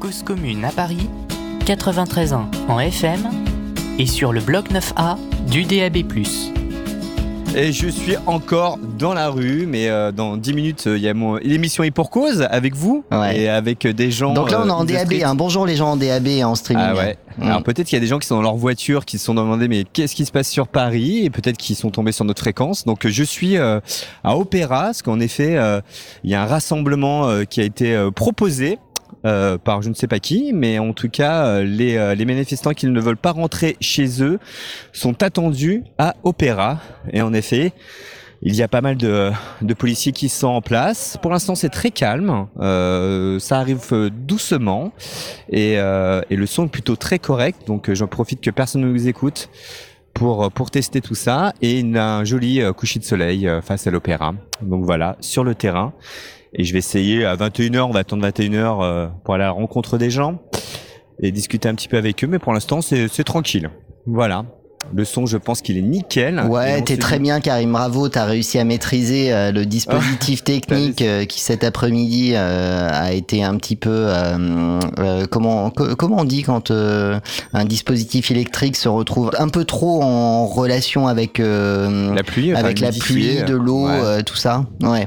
Cause commune à Paris, 93 ans en FM et sur le bloc 9A du DAB+. Et je suis encore dans la rue, mais euh, dans 10 minutes, euh, il y a mon l'émission est pour cause avec vous Ouais. et avec des gens. Donc là, on est en euh, DAB. illustrés. Hein. Bonjour les gens en DAB et en streaming. Ah ouais. Mm. Alors peut-être qu'il y a des gens qui sont dans leur voiture, qui se sont demandé mais qu'est-ce qui se passe sur Paris? Et peut-être qu'ils sont tombés sur notre fréquence. Donc je suis euh, à Opéra, parce qu'en effet euh, il y a un rassemblement euh, qui a été euh, proposé. Euh, par je ne sais pas qui, mais en tout cas, euh, les, euh, les manifestants qui ne veulent pas rentrer chez eux sont attendus à Opéra. Et en effet, il y a pas mal de, de policiers qui sont en place. Pour l'instant, c'est très calme. Euh, ça arrive euh, doucement et, euh, et le son est plutôt très correct. Donc, j'en profite que personne ne nous écoute pour pour tester tout ça. Et a un joli coucher de soleil face à l'opéra. Donc voilà, sur le terrain. Et je vais essayer à 21h. On va attendre 21h euh, pour aller à la rencontre des gens et discuter un petit peu avec eux. Mais pour l'instant, c'est c'est tranquille. Voilà. Le son, je pense qu'il est nickel. Ouais, t'es très dit- bien, Karim. Bravo, t'as réussi à maîtriser euh, le dispositif technique euh, qui cet après-midi euh, a été un petit peu comment co- comment on dit quand un dispositif électrique se retrouve un peu trop en relation avec La pluie, enfin, avec la pluie, de l'eau, ouais. tout ça. Ouais.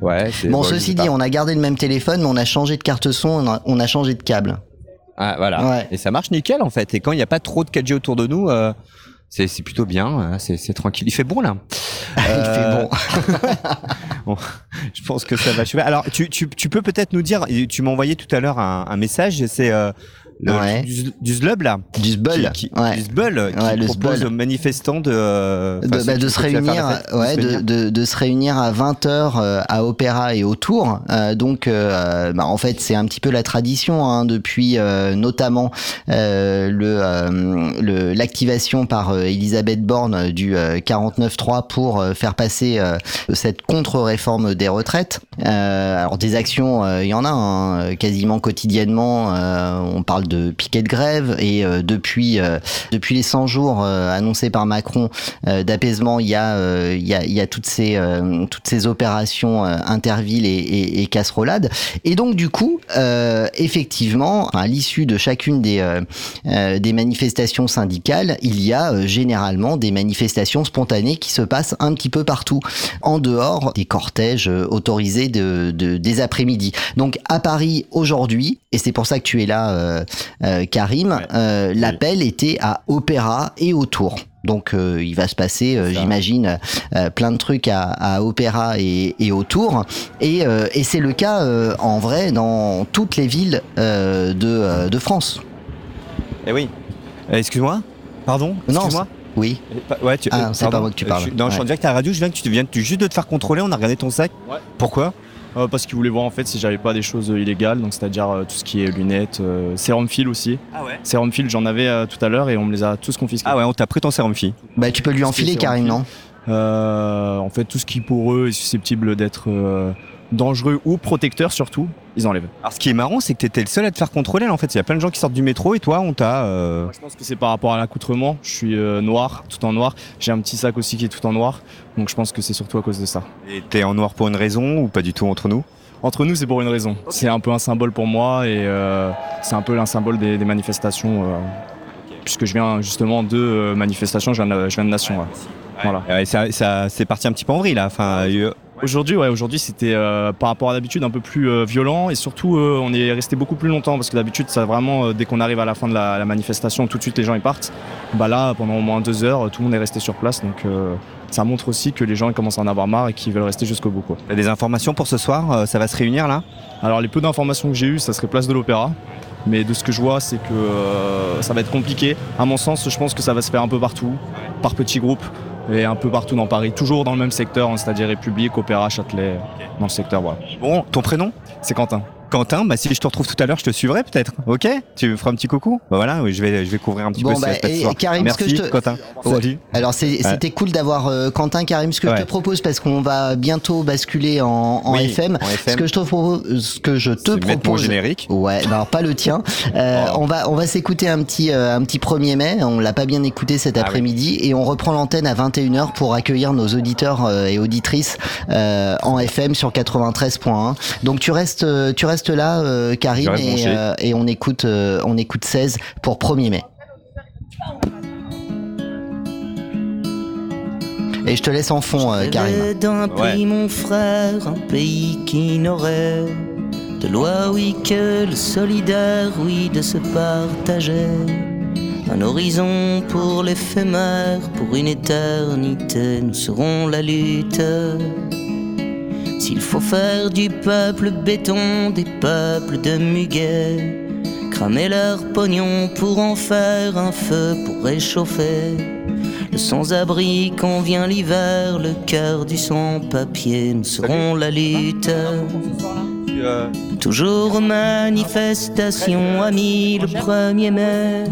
Ouais, Bon, ceci dit, on a gardé le même téléphone, mais on a changé de carte son, on a, on a changé de câble. Ah, voilà. Ouais. Et ça marche nickel en fait. Et quand il n'y a pas trop de 4G autour de nous, euh, c'est c'est plutôt bien. hein, C'est tranquille. Il fait bon là. Il fait bon. Bon, je pense que ça va. Alors, tu, tu, tu peux peut-être nous dire, tu m'as envoyé tout à l'heure un, un message, c'est euh, le, Ouais. du, du Zlub là. Du sbull. Qui, qui- ouais. Du Zbul qui Ouais, le propose Zbul. aux manifestants de, euh, de, bah, de qui se réunir, fête, de se de, se réunir à 20h à Opéra et autour. Euh, donc, euh, bah, en fait, c'est un petit peu la tradition hein, depuis euh, notamment euh, le euh, l'activation par euh, Elisabeth Borne du euh, 49.3 pour euh, faire passer euh, cette contre-réforme des retraites. Euh, alors, des actions, euh, il y en a hein, quasiment quotidiennement. euh, on parle de piquet de grève et euh, depuis euh, depuis les 100 jours euh, annoncés par Macron d'apaisement, il y a il y a il y a toutes ces toutes ces opérations intervilles et, et, et casserolades. Et donc du coup, effectivement, à l'issue de chacune des des manifestations syndicales, il y a généralement des manifestations spontanées qui se passent un petit peu partout, en dehors des cortèges autorisés de, de des après-midi. Donc à Paris aujourd'hui, et c'est pour ça que tu es là, euh, euh, Karim, Ouais. euh, l'appel était à Opéra et autour. Donc euh, il va se passer, euh, j'imagine, euh, plein de trucs à, à Opéra et, et autour. Et, euh, et c'est le cas euh, en vrai dans toutes les villes euh, de, euh, de France. Eh oui. Euh, Excuse-moi? Pardon? Non, Excuse-moi? Oui. Eh, Ouais, tu, Ah, c'est pas moi que tu Euh, parles. je Non, je suis en Ouais. direct à la radio. Je viens que tu viens tu- juste de te faire contrôler. On a regardé ton sac. Ouais. Pourquoi? Euh, parce qu'ils voulaient voir en fait si j'avais pas des choses illégales, donc c'est-à-dire euh, tout ce qui est lunettes, euh, sérum fil aussi. Ah ouais. Sérum fil, j'en avais euh, tout à l'heure et on me les a tous confisqués. Ah ouais, on t'a pris ton sérum fille. Bah tu peux lui enfiler Karim, non Euh, en fait, tout ce qui pour eux est susceptible d'être euh, dangereux ou protecteur surtout, ils enlèvent. Alors, ce qui est marrant, c'est que t'étais le seul à te faire contrôler. là, En fait, il y a plein de gens qui sortent du métro et toi, on t'a. euh, Je pense que c'est par rapport à l'accoutrement. Je suis euh, noir, tout en noir. J'ai un petit sac aussi qui est tout en noir, donc je pense que c'est surtout à cause de ça. Et t'es en noir pour une raison ou pas du tout entre nous? Entre nous, c'est pour une raison. C'est un peu un symbole pour moi et euh, c'est un peu un symbole des, des manifestations. euh, Puisque je viens justement de euh, manifestations, je viens de, je viens de Nation. ouais. Voilà. Ouais, ça, ça, c'est parti un petit peu en vrille là. Enfin, Aujourd'hui, ouais, aujourd'hui c'était euh, par rapport à d'habitude un peu plus euh, violent et surtout euh, on est resté beaucoup plus longtemps parce que d'habitude ça vraiment euh, dès qu'on arrive à la fin de la, la manifestation tout de suite les gens ils partent. Bah là pendant au moins deux heures tout le monde est resté sur place donc euh, ça montre aussi que les gens ils commencent à en avoir marre et qu'ils veulent rester jusqu'au bout quoi. t'as des informations pour ce soir euh, Ça va se réunir là? Alors les peu d'informations que j'ai eues ça serait place de l'Opéra. Mais de ce que je vois, c'est que euh, ça va être compliqué. À mon sens, je pense que ça va se faire un peu partout, par petits groupes, et un peu partout dans Paris. Toujours dans le même secteur, hein, c'est-à-dire République, Opéra, Châtelet, dans le secteur, voilà. Bon, ton prénom? C'est Quentin. Quentin, bah si je te retrouve tout à l'heure, je te suivrai peut-être. Ok? Tu me feras un petit coucou? Bah voilà, oui, je vais, je vais couvrir un petit Bon, peu bah, et soir. Karim, Merci, que je te- Quentin. Ouais. Salut. Alors c'était cool d'avoir euh, Quentin Karim. Ce que je te propose, parce qu'on va bientôt basculer en, en Oui, FM, en ce que je te propose, ce que je te propose, générique. Ouais, bah alors pas le tien. Euh, Oh. On va on va s'écouter un petit euh, un petit 1er mai. On l'a pas bien écouté cet Ah oui. après-midi et on reprend l'antenne à 21h pour accueillir nos auditeurs et auditrices en FM sur 93.1. Donc tu restes tu restes reste là, euh, reste et, euh, et on écoute, euh, on écoute 16 pour 1er mai. Et je te laisse en fond, euh, Karim. Rêvais d'un Ouais. pays, mon frère, un pays qui n'aurait de loi, oui, que le solidaire, oui, de se partager. Un horizon pour l'éphémère, pour une éternité, nous serons la lutte. S'il faut faire du peuple béton, des peuples de muguet, cramer leur pognon pour en faire un feu pour réchauffer. Le sans-abri quand vient l'hiver, le cœur du sans-papier, nous serons la lutte. Toujours manifestation, amis, le 1er mai,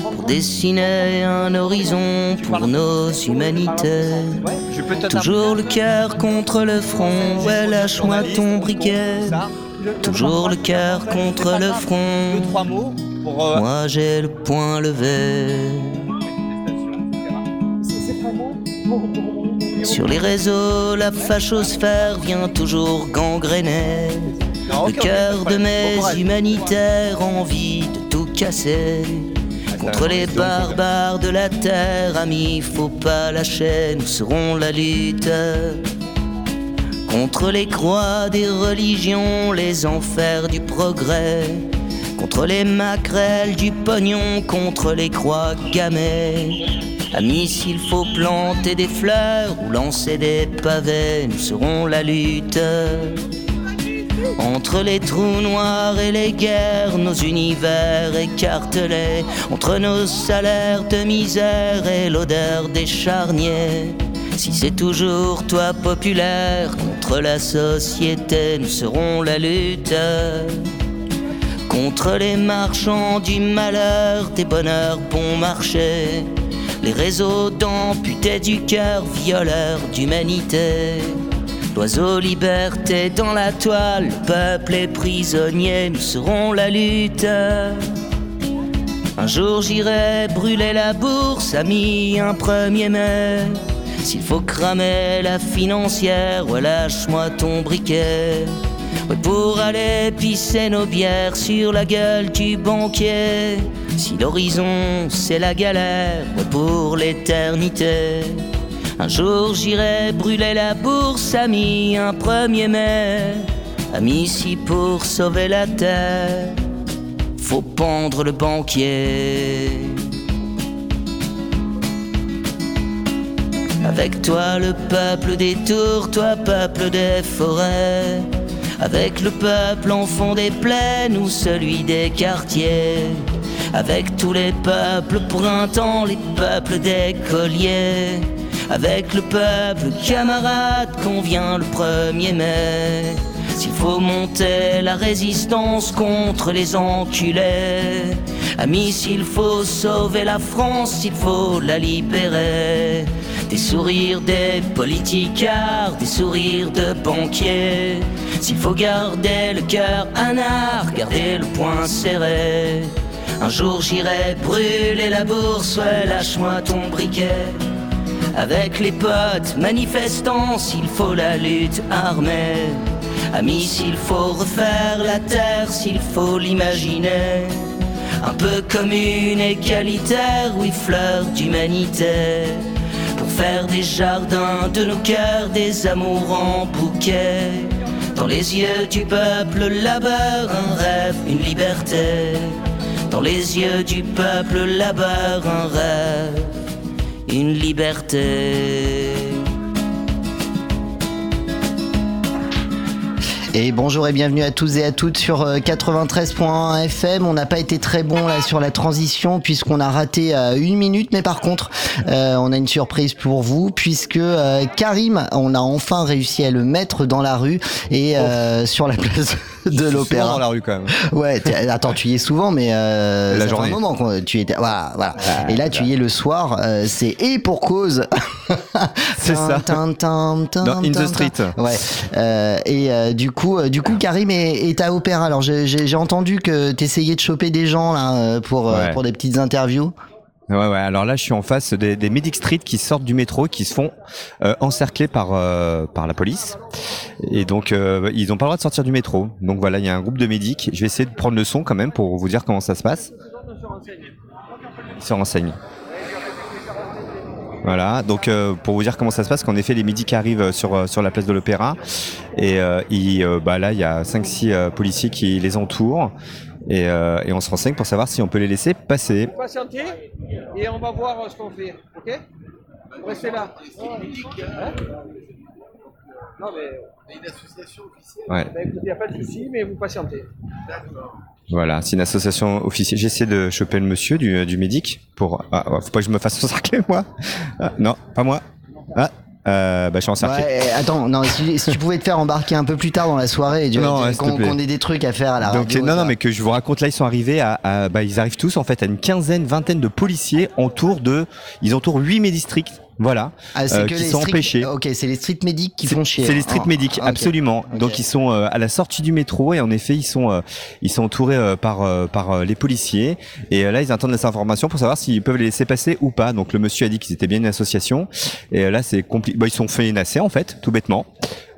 pour dessiner un horizon pour nos humanités. Toujours le cœur contre le front, ouais, lâche-moi ton briquet. Toujours le cœur contre le front, trois mots pour euh, moi j'ai le poing levé. Sur les réseaux, la fachosphère vient toujours gangréner. Le cœur de mes humanitaires, envie de tout casser. Contre les barbares de la terre, amis, faut pas lâcher, nous serons la lutte. Contre les croix des religions, les enfers du progrès. Contre les maquerelles du pognon, contre les croix gammées. Amis, s'il faut planter des fleurs ou lancer des pavés, nous serons la lutte. Entre les trous noirs et les guerres, nos univers écartelés, entre nos salaires de misère et l'odeur des charniers. Si c'est toujours toi populaire contre la société, nous serons la lutte. Contre les marchands du malheur, des bonheurs bon marché, les réseaux d'amputés du cœur, violeurs d'humanité. L'oiseau liberté dans la toile, le peuple est prisonnier, nous serons la lutte. Un jour j'irai brûler la bourse, ami, un 1er mai. S'il faut cramer la financière, ouais, lâche-moi ton briquet. Pour aller pisser nos bières sur la gueule du banquier. Si l'horizon c'est la galère, pour l'éternité. Un jour j'irai brûler la bourse, ami, un 1er mai. Ami, si pour sauver la terre, faut pendre le banquier. Avec toi le peuple des tours, toi peuple des forêts. Avec le peuple en fond des plaines ou celui des quartiers. Avec tous les peuples printemps, les peuples des colliers. Avec le peuple camarade qu'on vient le 1er mai. S'il faut monter la résistance contre les enculés. Amis, s'il faut sauver la France, s'il faut la libérer. Des sourires des politicards, des sourires de banquiers. S'il faut garder le cœur anard, garder le poing serré. Un jour j'irai brûler la bourse, ouais, lâche-moi ton briquet. Avec les potes manifestants, s'il faut la lutte armée. Amis, s'il faut refaire la terre, s'il faut l'imaginer. Un peu commune, égalitaire, oui, fleur d'humanité. Pour faire des jardins de nos cœurs, des amours en bouquet. Dans les yeux du peuple, labeur, un rêve, une liberté. Dans les yeux du peuple, labeur, un rêve, une liberté. Et bonjour et bienvenue à tous et à toutes sur euh, 93.1 FM. On n'a pas été très bon là sur la transition puisqu'on a raté euh, une minute, mais par contre, euh, on a une surprise pour vous puisque euh, Karim, on a enfin réussi à le mettre dans la rue et euh, sur la place de l'Opéra. dans la rue quand même. Ouais, attends, tu y es souvent, mais euh, La journée. un moment qu'on tu étais. Voilà, voilà. Ah, et là, tu y es le soir. euh, c'est et pour cause. C'est ça. Dans In the Street. Ouais. Euh, et euh, du coup, euh, du coup, Karim est, est à Opéra. Alors, j'ai- entendu que t'essayais de choper des gens là euh, pour euh, Ouais. pour des petites interviews. Ouais, ouais. Alors là, je suis en face des, des Medic Street qui sortent du métro, qui se font euh, encercler par euh, par la police. Et donc, euh, ils n'ont pas le droit de sortir du métro. Donc voilà, il y a un groupe de médics. Je vais essayer de prendre le son quand même pour vous dire comment ça se passe. Ils se renseignent. Voilà, donc euh, pour vous dire comment ça se passe, qu'en effet les médics arrivent sur, euh, sur la place de l'Opéra et euh, ils, euh, bah, là il y a 5-6 euh, policiers qui les entourent et, euh, et on se renseigne pour savoir si on peut les laisser passer. patienter et on va voir euh, ce qu'on fait, ok? Vous Restez là. Hein? Non mais, Ouais. bah, écoutez, il n'y a pas de souci, mais vous patientez. Voilà, c'est une association officielle. J'essaie de choper le monsieur du, du médic pour. Ah, faut pas que je me fasse encercler moi. Ah, non, pas moi. Ah, euh, bah je suis encerclé. Ouais, attends, non, si, si tu pouvais te faire embarquer un peu plus tard dans la soirée, tu Non, ouais, qu'on ait des trucs à faire à la Donc radio. non non mais que je vous raconte là ils sont arrivés à, à- bah ils arrivent tous en fait à une quinzaine vingtaine de policiers autour de ils entourent 8 médistricts voilà Ah, euh, que qui les sont street- empêchés. Ok, c'est les street medics qui font chier. C'est les street Ah, medics, ok. absolument. Donc ils sont euh, à la sortie du métro et en effet ils sont euh, ils sont entourés euh, par euh, par euh, les policiers et là ils attendent les informations pour savoir s'ils peuvent les laisser passer ou pas. Donc le monsieur a dit qu'ils étaient bien une association et là c'est compliqué. Bah, ils sont fait nasser en fait, tout bêtement.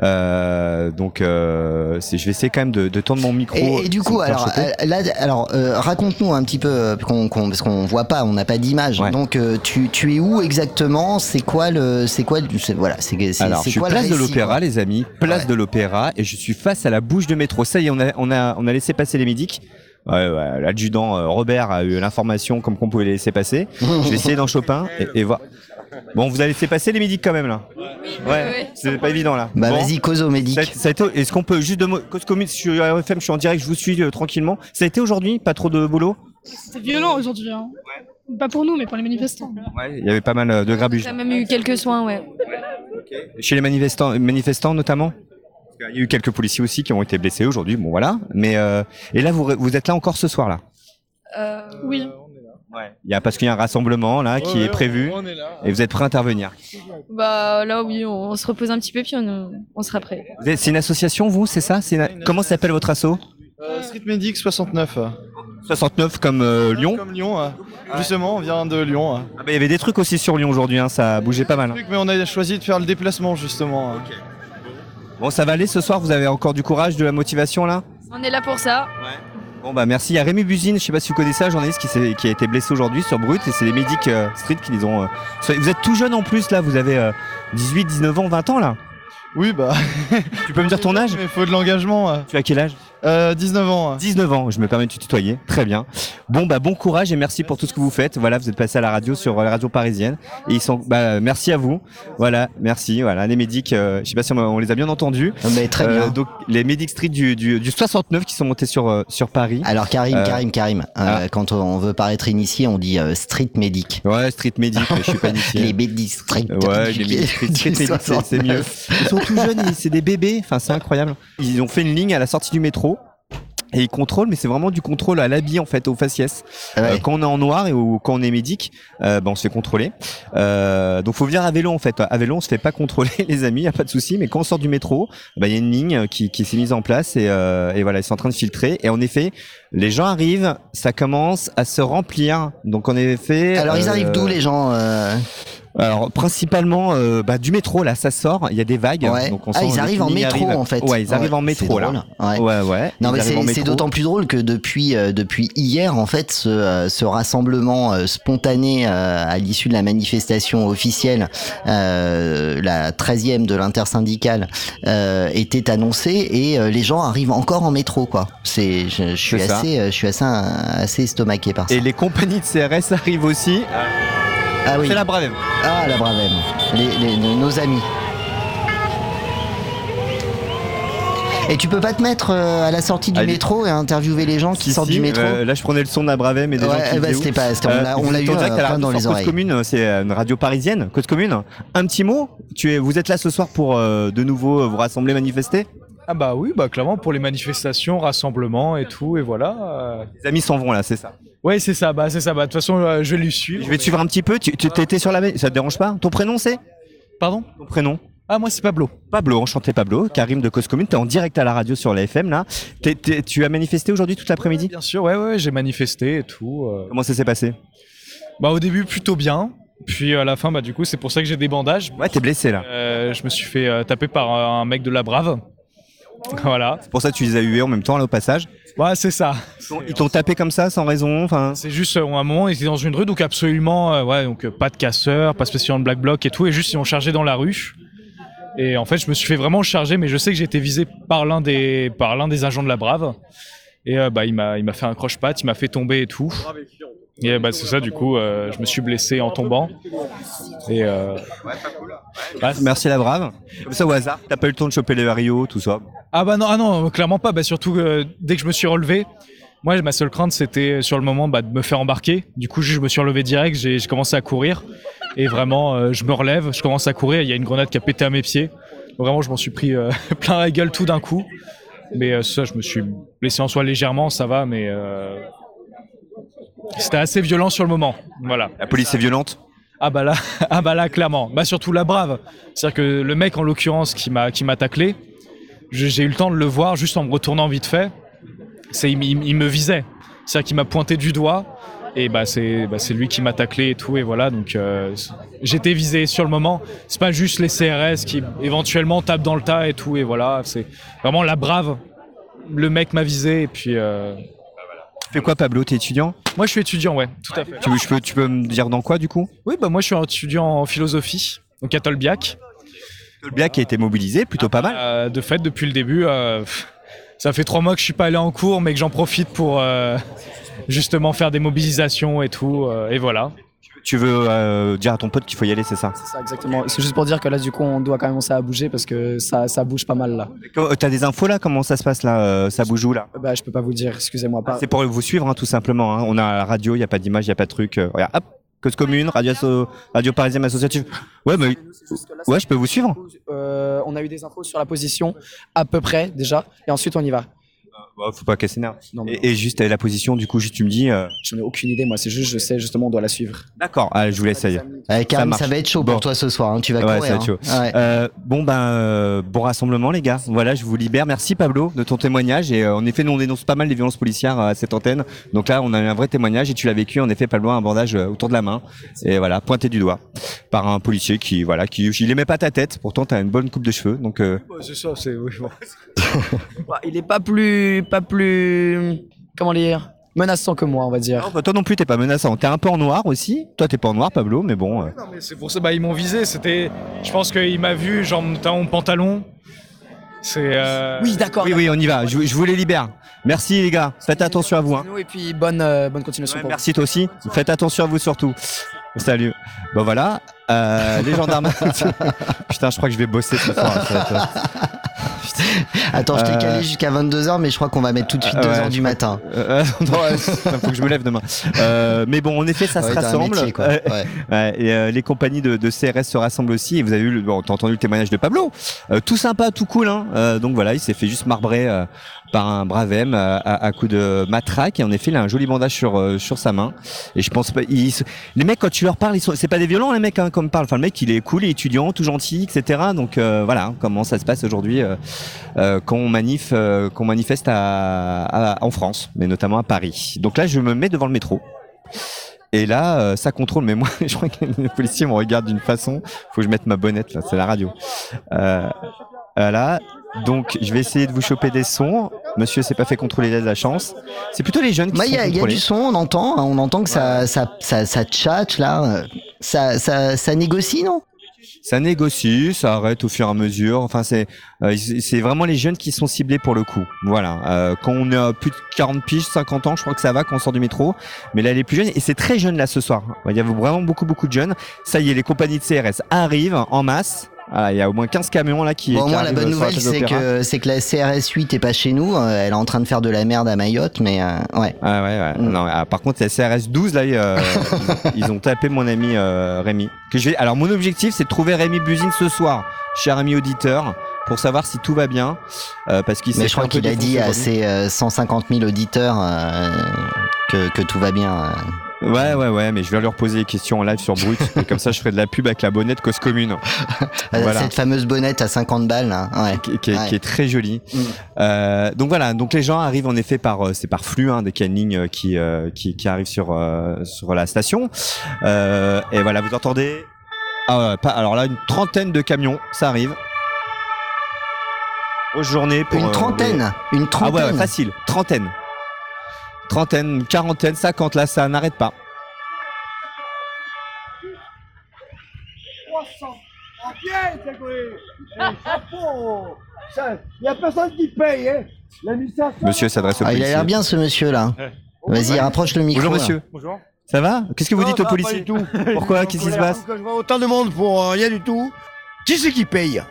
Euh, donc euh, je vais essayer quand même de, de tendre mon micro. Et, et du coup, alors, là, alors, euh, raconte-nous un petit peu, qu'on- qu'on- parce qu'on voit pas, on n'a pas d'image. Ouais. Donc, euh, tu, tu es où exactement? C'est quoi le, c'est quoi, le- c'est- voilà, c'est c'est- Alors, c'est je suis quoi le place de récit, l'Opéra, quoi les amis, place Ouais. de l'Opéra, et je suis face à la bouche de métro. Ça y est, on a, on a, on a laissé passer les médics. Ouais, ouais, L'adjudant euh, Robert a eu l'information comme qu'on pouvait les laisser passer. Je vais essayer d'en choper un et, et voir. Bon, vous allez laisser passer les médics quand même là. Ouais, c'est pas évident là. Bah, Bon. vas-y, cause au médic. Ça a- ça a été- Est-ce qu'on peut juste de mots, cause commune, je suis à RFM, je suis en direct, je vous suis euh, tranquillement. Ça a été aujourd'hui, pas trop de boulot? C'est violent aujourd'hui. Hein. Pas pour nous, mais pour les manifestants. Ouais, il y avait pas mal euh, de grabuge. J'ai même eu quelques soins, ouais. Chez les manifestants, manifestants notamment? Qu'il y a eu quelques policiers aussi qui ont été blessés aujourd'hui, bon voilà. Mais euh, et là vous, vous êtes là encore ce soir là Euh, Oui. Il y a parce qu'il y a un rassemblement là qui est prévu et vous êtes prêt à intervenir? bah là, oui, on, on se repose un petit peu, puis on, on sera prêt. C'est une association vous, c'est ça? Une- Comment s'appelle votre asso? Euh, Street Medic 69. 69 comme euh, Lyon. Comme Lyon, hein. justement, on vient de Lyon. hein. Ah bah, il y avait des trucs aussi sur Lyon aujourd'hui, hein, ça a bougé pas mal. hein. Mais on a choisi de faire le déplacement justement. hein. Bon ça va aller ce soir, vous avez encore du courage, de la motivation là? On est là pour ça. Bon bah merci. Il y a Rémi Buzine, je sais pas si vous connaissez ça, un journaliste qui, s'est- qui a été blessé aujourd'hui sur Brut et c'est les médics euh, street qui les ont. euh, vous êtes tout jeune en plus là, vous avez euh, 18, 19 ans, 20 ans là? Oui, bah. Tu peux me dire ton âge? Il faut de l'engagement. hein. Tu as quel âge? Euh, 19 ans. hein. 19 ans, je me permets de te tutoyer. Très bien. Bon bah bon courage et merci pour tout ce que vous faites. Voilà, vous êtes passé à la radio sur la radio parisienne et ils sont bah merci à vous. Voilà, merci. Voilà, les médics euh, je sais pas si on, on les a bien entendus. Mais très Euh, bien. donc les médics street du, du, du 69 qui sont montés sur euh, sur Paris. Alors, Karim, Euh, Karim, Karim, euh, ah. quand on veut paraître initié, on dit euh, street medic. Ouais, street medic, je suis pas initié. Les medics street Ouais, les medic médics street, medic, c'est- mieux. 69. Ils sont tout jeunes, c'est des bébés. Enfin, c'est incroyable. Ils ont fait une ligne à la sortie du métro. Et ils contrôlent, mais c'est vraiment du contrôle à l'habit en fait, au faciès. Ouais. Euh, quand on est en noir et ou quand on est médic, euh, ben on se fait contrôler. Euh, donc faut venir à vélo en fait. À vélo, on se fait pas contrôler, les amis, y a pas de souci. Mais quand on sort du métro, ben, il y a une ligne qui, qui s'est mise en place et, euh, et voilà, ils sont en train de filtrer. Et en effet, les gens arrivent, ça commence à se remplir. Donc en effet. Alors, ils arrivent d'où les gens alors principalement euh, bah, du métro là, ça sort. Il y a des vagues. Ouais. Donc on Ah, ils arrivent en métro en fait. Ouais, ils arrivent en métro là. Ouais. Ouais, ouais. Non ils mais c'est d'autant plus drôle que depuis euh, depuis hier en fait ce, euh, ce rassemblement euh, spontané euh, à l'issue de la manifestation officielle euh, la 13e de l'intersyndicale euh, était annoncé et euh, les gens arrivent encore en métro quoi. C'est je, je suis assez euh, je suis assez assez estomaqué par ça. Et les compagnies de CRS arrivent aussi. ah oui. C'est la Bravem. Ah la Bravem. Les, les- nos amis. Et tu peux pas te mettre euh, à la sortie du Allez. métro et interviewer les gens qui Si, sortent si, du métro euh, là, je prenais le son de la Bravem et des gens Ouais, qui bah, c'était pas, c'était- on l'a, Euh, on l'a eu euh, à la dans les oreilles. Commune, c'est une radio parisienne, Cause Commune. Un petit mot. Tu es, vous êtes là ce soir pour euh, de nouveau vous rassembler, manifester? Ah bah oui, bah clairement pour les manifestations, rassemblements et tout, et voilà. euh. Les amis s'en vont là, c'est ça. Ouais, c'est ça, bah c'est ça, bah de toute façon euh, je vais lui suivre. Je vais te suivre un petit peu. Tu, tu t'étais sur la, ça te dérange pas? Ton prénom c'est? Pardon? Ton prénom? Ah moi c'est Pablo. Pablo, enchanté Pablo, Karim de Cause Commune, t'es en direct à la radio sur la FM là. T'es- t'es- tu as manifesté aujourd'hui toute l'après-midi? Bien sûr, ouais, ouais, j'ai manifesté et tout. euh. Comment ça s'est passé? Bah au début plutôt bien, puis à la fin, bah du coup c'est pour ça que j'ai des bandages. Ouais, t'es blessé là. Euh, je me suis fait euh, taper par un mec de la Brave. Voilà. C'est pour ça que tu les as hués en même temps là au passage. Ouais, c'est ça. Ils t'ont tapé comme ça sans raison. Enfin, C'est juste, euh, à un moment, ils étaient dans une rue, donc absolument, euh, ouais, donc euh, pas de casseurs, pas spécialement de black bloc et tout, et juste ils ont chargé dans la rue. Et en fait, je me suis fait vraiment charger, mais je sais que j'ai été visé par l'un des, par l'un des agents de la Brave. Et euh, bah, il m'a, il m'a fait un croche-patte, il m'a fait tomber et tout. Et euh, bah, c'est ça, du coup, euh, je me suis blessé en tombant. Et euh, merci la brave. Comme ça au hasard. T'as pas eu le temps de choper les Rio, tout ça. Ah bah non, ah non, clairement pas. Bah surtout euh, dès que je me suis relevé, moi ma seule crainte c'était sur le moment bah, de me faire embarquer. Du coup je me suis relevé direct, j'ai commencé à courir et vraiment je me relève, je commence à courir. Il y a une grenade qui a pété à mes pieds. Vraiment je m'en suis pris plein la gueule tout d'un coup. Mais ça je me suis blessé en soi légèrement, ça va, mais c'était assez violent sur le moment. Voilà. La police est violente. Ah bah là, ah bah là clairement. Bah surtout la brave. C'est-à-dire que le mec en l'occurrence qui m'a qui m'a taclé, j'ai eu le temps de le voir juste en me retournant vite fait. C'est il, il- il me visait. C'est-à-dire qu'il m'a pointé du doigt et bah c'est bah, c'est lui qui m'a taclé et tout et voilà donc euh, j'étais visé sur le moment. C'est pas juste les CRS qui éventuellement tapent dans le tas et tout et voilà c'est vraiment la brave. Le mec m'a visé et puis. euh, fais quoi Pablo? T'es étudiant? Moi je suis étudiant ouais tout à fait. tu, je peux, tu peux me dire dans quoi du coup? Oui bah moi je suis étudiant en philosophie donc à Tolbiac. Le Biac qui a été mobilisé, plutôt pas mal. Euh, de fait, depuis le début, euh, ça fait trois mois que je suis pas allé en cours, mais que j'en profite pour euh, justement faire des mobilisations et tout. euh, et voilà. Tu veux euh, dire à ton pote qu'il faut y aller, c'est ça? C'est ça, exactement. C'est juste pour dire que là, du coup, on doit quand même commencer à bouger parce que ça, ça bouge pas mal là. Euh, T'as des infos là? Comment ça se passe là euh, Ça bouge où là? Bah, je peux pas vous dire, excusez-moi. Pas... C'est pour vous suivre hein, tout simplement. hein. On a la radio, il y a pas d'image, il y a pas de truc. euh, regarde, hop, cause commune, radio, asso- radio parisienne associative. Ouais, mais ouais, je peux vous suivre. Euh, on a eu des infos sur la position à peu près déjà, et ensuite on y va. Bah, faut pas casser nerfs. Non, mais Et, et juste la position, du coup, juste tu me dis. euh, J'en ai aucune idée, moi. C'est juste, je sais justement, on doit la suivre. D'accord, allez, je vous laisse, ça y est. Euh, Karim, marche. ça va être chaud Bon. pour toi ce soir. hein, Tu vas Ouais, courir. ça va être chaud. hein. Ouais. Euh, bon ben euh, bon rassemblement les gars. Voilà, je vous libère. Merci Pablo de ton témoignage. Et euh, en effet, nous on dénonce pas mal les violences policières euh, à cette antenne. Donc là, on a eu un vrai témoignage et tu l'as vécu. En effet, Pablo a un bandage euh, autour de la main et voilà, pointé du doigt par un policier qui voilà, qui il aimait pas ta tête. Pourtant, t'as une bonne coupe de cheveux. Donc euh, c'est ça, c'est. Bah, il est pas plus, pas plus, comment dire, menaçant que moi, on va dire. bah, toi non plus, t'es pas menaçant. T'es un peu en noir aussi. Toi, t'es pas en noir, Pablo, mais bon. euh, Non, mais c'est pour ça, bah, ils m'ont visé. C'était. Je pense qu'il m'a vu, genre, mon pantalon. C'est. euh, Oui, d'accord. Oui, oui, on y va. Je, je vous les libère. Merci les gars. Faites attention à vous. Hein. Nous, Et puis bonne, euh, bonne continuation. pour Merci toi aussi. Faites attention à vous surtout. Salut. Bon voilà. Euh, les gendarmes. Putain, je crois que je vais bosser ce soir. Attends, je t'ai Euh, calé jusqu'à 22h, mais je crois qu'on va mettre tout de suite Ah, 2h ouais, du matin. Euh, non, ouais, faut que je me lève demain. Euh, mais bon, en effet, ça Ouais, se rassemble. métier. Euh, Ouais. et euh, les compagnies de, de CRS se rassemblent aussi. Et vous avez eu, le- bon, t'as entendu le témoignage de Pablo. Euh, tout sympa, tout cool. Hein. Euh, donc voilà, il s'est fait juste marbrer euh, par un brave M euh, à, à coup de matraque. Et en effet, il a un joli bandage sur euh, sur sa main. Et je pense pas. les mecs, quand tu leur parles, ils sont. C'est pas des violents, les mecs, hein, comme parle. Enfin, le mec, il est cool, il est étudiant, tout gentil, etc. Donc euh, voilà, hein, comment ça se passe aujourd'hui euh, euh, quand on qu'on manifeste à, à- en France, mais notamment à Paris. Donc là, je me mets devant le métro. Et là, euh, ça contrôle. Mais moi, je crois que les policiers me regardent d'une façon. Faut que je mette ma bonnette là. C'est la radio. Euh, voilà. Donc, je vais essayer de vous choper des sons. Monsieur s'est pas fait contrôler de la chance. C'est plutôt les jeunes qui Bah, sont il y, a- il y a contrôlés. du son, on entend, hein, on entend que ça, ça, ça, ça tchatche là, ça, ça, ça négocie, non? Ça négocie, ça arrête au fur et à mesure. Enfin, c'est euh, c'est vraiment les jeunes qui sont ciblés pour le coup. Voilà. Euh, quand on a plus de 40 piges, 50 ans, je crois que ça va quand on sort du métro. Mais là, les plus jeunes, et c'est très jeune là ce soir. Il y a vraiment beaucoup beaucoup de jeunes. Ça y est, les compagnies de CRS arrivent en masse. Voilà, il y a au moins 15 camions là qui. Bon, qui moins, la bonne nouvelle, c'est que, c'est que la CRS 8 est pas chez nous. euh, elle est en train de faire de la merde à Mayotte, mais euh, ouais. Ah ouais, ouais. Non, ah, par contre, la CRS 12, là, euh, ils, ils ont tapé mon ami euh, Rémi. Que je vais... Alors, mon objectif, c'est de trouver Rémi Buzine ce soir, cher ami auditeur, pour savoir si tout va bien. euh, parce qu'il s'est Mais je crois qu'il a dit à ses euh, 150 000 auditeurs euh, que, que tout va bien. Ouais, ouais, ouais, mais je vais leur poser des questions en live sur Brut. et comme ça, je ferai de la pub avec la bonnette cause commune. Voilà. Cette fameuse bonnette à 50 balles, là. Ouais. Qui, qui est, Ouais. qui est très jolie. Mm. Euh, donc voilà, donc les gens arrivent en effet par, euh, c'est par flux, hein, dès qu'il y a une ligne euh, qui, euh, qui, qui arrive sur, euh, sur la station. Euh, et voilà, vous entendez? Ah ouais, pas, alors là, une trentaine de camions, ça arrive. Grosse journée pour. Une euh, trentaine, une les- Ah ouais, ouais, trentaine? facile. Trentaine. Trentaine, quarantaine, cinquante, là, ça n'arrête pas. 300. En bien, Grégory. Eh, chapeau. Il n'y a personne qui paye, hein. Monsieur s'adresse au Ah, il a l'air bien ce monsieur là. Vas-y, rapproche le micro. Bonjour là. monsieur. Bonjour. Ça va Qu'est-ce que vous Non, dites ça au va policier pas du tout. Pourquoi Qu'est-ce qui se passe Quand je vois autant de monde pour euh, rien du tout, qui c'est qui paye?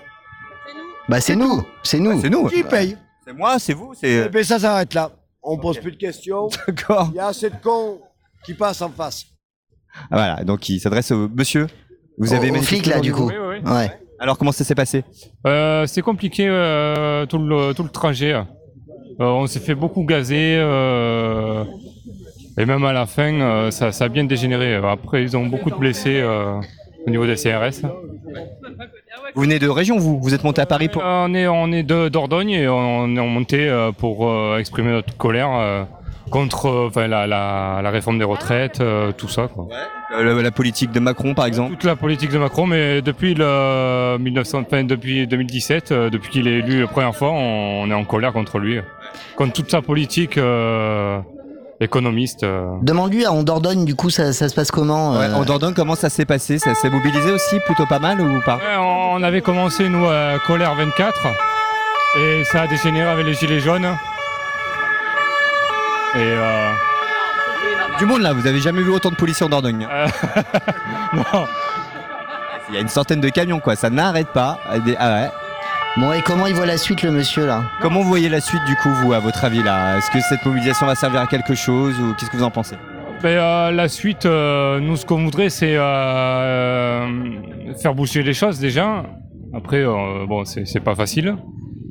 Bah c'est nous, c'est nous. C'est nous. Qui paye? C'est moi, c'est vous, Eh c'est. ben ça s'arrête là. On pose plus de questions. D'accord. Il y a assez de cons qui passent en face. Ah, voilà, donc il s'adresse au monsieur. Vous avez au flic, là, du coup. Oui, oui. Ouais. Alors comment ça s'est passé Euh, c'est compliqué euh, tout, le, tout le trajet. Euh, on s'est fait beaucoup gazer. euh, et même à la fin, euh, ça, ça a bien dégénéré. Après, ils ont beaucoup de blessés euh, au niveau des CRS. Vous venez de région, vous Vous êtes monté à Paris pour. Euh, on est, on est de Dordogne et on est monté euh, pour euh, exprimer notre colère contre enfin, la, la, la réforme des retraites, euh, tout ça. Quoi. Euh, la, la politique de Macron, par exemple Toute la politique de Macron, mais depuis, le 1900, enfin, depuis 2017, euh, depuis qu'il est élu la première fois, on, on est en colère contre lui. Contre toute sa politique euh, économiste. euh. Demande-lui à Ondordogne, du coup, ça, ça se passe comment Ouais, euh, En Dordogne, comment ça s'est passé? Ça s'est mobilisé aussi plutôt pas mal ou pas? Ouais, on avait commencé, nous, à Colère 24, et ça a dégénéré avec les Gilets jaunes. Et euh, Du monde là, vous avez jamais vu autant de policiers en Dordogne. euh, non. Il y a une centaine de camions quoi, ça n'arrête pas. Des- ah ouais. Bon, et comment il voit la suite, le monsieur, là Comment vous voyez la suite du coup, vous, à votre avis là Est-ce que cette mobilisation va servir à quelque chose ou qu'est-ce que vous en pensez Ben, euh, la suite, euh, nous, ce qu'on voudrait, c'est euh, faire bouger les choses déjà. Après, euh, bon, c'est c'est pas facile.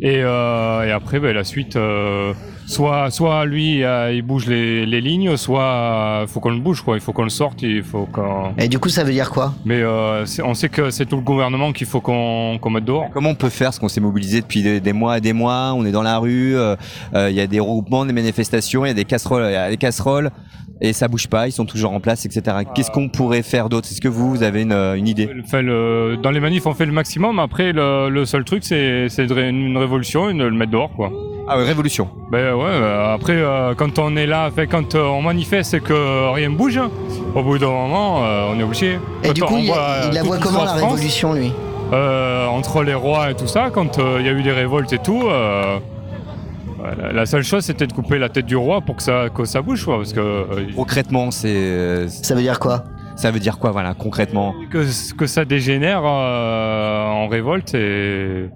Et, euh, et après, ben, la suite, euh, soit, soit lui, euh, il bouge les, les lignes, soit il faut qu'on le bouge, quoi. Il faut qu'on le sorte, il faut qu'on. Et du coup, ça veut dire quoi? Mais euh, on sait que c'est tout le gouvernement qu'il faut qu'on qu'on mette dehors. Comment on peut faire ce qu'on s'est mobilisé depuis des, des mois et des mois On est dans la rue, euh, euh, il y a des regroupements, des manifestations, il y a des casseroles, il y a des casseroles et ça bouge pas, ils sont toujours en place, etc. Qu'est-ce qu'on pourrait faire d'autre? Est-ce que vous, vous avez une, une idée? Enfin, le- dans les manifs, on fait le maximum. Après, le, le seul truc, c'est une révolution et de le mettre dehors, quoi. Ah ouais, révolution. Ben ouais, euh, après, euh, quand on est là, fait, quand euh, on manifeste et que rien bouge, au bout d'un moment, euh, on est obligé. Et Quand du coup, on il, voit, euh, il la voit comment, la France, révolution, lui? euh, Entre les rois et tout ça, quand euh, il y a eu des révoltes et tout, euh, la seule chose, c'était de couper la tête du roi pour que ça, que ça bouge, quoi, parce que... euh, Concrètement, c'est. Ça veut dire quoi? Ça veut dire quoi, voilà, concrètement? Que, que ça dégénère euh, en révolte et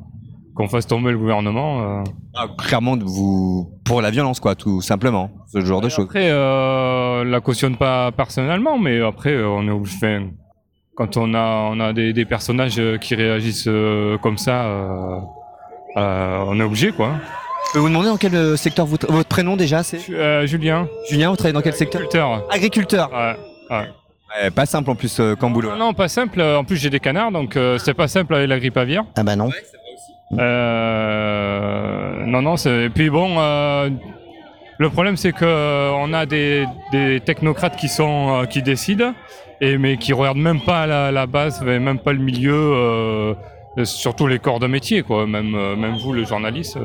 qu'on fasse tomber le gouvernement. euh. Ah, Clairement, vous pour la violence, quoi, tout simplement, ce genre de choses. Après, euh, la cautionne pas personnellement, mais après, euh, on est obligé. enfin, quand on a, on a des, des personnages euh, qui réagissent euh, comme ça, euh, euh, on est obligé, quoi. Je peux vous demander dans quel euh, secteur vous votre prénom déjà c'est Euh, Julien, Julien, vous travaillez dans quel secteur agriculteur. Agriculteur. Ouais, ouais. Ouais, pas simple en plus euh, comme boulot. Non, non, pas simple. En plus, j'ai des canards, donc euh, c'est pas simple avec la grippe aviaire. Ah bah non. Euh, non, non, c'est. Et puis bon, euh, le problème c'est que on a des, des technocrates qui sont euh, qui décident, et mais qui regardent même pas la, la base, même pas le milieu, euh, surtout les corps de métier, quoi. Même même vous, le journaliste.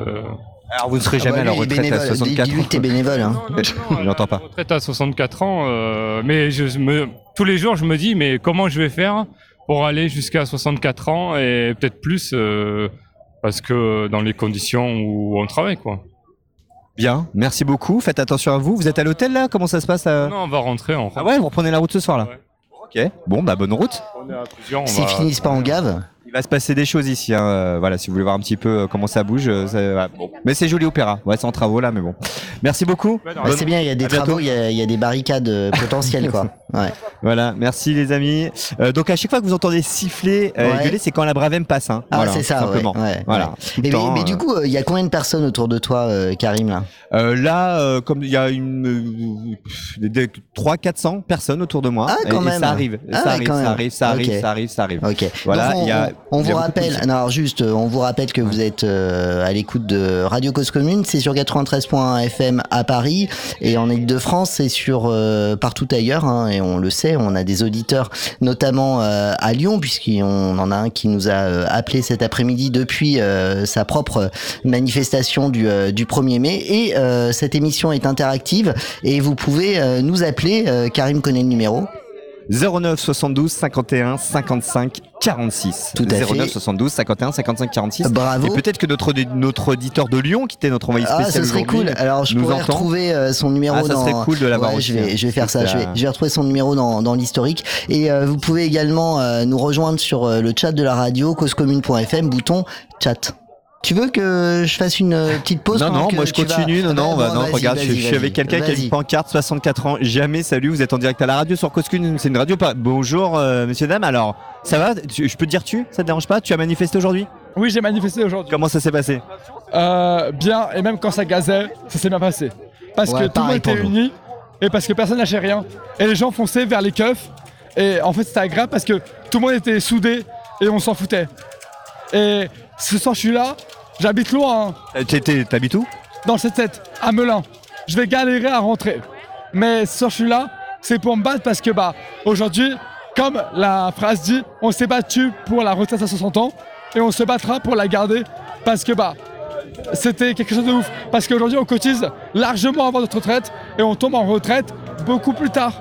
Alors vous ne serez Ah jamais bah, à la lui, il est retraite à bénévole. 64 Dis-lui que t'es bénévole. Hein. J'entends pas. retraite à 64 ans, euh, mais je me, tous les jours je me dis mais comment je vais faire pour aller jusqu'à 64 ans et peut-être plus euh, parce que dans les conditions où on travaille quoi. Bien, merci beaucoup. Faites attention à vous. Vous êtes à l'hôtel là? Comment ça se passe Non, on va rentrer en Ah ouais, vous reprenez la route ce soir là? Ouais. Ok, bon bah bonne route. On est à plusieurs, on S'ils va- finissent pas en gave? Il va se passer des choses ici. hein, euh, voilà, si vous voulez voir un petit peu euh, comment ça bouge. euh, ça- voilà, bon. Mais c'est joli opéra. Ouais, c'est en travaux là, mais bon. Merci beaucoup. Bah, c'est bien, il y a des travaux, il y a, il y a des barricades potentielles, quoi. Ouais. Voilà, merci les amis. Euh, donc à chaque fois que vous entendez siffler, euh, Ouais. gueuler, c'est quand la Bravem passe. Hein. Ah, Voilà, c'est ça, simplement. ouais, voilà. Mais, temps, mais euh, du coup, euh, il y a combien de personnes autour de toi, Karim, là? Là, comme il y a une 3 400 personnes autour de moi, Ah, quand et, et même. ça arrive, Ah, ça, arrive quand même. ça arrive, ça arrive, ça arrive, ça arrive, Ok. Voilà, Donc, on, y a- vous de rappelle, non, alors juste, on vous rappelle que vous êtes à l'écoute de Radio Cause Commune, c'est sur 93.1 FM à Paris et en Ile-de-France, c'est sur partout ailleurs. hein, et on le sait, on a des auditeurs, notamment euh, à Lyon, puisqu'on en a un qui nous a euh, appelé cet après-midi depuis euh, sa propre manifestation du, du 1er mai. Et cette émission est interactive et vous pouvez nous appeler. Karim connaît le numéro. 09 72 51 55 46. Tout à 09 fait. 72 51 55 46. Bravo. Et peut-être que notre, notre auditeur de Lyon, qui était notre envoyé Ah, spécial ce serait cool. Alors, je nous pourrais entend. retrouver euh, son numéro Ah, ça dans. serait cool de l'avoir Ouais, Je vais, hein. je vais faire ça. Je vais, ça. je vais retrouver son numéro dans, dans l'historique. Et euh, vous pouvez également euh, nous rejoindre sur euh, le chat de la radio, causecommune.fm, bouton chat. Tu veux que je fasse une euh, petite pause Non, non, que moi je vas- continue. Non, non, bah, bon, non, regarde, je, suis avec quelqu'un qui a une pancarte, 64 ans. Jamais, salut, vous êtes en direct à la radio sur Coscune, c'est une radio pas. Bonjour, euh, monsieur, dame. Alors, ça va? Tu- Je peux te dire tu? Ça te dérange pas? Tu as manifesté aujourd'hui? Oui, j'ai manifesté aujourd'hui. Comment ça s'est passé? Euh, bien, et même quand ça gazait, ça s'est bien passé. Parce Ouais, que tout le monde était uni et parce que personne lâchait rien. Et les gens fonçaient vers les keufs. Et en fait, c'était agréable parce que tout le monde était soudé et on s'en foutait. Et ce soir, je suis là, j'habite loin. hein. Euh, t'es- t'es- T'habites où? Dans le 7-7, à Melun. Je vais galérer à rentrer. Mais ce soir, je suis là, c'est pour me battre parce que, bah, aujourd'hui, comme la phrase dit, on s'est battu pour la retraite à 60 ans et on se battra pour la garder parce que, bah, c'était quelque chose de ouf. Parce qu'aujourd'hui, on cotise largement avant notre retraite et on tombe en retraite beaucoup plus tard.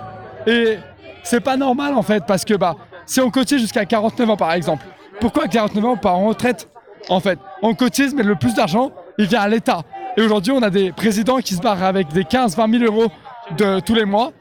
Et c'est pas normal en fait, parce que bah, si on cotise jusqu'à 49 ans par exemple, pourquoi à 49 ans on part en retraite? En fait, on cotise, mais le plus d'argent, il vient à l'État. Et aujourd'hui, on a des présidents qui se barrent avec des 15-20 000 euros de tous les mois.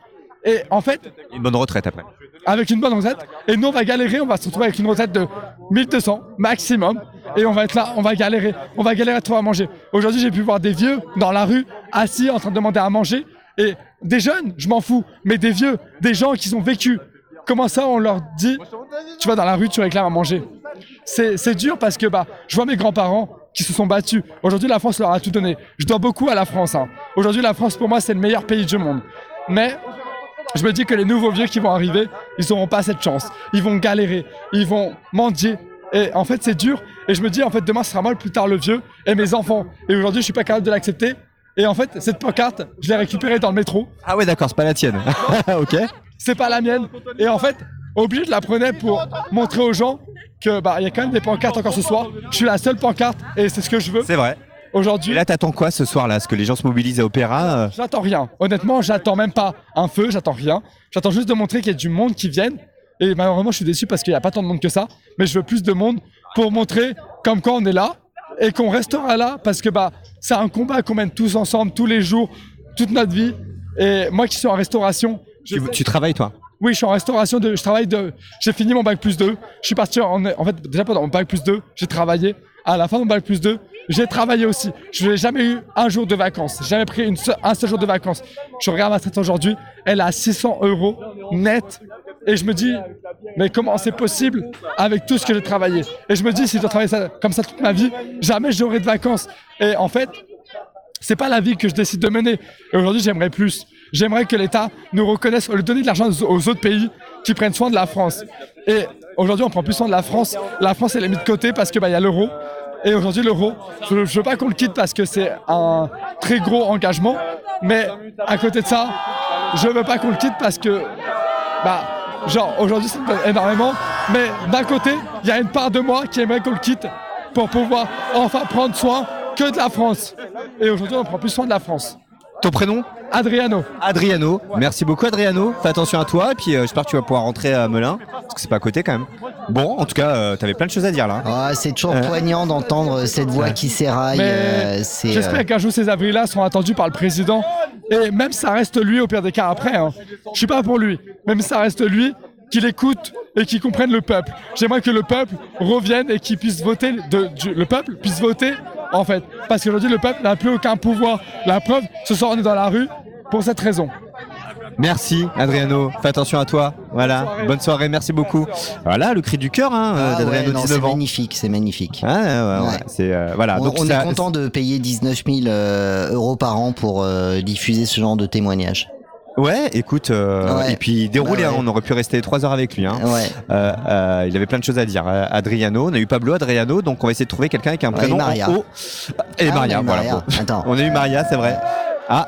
Et en fait, Une bonne retraite après. avec une bonne retraite. Et nous, on va galérer, on va se retrouver avec une retraite de 1200 maximum. Et on va être là, on va galérer. On va galérer à trouver à manger. Aujourd'hui, j'ai pu voir des vieux dans la rue, assis, en train de demander à manger. Et des jeunes, je m'en fous, mais des vieux, des gens qui ont vécu. Comment ça, on leur dit, tu vas dans la rue, tu réclames à manger? C'est dur parce que bah, je vois mes grands-parents qui se sont battus. Aujourd'hui, la France leur a tout donné. Je dois beaucoup à la France. hein. Aujourd'hui, la France, pour moi, c'est le meilleur pays du monde. Mais je me dis que les nouveaux vieux qui vont arriver, ils n'auront pas cette chance. Ils vont galérer, ils vont mendier. Et en fait, c'est dur. Et je me dis, en fait, demain ce sera moi, plus tard le vieux, et mes enfants. Et aujourd'hui, je suis pas capable de l'accepter. Et en fait, cette pancarte, je l'ai récupérée dans le métro. Ah ouais, d'accord, c'est pas la tienne. ok. C'est pas la mienne. Et en fait, obligé de la prendre pour montrer aux gens que bah il y a quand même des pancartes encore ce soir. Je suis la seule pancarte et c'est ce que je veux. C'est vrai. Aujourd'hui. Et là, t'attends quoi ce soir là? Est-ce que les gens se mobilisent à Opéra euh? J'attends rien. Honnêtement, j'attends même pas un feu, j'attends rien. J'attends juste de montrer qu'il y a du monde qui vienne. Et malheureusement, je suis déçu parce qu'il n'y a pas tant de monde que ça. Mais je veux plus de monde pour montrer comme quoi on est là et qu'on restera là parce que bah c'est un combat qu'on mène tous ensemble, tous les jours, toute notre vie. Et moi qui suis en restauration, tu travailles toi? Oui, je suis en restauration. De, je travaille. J'ai fini mon bac plus 2. Je suis parti en. En fait, déjà pendant mon bac plus 2, j'ai travaillé. À la fin de mon bac plus 2, j'ai travaillé aussi. Je n'ai jamais eu un jour de vacances. J'ai jamais pris un seul jour de vacances. Je regarde ma retraite aujourd'hui. Elle à 600 euros net. Et je me dis, mais comment c'est possible avec tout ce que j'ai travaillé? Et je me dis, si je dois travailler comme ça toute ma vie, jamais j'aurai de vacances. Et en fait, c'est pas la vie que je décide de mener. Et aujourd'hui, j'aimerais plus. J'aimerais que l'État nous reconnaisse, au lieu de donner de l'argent aux autres pays qui prennent soin de la France. Et aujourd'hui, on prend plus soin de la France. La France, elle est mise de côté parce que bah, y a l'euro. Et aujourd'hui, l'euro, je, je veux pas qu'on le quitte parce que c'est un très gros engagement. Mais à côté de ça, je veux pas qu'on le quitte parce que, bah, genre, aujourd'hui, plaît énormément. Mais d'un côté, il y a une part de moi qui aimerait qu'on le quitte pour pouvoir enfin prendre soin que de la France. Et aujourd'hui, on prend plus soin de la France. Ton prénom Adriano. Adriano. Merci beaucoup Adriano. Fais attention à toi et puis euh, j'espère que tu vas pouvoir rentrer à Melun parce que c'est pas à côté quand même. Bon, en tout cas, euh, t'avais plein de choses à dire là. Ah, c'est toujours Euh. poignant d'entendre cette voix qui s'éraille. Mais euh, c'est, j'espère euh, qu'un jour ces avrils-là seront attendus par le président. Et même ça reste lui au pire des cas après. Hein. Je suis pas pour lui. Même ça reste lui qu'il écoute et qu'il comprenne le peuple. J'aimerais que le peuple revienne et qu'il puisse voter. De, du- le peuple puisse voter en fait. Parce qu'aujourd'hui le peuple n'a plus aucun pouvoir. La preuve, ce soir on est dans la rue pour cette raison. Merci Adriano. Fais attention à toi. Voilà. Bonne soirée. Merci beaucoup. Voilà le cri du cœur hein, ah d'Adriano non, 19 c'est magnifique, c'est magnifique. Ouais, ouais, ouais, euh, voilà. on Donc on ça- est content de payer 19 000 euh, euros par an pour euh, diffuser ce genre de témoignages. Ouais, écoute, euh, Ouais. et puis déroulé, Bah ouais. hein, on aurait pu rester trois heures avec lui. Hein. Ouais. Euh, euh, il avait plein de choses à dire. Euh, Adriano, on a eu Pablo Adriano, donc on va essayer de trouver quelqu'un avec un prénom et Maria. en haut. Et Ah, on Maria, eu voilà. Maria. bon. Attends. On a eu Maria, c'est vrai. Ah,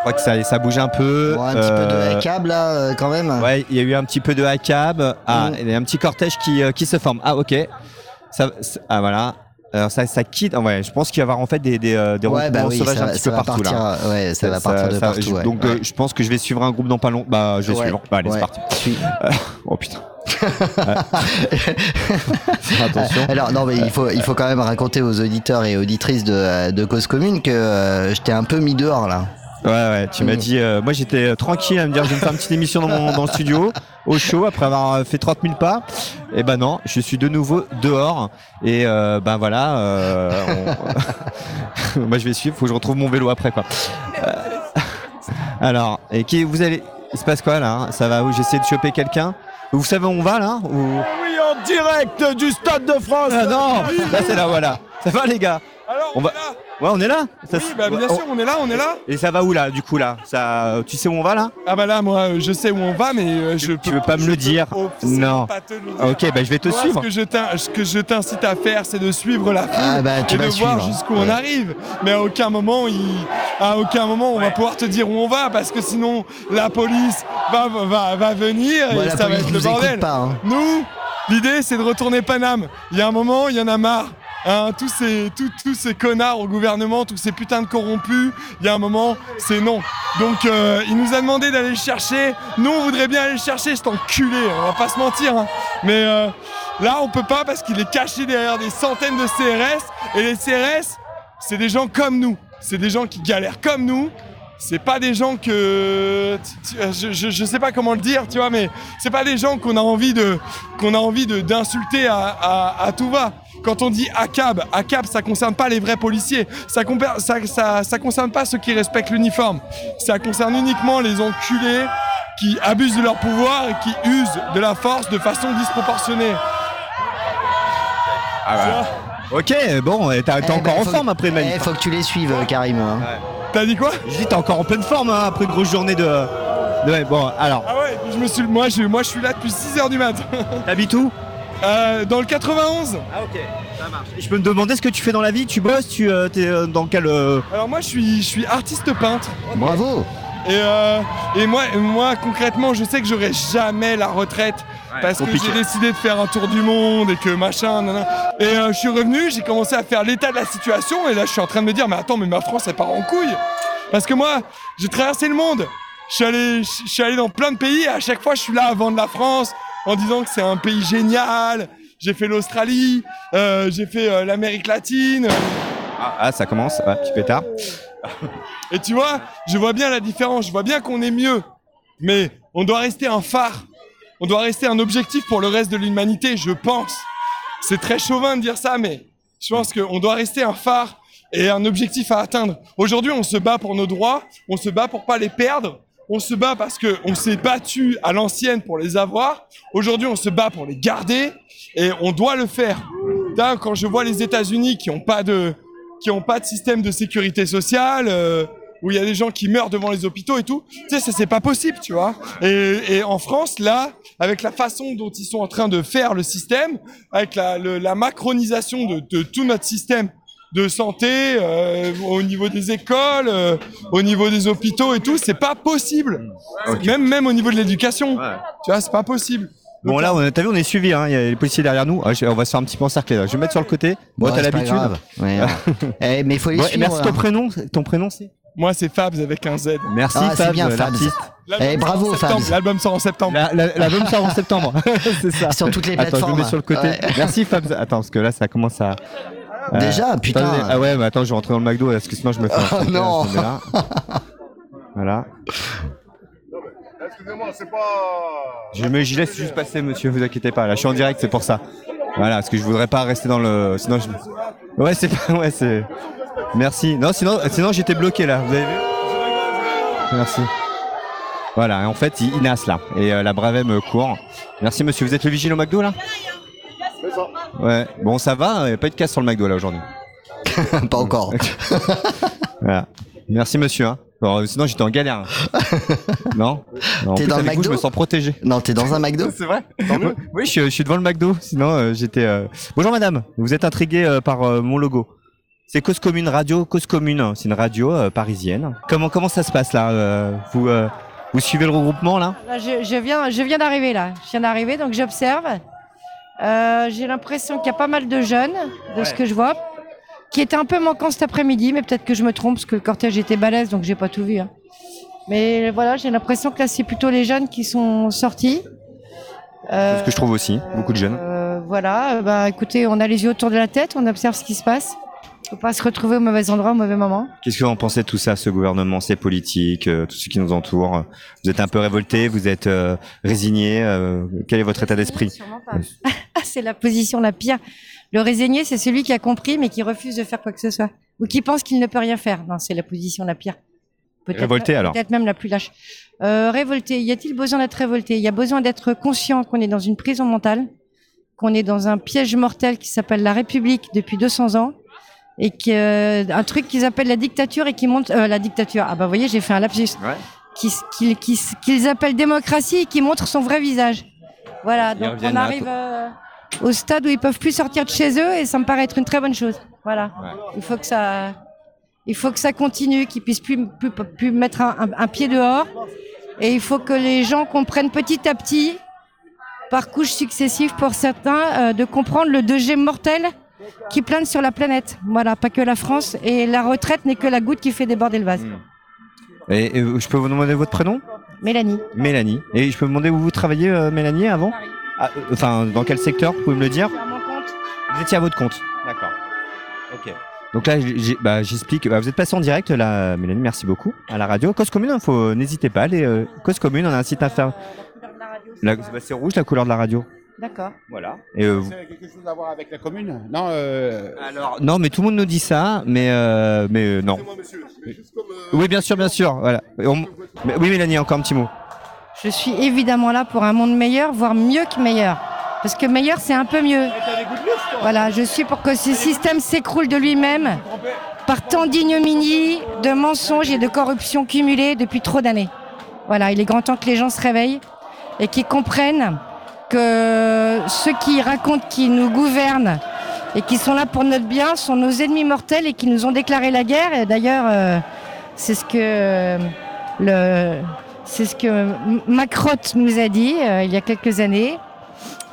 crois que ça, ça bouge un peu. un petit peu de hackab là, quand même. Ouais, il y a eu un petit peu de hackab. Ah, Mm. il y a un petit cortège qui, qui se forme. Ah, ok. Ça- ah, voilà. Alors ça, ça quitte. Ouais, je pense qu'il va y avoir en fait des, des, euh, des Ouais, bah oui, sauvages ça un petit ça peu partout là. ouais, ça va partir de partout, je- ouais, donc euh, je pense que je vais suivre un groupe dans pas long. Bah, je vais suivre. Bah, allez, c'est parti. Suis. Euh, oh putain. Attention. Alors non mais il faut il faut quand même raconter aux auditeurs et auditrices de, de cause commune que euh, je t'ai un peu mis dehors là. Ouais, ouais, tu m'as Mm. dit. euh, moi, j'étais euh, tranquille à me dire, je vais me faire une petite émission dans, mon, dans le studio, au chaud, après avoir euh, fait 30 000 pas. Et ben non, je suis de nouveau dehors. Et euh, ben voilà. euh, on- moi, je vais suivre. Faut que je retrouve mon vélo après, quoi. Euh, alors, et qui vous allez. Il se passe quoi là hein? Ça va où? J'essaie de choper quelqu'un? Vous savez où on va là ou... Oui, en direct du Stade de France. Ah non Là, c'est là, voilà. Ça va, les gars? Alors, on va... Ouais, on est là Ça Oui, bah, bien sûr, on est là, on est là. Et ça va où là, du coup là ça... Tu sais où on va là Ah bah là, moi, euh, je sais où on va, mais euh, je Tu veux pas me le dire Non. pas te le dire. Ok, bah je vais te Moi, suivre. Ce que je t'incite à faire, c'est de suivre la foule Ah bah, tu et vas de voir suivre. jusqu'où on arrive. Mais à aucun moment, il... à aucun moment, on va pouvoir te dire où on va, parce que sinon, la police va, va, va venir et ça va être le bordel. pas, hein. Nous, l'idée, c'est de retourner Paname. Il y a un moment, il y en a marre. Hein, tous, ces, tous, tous ces connards au gouvernement, tous ces putains de corrompus, il y a un moment, c'est non. Donc euh, il nous a demandé d'aller le chercher. Nous, on voudrait bien aller le chercher, cet enculé, on va pas se mentir. hein. Mais euh, là, on peut pas parce qu'il est caché derrière des centaines de CRS. Et les CRS, c'est des gens comme nous. C'est des gens qui galèrent comme nous. C'est pas des gens que tu- je, je, je sais pas comment le dire, tu vois, mais c'est pas des gens qu'on a envie de qu'on a envie de d'insulter à, à, à tout va. Quand on dit ACAB, ACAB, ça concerne pas les vrais policiers. Ça, ça, ça, ça concerne pas ceux qui respectent l'uniforme. Ça concerne uniquement les enculés qui abusent de leur pouvoir et qui usent de la force de façon disproportionnée. Ah bah. Ok, bon, t'es Eh encore ben, en forme que- après le eh, faut que tu les suives, euh, Karim. hein. T'as dit quoi? Je dis t'es encore en pleine forme hein, après une grosse journée de. de- ouais, bon, alors, Ah ouais, je me suis, moi, je, moi je suis là depuis 6h du mat. t'habites où? Euh, dans le 91 Ah ok, ça marche. Je peux me demander ce que tu fais dans la vie Tu bosses Tu euh, t'es euh, dans quel euh, Alors moi je suis, je suis artiste peintre. Bravo. Et, euh, et moi, moi concrètement je sais que j'aurai jamais la retraite parce que j'ai décidé de faire un tour du monde et que machin. nanana. Et euh, je suis revenu, j'ai commencé à faire l'état de la situation et là je suis en train de me dire mais attends mais ma France elle part en couille. Parce que moi j'ai traversé le monde. Je suis allé, je suis allé dans plein de pays et à chaque fois je suis là à vendre la France en disant que c'est un pays génial. J'ai fait l'Australie, euh, j'ai fait euh, l'Amérique latine. ah, ah, ça commence, petit pétard. Et tu vois, je vois bien la différence, je vois bien qu'on est mieux. Mais on doit rester un phare. On doit rester un objectif pour le reste de l'humanité, je pense. C'est très chauvin de dire ça, mais je pense qu'on doit rester un phare et un objectif à atteindre. Aujourd'hui, on se bat pour nos droits, on se bat pour pas les perdre. On se bat parce que on s'est battu à l'ancienne pour les avoir. Aujourd'hui, on se bat pour les garder et on doit le faire. Quand je vois les États-Unis qui ont pas de qui ont pas de système de sécurité sociale, euh, où il y a des gens qui meurent devant les hôpitaux et tout. Tu sais, ça c'est pas possible, tu vois. Et, et en France, là, avec la façon dont ils sont en train de faire le système, avec la, la macronisation de, de tout notre système de santé, euh, au niveau des écoles, euh, au niveau des hôpitaux et tout, c'est pas possible. Même même au niveau de l'éducation, tu vois, c'est pas possible. Bon là, on a- t'as vu, on est suivi, hein, il y a les policiers derrière nous. Ah, je- on va se faire un petit peu encercler là. Je vais me mettre sur le côté. Bon, Ouais, t'as l'habitude. Ouais, ouais. Eh, mais il faut les Ouais, suivre. Merci ton hein. prénom. Ton prénom c'est? Moi, c'est Fabs avec un Z. Merci Ah, Fabs, bien, Fabs. l'artiste. L'album Eh, sort en bravo. Fabs. L'album sort en septembre. La- la- L'album sort en septembre. c'est ça. Sur toutes les Attends, je plateformes. me mets sur le côté. Ouais. Merci Fabs. Attends, parce que là, ça commence à. Euh, Déjà, putain. attendez. Ah ouais, mais attends, je vais rentrer dans le McDo parce que sinon je me fais. un Oh truc, là, non. me mets là. Voilà. Excusez-moi, c'est pas. Je me je laisse juste passer, monsieur, vous inquiétez pas. Là, je suis en direct, c'est pour ça. Voilà, parce que je voudrais pas rester dans le. Sinon, je. Ouais, c'est pas. Ouais, c'est. Merci. Non, sinon, sinon j'étais bloqué là. Vous avez vu? Merci. Voilà, et en fait, il, il nasse là. Et euh, la Bravem euh, court. Merci, monsieur. Vous êtes le vigile au McDo là? C'est ça. Ouais. Bon, ça va. Il n'y a pas eu de casse sur le McDo là aujourd'hui. pas encore. Voilà. Merci, monsieur. Hein. Bon, sinon, j'étais en galère. hein. non, non T'es dans le McDo je me sens protégé. Non, t'es dans un McDo C'est vrai Oui, je, suis- je suis devant le McDo. Sinon, euh, j'étais. euh, Bonjour madame. Vous êtes intriguée euh, par euh, mon logo C'est Cause Commune Radio, Cause Commune, c'est une radio euh, parisienne. Comment comment ça se passe là euh, Vous euh, vous suivez le regroupement là? Là, je, je viens, je viens d'arriver là. Je viens d'arriver, donc j'observe. Euh, J'ai l'impression qu'il y a pas mal de jeunes, de ce que je vois, qui étaient un peu manquants cet après-midi, mais peut-être que je me trompe parce que le cortège était balèze, donc j'ai pas tout vu. hein. Mais voilà, j'ai l'impression que là, c'est plutôt les jeunes qui sont sortis. C'est ce que je trouve aussi, beaucoup de jeunes. Euh, voilà, euh, bah écoutez, on a les yeux autour de la tête, on observe ce qui se passe. Faut pas se retrouver au mauvais endroit, au mauvais moment. Qu'est-ce que vous en pensez de tout ça, ce gouvernement, ces politiques, euh, tout ce qui nous entoure Vous êtes un peu révolté, vous êtes euh, résigné. euh, quel est votre état d'esprit? c'est la position la pire. Le résigné, c'est celui qui a compris mais qui refuse de faire quoi que ce soit. Ou qui pense qu'il ne peut rien faire. Non, c'est la position la pire. Révolté, alors? Peut-être même la plus lâche. Euh, révolté. Y a-t-il besoin d'être révolté? Il y a besoin d'être conscient qu'on est dans une prison mentale, qu'on est dans un piège mortel qui s'appelle la République depuis 200 ans, et que euh, un truc qu'ils appellent la dictature et qui montre euh, la dictature. Ah bah vous voyez, j'ai fait un lapsus. Qui- Qu'ils qui, qu'ils appellent démocratie et qui montre son vrai visage. Voilà. Donc on arrive euh, au stade où ils peuvent plus sortir de chez eux et ça me paraît être une très bonne chose. Voilà. Il faut que ça, il faut que ça continue, qu'ils puissent plus, plus, plus mettre un, un- un pied dehors. Et il faut que les gens comprennent petit à petit, par couches successives pour certains, euh, de comprendre le 2G mortel qui plane sur la planète. Voilà, pas que la France. Et la retraite n'est que la goutte qui fait déborder le vase. Et, et je peux vous demander votre prénom? Mélanie. Mélanie. Et je peux vous demander où vous travaillez, euh, Mélanie, avant? Ah, euh, Enfin, dans quel secteur? Vous pouvez me le dire? Vous étiez à votre compte. D'accord. Ok. Donc là, bah, j'explique. bah, vous êtes passé en direct, là, Mélanie. Merci beaucoup à la radio. Cause commune, n'hésitez pas. Les euh, Cause commune, on a un site à faire. La- bah, c'est rouge la couleur de la radio. D'accord. Voilà. Et, euh, vous- Ça a quelque chose à voir avec la commune? Non, euh... Alors, non, mais tout le monde nous dit ça, mais euh, mais euh, non. Oui, bien sûr, bien sûr. Voilà. Et on- mais- oui, Mélanie, encore un petit mot. Je suis évidemment là pour un monde meilleur, voire mieux que meilleur. Parce que meilleur, c'est un peu mieux. Voilà, je suis pour que ce système s'écroule de lui-même par tant d'ignominie, de mensonges et de corruption cumulées depuis trop d'années. Voilà, il est grand temps que les gens se réveillent et qu'ils comprennent que ceux qui racontent qu'ils nous gouvernent et qui sont là pour notre bien sont nos ennemis mortels et qui nous ont déclaré la guerre. Et d'ailleurs, euh, c'est ce que euh, le, c'est ce que Macrotte nous a dit euh, il y a quelques années.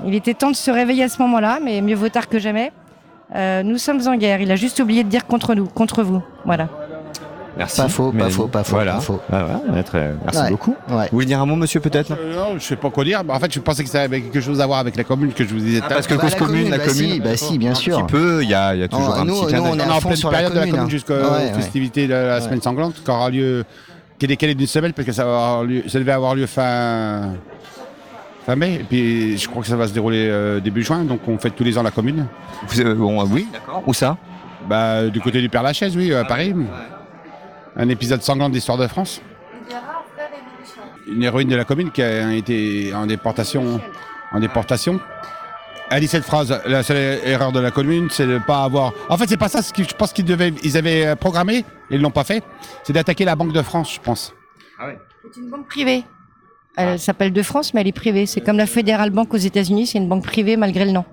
Il était temps de se réveiller à ce moment-là, mais mieux vaut tard que jamais. Euh, nous sommes en guerre. Il a juste oublié de dire contre nous, contre vous. Voilà. Merci. Pas faux, pas faux, pas faux, Voilà. pas faux. Ah, très- Merci Ouais. beaucoup. Vous voulez dire un mot, monsieur, peut-être? Euh, non, je sais pas quoi dire. En fait, je pensais que ça avait quelque chose à voir avec la commune que je vous disais. Ah, parce que Bah, cause la commune, la commune, bah commune. si, bah si, bien un sûr. petit peu, il y a, il y a toujours Oh, un nous- petit nous, on est On est à en pleine sur la période de la commune, jusqu'aux Ouais, ouais. festivités de la semaine sanglante, qui aura lieu, qui est décalée d'une semaine parce que ça, va avoir lieu- ça devait avoir lieu fin, fin mai. Et puis je crois que ça va se dérouler euh, début juin, donc on fête tous les ans la commune. Vous, euh, bon, oui, d'accord. Où ça? Bah, Du côté du Père Lachaise, oui, à Paris. Un épisode sanglant de l'histoire de France. Une héroïne de la commune qui a été en déportation. En déportation. Elle dit cette phrase, la seule erreur de la commune, c'est de pas avoir. En fait, c'est pas ça ce que je pense qu'ils devaient, ils avaient euh, programmé, ils l'ont pas fait. C'est d'attaquer la Banque de France, je pense. C'est une banque privée. Elle s'appelle De France, mais elle est privée. C'est comme la Federal Bank aux États-Unis, c'est une banque privée malgré le nom.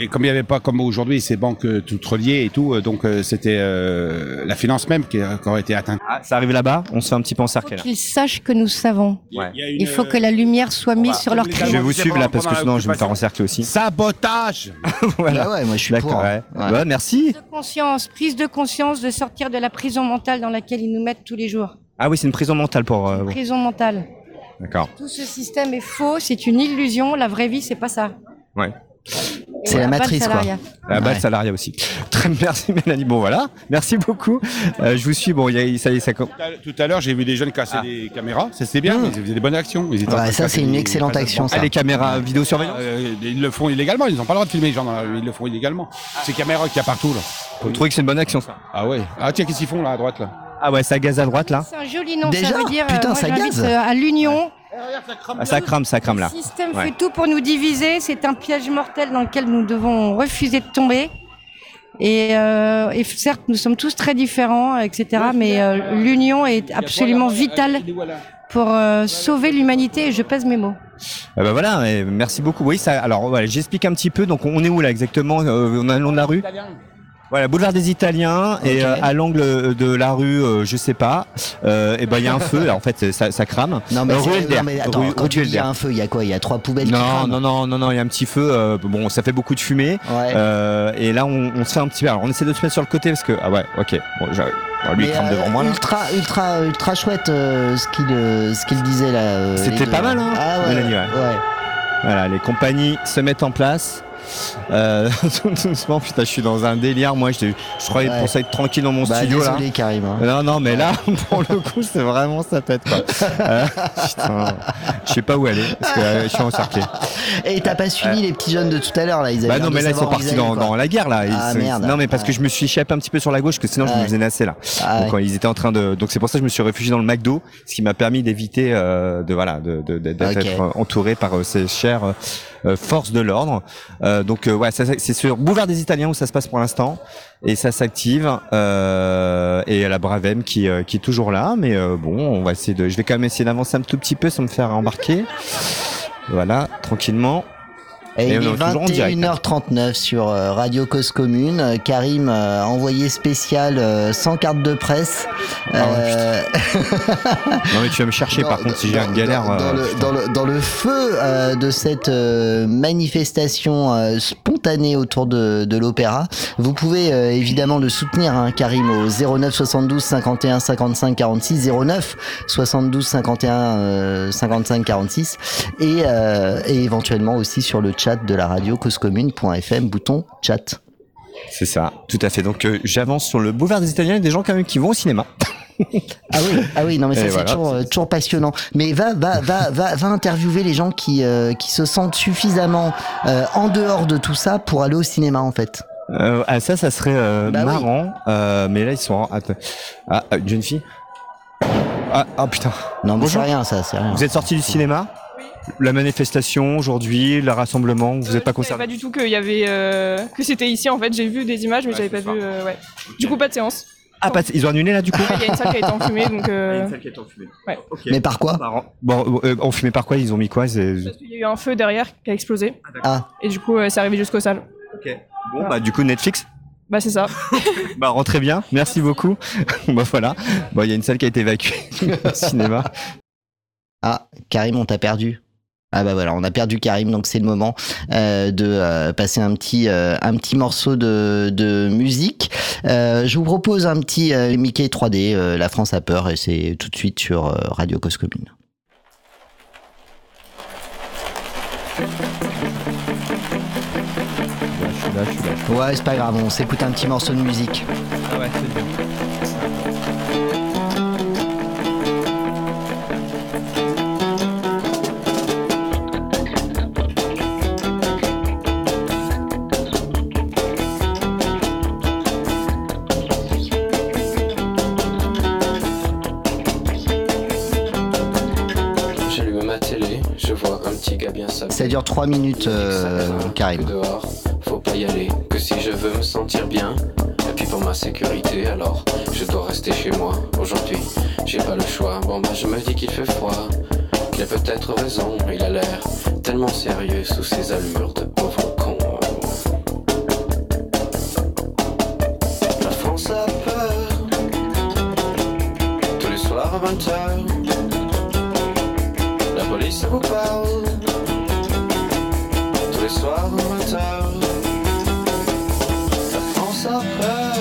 Et comme il n'y avait pas, comme aujourd'hui, ces banques euh, toutes reliées et tout, euh, donc euh, c'était euh, la finance même qui, qui aurait été atteinte. Ah, ça arrive là-bas, on se fait un petit peu encercler là. Qu'ils sachent que nous savons. Ouais. Il faut que la lumière soit mise sur leur Je crime. vais vous suivre là parce que sinon je vais me faire encercler aussi. Sabotage voilà. Ah ouais, moi je suis D'accord, pour. ouais. Ouais. Ouais, merci. Conscience, prise de conscience de sortir de la prison mentale dans laquelle ils nous mettent tous les jours. Ah oui, c'est une prison mentale pour euh, vous. Prison mentale. D'accord. Tout ce système est faux, c'est une illusion. La vraie vie, c'est pas ça. Ouais. Et la matrice, quoi. La balle Ouais. salariat aussi. Très merci Mélanie. Bon voilà, merci beaucoup. Euh, je vous suis. Bon, il y a, ça y est, ça. Tout à l'heure, j'ai vu des jeunes casser des caméras, ça c'était bien, ils faisaient des bonnes actions. Ils Ouais, ça, c'est une des- excellente des- action, ça. Ah, les caméras vidéosurveillance. Euh, ils le font illégalement, ils n'ont pas le droit de filmer les gens dans la rue, ils le font illégalement. Ces caméras qu'il y a partout là. Vous trouvez que c'est une bonne action ça Ah ouais. Ah tiens, qu'est-ce qu'ils font là à droite là? Ah ouais, ça gaze à droite là. C'est un joli nom, Déjà ça veut dire. euh, Putain, moi, ça j'invite, gaze. euh, à l'union. Ah, ça crame, ça crame là. Le système Ouais. fait tout pour nous diviser. C'est un piège mortel dans lequel nous devons refuser de tomber. Et, euh, et certes, nous sommes tous très différents, etc. Mais euh, l'union est absolument vitale pour euh, sauver l'humanité. Et je pèse mes mots. Ah bah voilà, merci beaucoup. Oui, ça. Alors voilà, j'explique un petit peu. Donc on est où là exactement? On est le long de la rue? Voilà, boulevard des Italiens et euh, à l'angle de la rue, euh, je sais pas, euh, et ben il y a un feu. Là, en fait, ça, ça crame. Non mais, Euh, rue non, mais attends, rue- quand tu dis il y a un feu, il y a quoi? Il y a trois poubelles qui Non, crament. non, non, non, non, il y a un petit feu. euh, bon, ça fait beaucoup de fumée. Euh, et là, on, on se fait un petit peu. Alors, on essaie de se mettre sur le côté parce que ah ouais, ok. Bon, j'arrive. Bon, lui, il crame euh, devant moi. là. Ultra, ultra, ultra chouette euh, ce qu'il euh, ce qu'il disait là. euh, C'était pas mal, hein, Ah ouais. Ouais. Voilà, les compagnies se mettent en place. Euh, tout doucement, putain, je suis dans un délire. Moi, je, je croyais Ouais. pour ça être tranquille dans mon Bah, studio désolé, là. Karim, hein. Non, non, mais là, pour le coup, c'est vraiment sa tête. Quoi. Euh, putain, je sais pas où aller parce que euh, je suis encerclé. Et t'as pas suivi les petits jeunes de tout à l'heure là Ils avaient Bah non, mais là ils sont partis dans, dans la guerre là. Ils Ah merde. Non, mais parce que je me suis échappé un petit peu sur la gauche, que sinon je me faisais nasser là. Ah Donc quand ils étaient en train de, donc c'est pour ça que je me suis réfugié dans le McDo, ce qui m'a permis d'éviter euh, de voilà, de de- de- d'être euh, entouré par euh, ces euh, euh, forces de l'ordre. Euh, donc euh, ouais, c'est sur Boulevard des Italiens où ça se passe pour l'instant et ça s'active. Euh, et la Bravem qui euh, qui est toujours là, mais euh, bon, on va essayer de, je vais quand même essayer d'avancer un tout petit peu sans me faire embarquer. Voilà, tranquillement. Et, il est est toujours en direct. 21h39 sur euh, Radio Cause Commune. Euh, Karim, euh, envoyé spécial euh, sans carte de presse. Ah Euh, Non mais tu vas me chercher par contre si j'ai une galère. dans, le, dans, le, dans le feu de cette manifestation spontanée autour de, de l'opéra. Vous pouvez évidemment le soutenir, hein, Karim, au 09 72 51 55 46, 09 72 51 euh, 55 46, et, et éventuellement aussi sur le chat de la radio causecommune.fm, bouton chat. C'est ça, tout à fait. Donc euh, j'avance sur le boulevard des Italiens, a des gens quand même qui vont au cinéma. Ah oui, ah oui, non mais ça Et c'est voilà. toujours, euh, toujours passionnant. Mais va, va, va, va, va interviewer les gens qui, euh, qui se sentent suffisamment en dehors de tout ça pour aller au cinéma en fait. Ah ça, ça serait Bah marrant. Mais là ils sont. en- Attends. Ah, euh, une jeune fille. Ah, ah, putain. Non mais c'est rien ça, c'est rien. Vous êtes sorti du cinéma? La manifestation aujourd'hui, le rassemblement, vous n'êtes pas Je savais concerné pas du tout qu'il y avait euh, que c'était ici en fait. J'ai vu des images mais j'avais pas vu. euh, ouais. Du coup pas de séance. Ah, pas de- ils ont annulé là du coup Il y a une salle qui a été enfumée donc. euh, Ouais. Mais par quoi Bon, euh, on fumait par quoi Ils ont mis quoi Il y a eu un feu derrière qui a explosé. Ah. Et du coup euh, c'est arrivé jusqu'aux salles. Ok. Bon, bah du coup Netflix Bah c'est ça. Bah rentrez bien, merci beaucoup. bah voilà. Bon, il y a une salle qui a été évacuée cinéma. Ah, Karim, on t'a perdu. Ah bah voilà, on a perdu Karim, donc c'est le moment euh, de euh, passer un petit euh, un petit morceau de, de musique. Je vous propose un petit Mickey 3D, euh, La France a peur, et c'est tout de suite sur Radio Cause Commune. Je suis là, je suis là. Ouais, c'est pas grave, on s'écoute un petit morceau de musique. Ah ouais, c'est bien. Ça dure 3 minutes, euh, Karim. dehors, faut pas y aller, que si je veux me sentir bien. Et puis pour ma sécurité, alors je dois rester chez moi. Aujourd'hui, j'ai pas le choix. Bon bah je me dis qu'il fait froid. Il a peut-être raison, il a l'air tellement sérieux sous ses allures de pauvre con. La France a peur. Tous les soirs à 20h. La police vous parle. Soirs à 20h. La France a peur.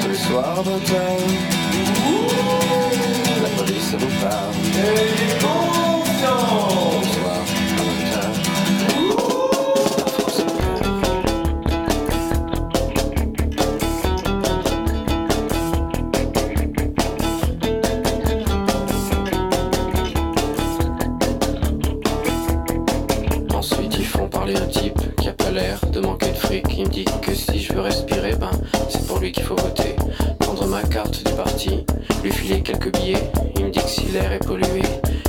Tous les soirs 20h. La police vous parle. Fric Il me dit que si je veux respirer, ben c'est pour lui qu'il faut voter. Prendre ma carte du parti, lui filer quelques billets. Il me dit que si l'air est pollué,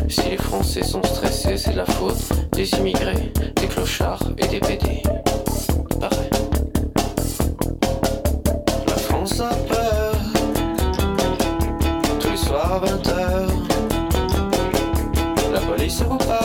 si les Français sont stressés C'est de la faute des immigrés, des clochards et des PD Pareil. La France a peur Tous les soirs à 20h La police vous parle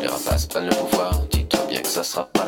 Les rapaces prennent le pouvoir, dis-toi bien que ça sera pas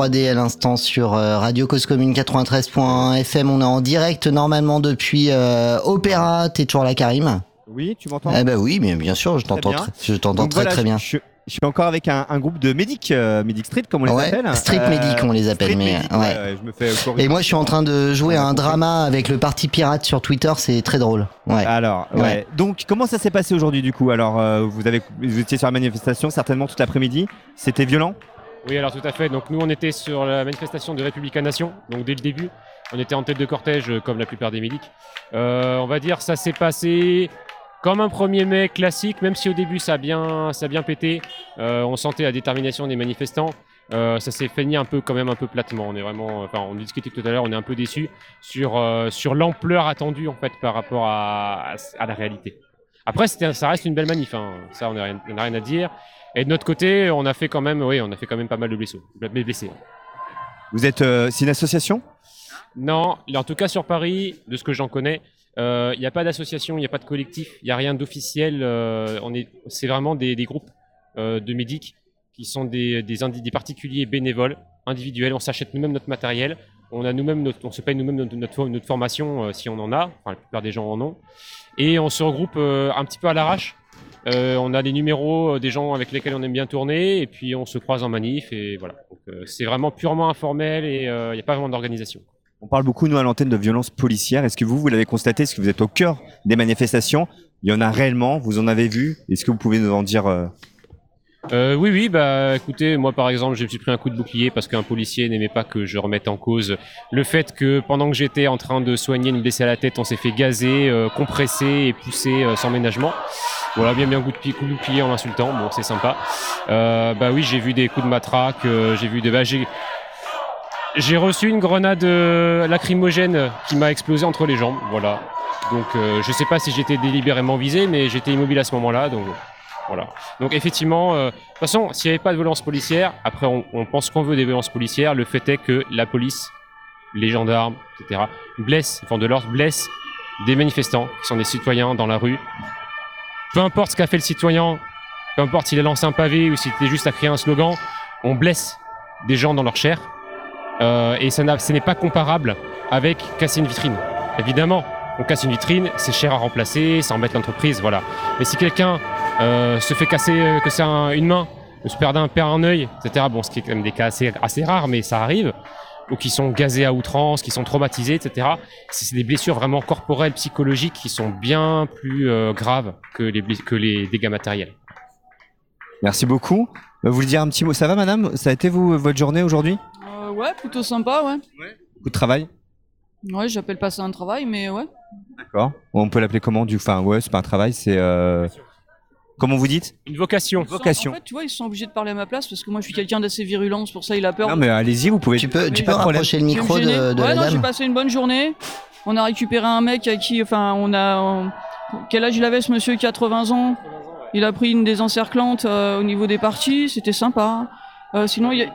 3D à l'instant sur euh, Radio Cause Commune 93.1 FM. On est en direct normalement depuis euh, Opéra. T'es toujours là, Karim Oui, tu m'entends Eh ben oui, mais bien sûr, je t'entends très, je t'entends Donc très voilà, très bien. Je, je suis encore avec un, un groupe de Medic, euh, Medic Street, comme on les Ouais, appelle. Street Euh, Medic, on les appelle, mais Medic, ouais. ouais, je me fais. Et moi, je suis en train de jouer à un drama avec le parti pirate sur Twitter. C'est très drôle. Alors. Donc, comment ça s'est passé aujourd'hui du coup? Alors, euh, vous avez, vous étiez sur la manifestation certainement toute l'après-midi. C'était violent? Oui, alors tout à fait. Donc nous, on était sur la manifestation de Républica Nation. Donc dès le début, on était en tête de cortège, euh, comme la plupart des médics. Euh, on va dire, ça s'est passé comme un 1er mai classique, même si au début ça a bien, ça a bien pété. Euh, on sentait la détermination des manifestants. Euh, ça s'est fini un peu quand même un peu platement. On est vraiment, enfin, on discutait tout à l'heure, on est un peu déçu sur euh, sur l'ampleur attendue en fait par rapport à, à, la réalité. Après, ça reste une belle manif, hein. ça on n'a rien, rien à dire. Et de notre côté, on a fait quand même, oui, on a fait quand même pas mal de blessés. blessés. Vous êtes, euh, c'est une association? Non, en tout cas sur Paris, de ce que j'en connais, euh, il n'y a pas d'association, il n'y a pas de collectif, il n'y a rien d'officiel. euh, on est, c'est vraiment des, des groupes euh, de médics qui sont des, des, des particuliers bénévoles, individuels. On s'achète nous-mêmes notre matériel, on a nous-mêmes, notre- on se paye nous-mêmes notre, notre, notre formation euh, si on en a. Enfin, la plupart des gens en ont. Et on se regroupe euh, un petit peu à l'arrache. Euh, on a des numéros euh, des gens avec lesquels on aime bien tourner et puis on se croise en manif et voilà. Euh, c'est vraiment purement informel et euh, il n'y a pas vraiment d'organisation. On parle beaucoup, nous, à l'antenne, de violences policières. Est-ce que vous, vous l'avez constaté? Est-ce que vous êtes au cœur des manifestations? Il y en a réellement? Vous en avez vu? Est-ce que vous pouvez nous en dire euh, Euh, oui, oui, bah écoutez, moi par exemple, j'ai pris un coup de bouclier parce qu'un policier n'aimait pas que je remette en cause le fait que pendant que j'étais en train de soigner une blessée à la tête, on s'est fait gazer, euh, compresser et pousser euh, sans ménagement. Voilà, bien bien coup de, pied, coup de bouclier en m'insultant, bon c'est sympa. Euh, bah oui, j'ai vu des coups de matraque, euh, j'ai vu des... Bah, j'ai... J'ai reçu une grenade euh, lacrymogène qui m'a explosé entre les jambes, voilà. Donc euh, je sais pas si j'étais délibérément visé, mais j'étais immobile à ce moment-là, donc voilà. Donc effectivement, euh, de toute façon, s'il n'y avait pas de violence policière, après on, on pense qu'on veut des violences policières, le fait est que la police, les gendarmes, etc., blessent, enfin de l'ordre, blessent des manifestants, qui sont des citoyens dans la rue. Peu importe ce qu'a fait le citoyen, peu importe s'il a lancé un pavé ou s'il était juste à crier un slogan, on blesse des gens dans leur chair. Euh, et ça ce n'est pas comparable avec casser une vitrine. Évidemment, on casse une vitrine, c'est cher à remplacer, ça embête l'entreprise, voilà. Mais si quelqu'un euh, se fait casser, euh, que c'est un- une main, ou se perd un, perd un œil, etc., bon, ce qui est quand même des cas assez, assez rares, mais ça arrive, ou qui sont gazés à outrance, qui sont traumatisés, etc., c'est des blessures vraiment corporelles, psychologiques, qui sont bien plus euh, graves que les, bless- que les dégâts matériels. Merci beaucoup. Euh, Vous voulez dire un petit mot Ça va, madame? Ça a été vous, votre journée aujourd'hui? Euh, ouais, plutôt sympa, ouais. Beaucoup de travail? Ouais, j'appelle pas ça un travail, mais ouais. D'accord. On peut l'appeler comment du Enfin, ouais, c'est pas un travail, c'est. Euh... Comment vous dites Une vocation. vocation. En fait, tu vois, ils sont obligés de parler à ma place parce que moi je suis quelqu'un d'assez virulent, c'est pour ça il a peur. Non, mais allez-y, vous pouvez. Tu peux, tu peux rapprocher le micro de, de ouais, la non, j'ai passé une bonne journée. On a récupéré un mec à qui, enfin, on a. on- Quel âge il avait ce monsieur 80 ans? Il a pris une des encerclantes euh, au niveau des parties, c'était sympa. Euh, sinon, il y a-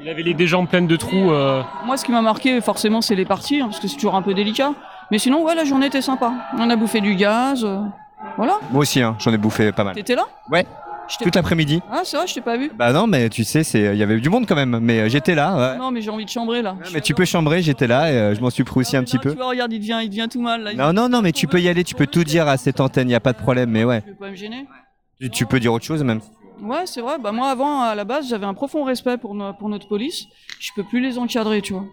Il avait les deux jambes pleines de trous. euh, moi ce qui m'a marqué forcément c'est les parties, hein, parce que c'est toujours un peu délicat. Mais sinon, ouais, la journée était sympa. On a bouffé du gaz. Voilà. Moi aussi, hein, j'en ai bouffé pas mal. T'étais là Ouais. Toute l'après-midi. Ah, c'est vrai, je t'ai pas vu. Bah non, mais tu sais, il y avait du monde quand même. Mais euh, j'étais là. ouais. Non, mais j'ai envie de chambrer là. Mais tu peux chambrer, j'étais là et euh, je m'en suis pris aussi un petit peu. Tu vois, regarde, il devient, il devient tout mal là. il- Non, non, non, mais tu peux y aller, tu peux tout dire à cette antenne, il n'y a pas de problème, mais ouais. Je vais pas me gêner. Tu, tu peux dire autre chose même. Ouais, c'est vrai. Bah moi, avant, à la base, j'avais un profond respect pour, no- pour notre police. Je peux plus les encadrer, tu vois.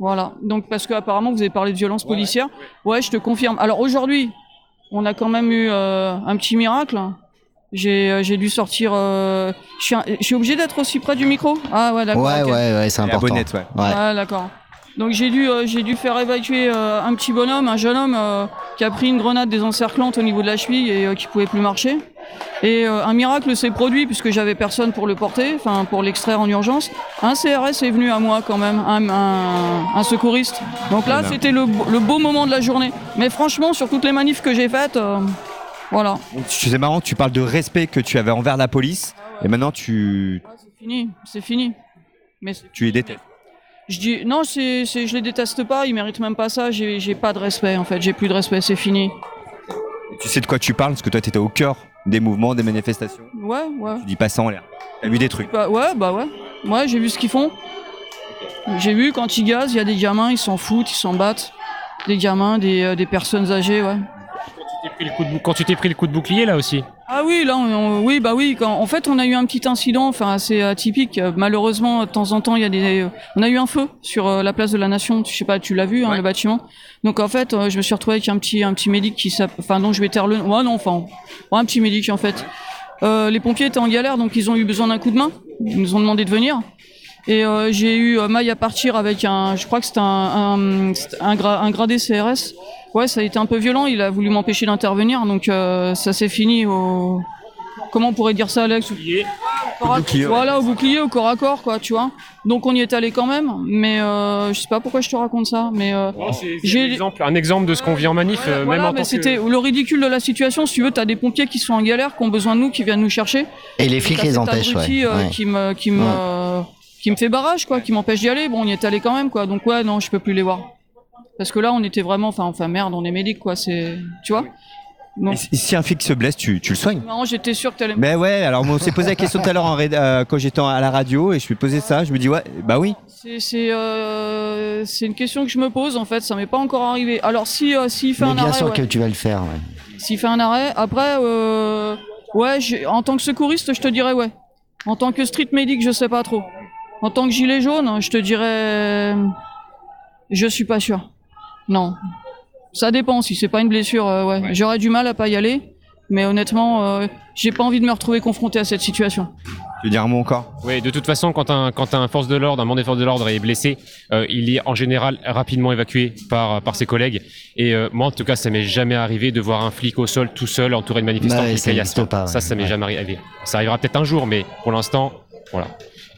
Voilà. Donc, parce qu'apparemment, vous avez parlé de violence policière. Ouais, je te confirme. Alors aujourd'hui, on a quand même eu euh, un petit miracle. J'ai euh, j'ai dû sortir. euh, je suis un- je suis obligé d'être aussi près du micro Ah ouais, d'accord. Ouais, ouais, ouais, c'est important. abonnette, ouais. Ouais, d'accord. Donc j'ai dû, euh, j'ai dû faire évacuer euh, un petit bonhomme, un jeune homme euh, qui a pris une grenade désencerclante au niveau de la cheville et qui pouvait plus marcher. Et un miracle s'est produit puisque j'avais personne pour le porter, enfin pour l'extraire en urgence. Un CRS est venu à moi quand même, un, un- un secouriste. Donc là Voilà. c'était le, beau- le beau moment de la journée. Mais franchement sur toutes les manifs que j'ai faites, voilà. C'est marrant, tu parles de respect que tu avais envers la police et maintenant tu, C'est fini, c'est fini. Mais tu les détestes. Je dis non, c'est, c'est- je les déteste pas, ils méritent même pas ça. J'ai, j'ai pas de respect en fait, j'ai plus de respect, c'est fini. Tu sais de quoi tu parles parce que toi tu étais au cœur des mouvements, des manifestations. Ouais, ouais. Tu dis pas ça en l'air. T'as vu des trucs. Bah ouais, bah ouais. Ouais, j'ai vu ce qu'ils font. J'ai vu quand ils gazent, il y a des gamins, ils s'en foutent, ils s'en battent. Des gamins, des, euh, des personnes âgées, ouais. T'es pris le coup de bou- Quand tu t'es pris le coup de bouclier là aussi. Ah oui, là, on- on- oui, bah oui. Quand, en fait, on a eu un petit incident, enfin assez atypique. Malheureusement, de temps en temps, il y a des, on a eu un feu sur euh, la place de la Nation. Je sais pas, tu l'as vu, hein, le bâtiment. Donc en fait, euh, je me suis retrouvé avec un petit, un petit médic qui s'appelle, enfin dont je vais taire le, ouais non, enfin, ouais, un petit médic en fait. Euh, les pompiers étaient en galère, donc ils ont eu besoin d'un coup de main. Ils nous ont demandé de venir. Et euh, j'ai eu euh, maille à partir avec un, je crois que c'était un, un, c'était un, gra- un gradé CRS. Ouais, ça a été un peu violent. Il a voulu m'empêcher d'intervenir, donc euh, ça s'est fini au. Comment on pourrait dire ça, Alex? Au bouclier. Voilà, au bouclier, au corps à corps, quoi, tu vois. Donc on y est allé quand même, mais euh, je sais pas pourquoi je te raconte ça, mais euh, J'ai un exemple, un exemple de ce qu'on vit en manif, euh, voilà, même en mais tant que- c'était le ridicule de la situation. Si tu veux, t'as des pompiers qui sont en galère, qui ont besoin de nous, qui viennent nous chercher. Et les flics les empêchent, ouais. euh, Ouais. qui me, qui me, Ouais. Qui me fait barrage, quoi, qui m'empêche d'y aller. Bon, on y est allé quand même, quoi. Donc ouais, non, je peux plus les voir. Parce que là, on était vraiment, enfin, enfin merde, on est médic, quoi. C'est, tu vois. Non. Et si- un flic se blesse, tu, tu le soignes. Non, j'étais sûr que t'allais. Mais ouais, alors on s'est posé la question tout à l'heure en euh, quand j'étais à la radio et je lui ai posé ça. Je me dis ouais, bah oui. C'est, c'est, euh, une question que je me pose en fait. Ça m'est pas encore arrivé. Alors si, euh, s'il fait Mais un bien arrêt, sûr ouais. que tu vas le faire. ouais. S'il fait un arrêt, après, euh, ouais, en tant que secouriste, je te dirais ouais. En tant que street medic, je sais pas trop. En tant que gilet jaune, je te dirais, je suis pas sûr. Non. Ça dépend. Si c'est pas une blessure, euh, ouais. J'aurais du mal à pas y aller. Mais honnêtement, euh, j'ai pas envie de me retrouver confronté à cette situation. Tu veux dire un mot encore? Oui, de toute façon, quand un, quand un force de l'ordre, un membre des forces de l'ordre est blessé, euh, il est en général rapidement évacué par, par ses collègues. Et euh, moi, en tout cas, ça m'est jamais arrivé de voir un flic au sol tout seul, entouré de manifestants. Bah ouais, qui ça pas, Ça, ouais. ça m'est jamais arrivé. Ça arrivera peut-être un jour, mais pour l'instant, voilà.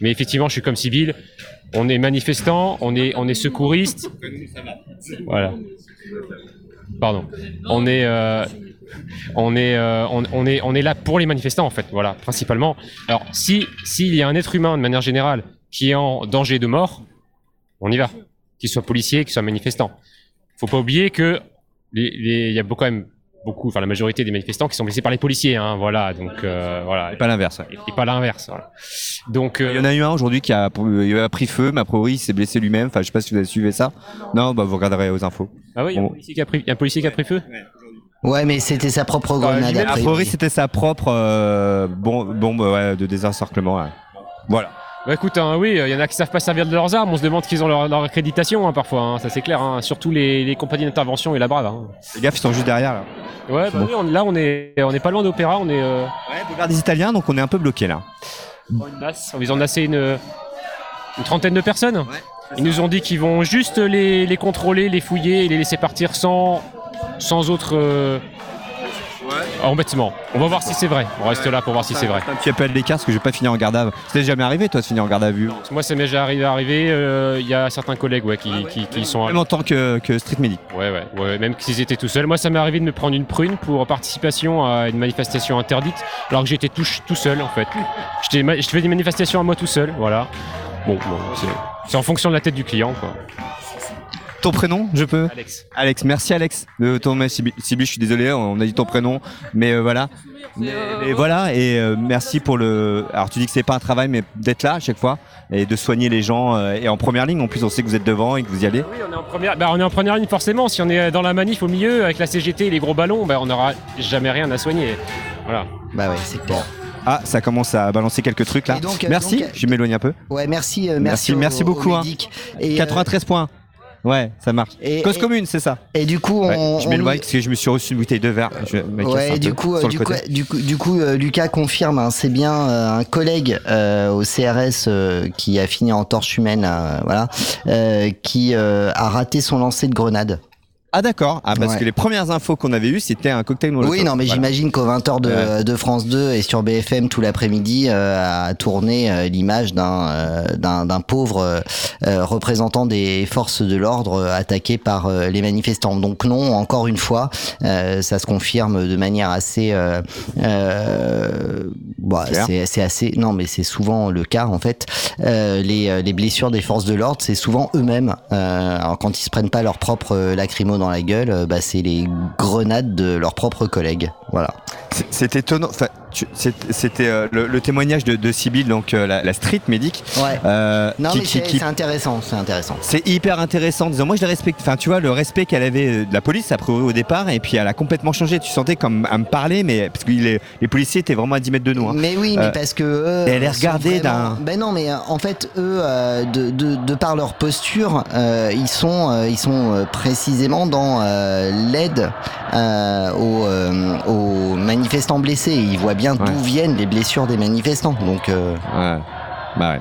Mais effectivement, je suis comme civil. On est manifestant, on est, on est secouriste. Voilà. Pardon. On est, euh, on est, euh, on, est, on est là pour les manifestants en fait. Voilà, principalement. Alors, si, s'il y a un être humain de manière générale qui est en danger de mort, on y va. Qu'il soit policier, qu'il soit manifestant. Faut pas oublier que il y a quand même beaucoup, enfin la majorité des manifestants qui sont blessés par les policiers. Hein, voilà, donc euh, voilà. Et pas l'inverse. ouais. Et pas l'inverse. Voilà. Donc, euh, Il y en a eu un aujourd'hui qui a, il a pris feu, mais a priori il s'est blessé lui-même. Enfin, je sais pas si vous avez suivi ça. Non, bah vous regarderez aux infos. Ah oui, il y a un Bon. policier qui a pris, il y a un policier qui a pris feu? Ouais, mais c'était sa propre grenade. A priori, c'était sa propre euh, bombe ouais, de désencerclement. ouais. Voilà. Bah écoute, hein, oui, il y en a qui savent pas servir de leurs armes. On se demande qu'ils ont leur, leur accréditation hein, parfois. hein, ça c'est clair. surtout les, les compagnies d'intervention et la brave. Hein. Les gars, ils sont juste derrière là. Ouais, bah oui, on- là on est, on est pas loin d'Opéra. On est. Euh, Regarde des Italiens, donc on est un peu bloqué là. ils ont nassé une, une trentaine de personnes. Ils nous ont dit qu'ils vont juste les, les contrôler, les fouiller et les laisser partir sans, sans autre euh, embêtement. On va voir si c'est vrai. On reste là pour voir si c'est vrai. Un petit appel d'écart parce que je vais pas finir en garde à vue. C'était jamais arrivé toi de finir en garde à vue Moi, ça m'est déjà arrivé. arrivé, euh, Il y a certains collègues ouais, qui, qui, qui sont. Même en tant que, que street medic. Ouais, ouais, ouais, même s'ils étaient tout seuls. Moi, ça m'est arrivé de me prendre une prune pour participation à une manifestation interdite, alors que j'étais tout, tout seul en fait. Ma- Je fais des manifestations à moi tout seul, voilà. Bon, bon c'est- c'est en fonction de la tête du client, quoi. Ton prénom, je peux Alex. Alex, merci Alex de ton Sibyl, Sibyl, je suis désolé, on a dit ton prénom, mais euh, voilà. Mais, mais voilà, et euh, merci pour le. Alors tu dis que c'est pas un travail, mais d'être là à chaque fois et de soigner les gens euh, et en première ligne. En plus, on sait que vous êtes devant et que vous y allez. Oui, on est en première, bah, on est en première ligne forcément. Si on est dans la manif au milieu avec la CGT et les gros ballons, bah, on n'aura jamais rien à soigner. Voilà. Bah ouais, c'est clair. Ah, ça commence à balancer quelques trucs là. Donc, euh, merci, donc, je m'éloigne un peu. Ouais, merci, euh, Merci, merci, au- merci au beaucoup. hein. Et, euh, 93 points. Ouais, ça marche. Et- Cause et- commune, c'est ça. Et du coup, on, Ouais, je m'éloigne parce que je me suis reçu une bouteille de verre. Je Ouais, du coup, euh, sur le du, coup, du coup, du coup, euh, Lucas confirme, hein, c'est bien euh, un collègue euh, au CRS euh, qui a fini en torche humaine, euh, voilà, euh, qui euh, a raté son lancer de grenade. Ah d'accord. Ah parce Ouais. que les premières infos qu'on avait eues, c'était un cocktail Molotov. Oui, non, mais Voilà. j'imagine qu'au 20h de, Ouais. de France 2 et sur BFM tout l'après-midi euh, a tourné euh, l'image d'un euh, d'un d'un pauvre euh, euh, représentant des forces de l'ordre attaqué par les manifestants. Donc non, encore une fois, euh, ça se confirme de manière assez... Euh, euh, bah, c'est c'est assez... Non, mais c'est souvent le cas en fait. Euh, les, les blessures des forces de l'ordre, c'est souvent eux-mêmes. Euh, quand ils se prennent pas leur propre euh, dans la gueule, euh, bah, c'est les grenades de leurs propres collègues. Voilà. C'est- étonnant. Enfin, c'était euh, le, le témoignage de, de Sibyl, donc euh, la, la street médic. Ouais. euh, Non, qui- mais c'est qui- intéressant, c'est intéressant. C'est hyper intéressant. Disons, moi, je la respecte. Enfin, tu vois, le respect qu'elle avait de la police, a priori, au départ, et puis elle a complètement changé. Tu sentais comme à me parler, mais parce que les, les policiers étaient vraiment à 10 mètres de nous. hein. Mais oui, mais parce que eux, elle est regardée d'un. Ben non, mais en fait, eux, de, de, de par leur posture, ils sont, ils sont précisément dans l'aide aux, aux manifestants blessés. Ils voient bien d'où viennent les blessures des manifestants. Donc, euh, Ouais. Bah ouais.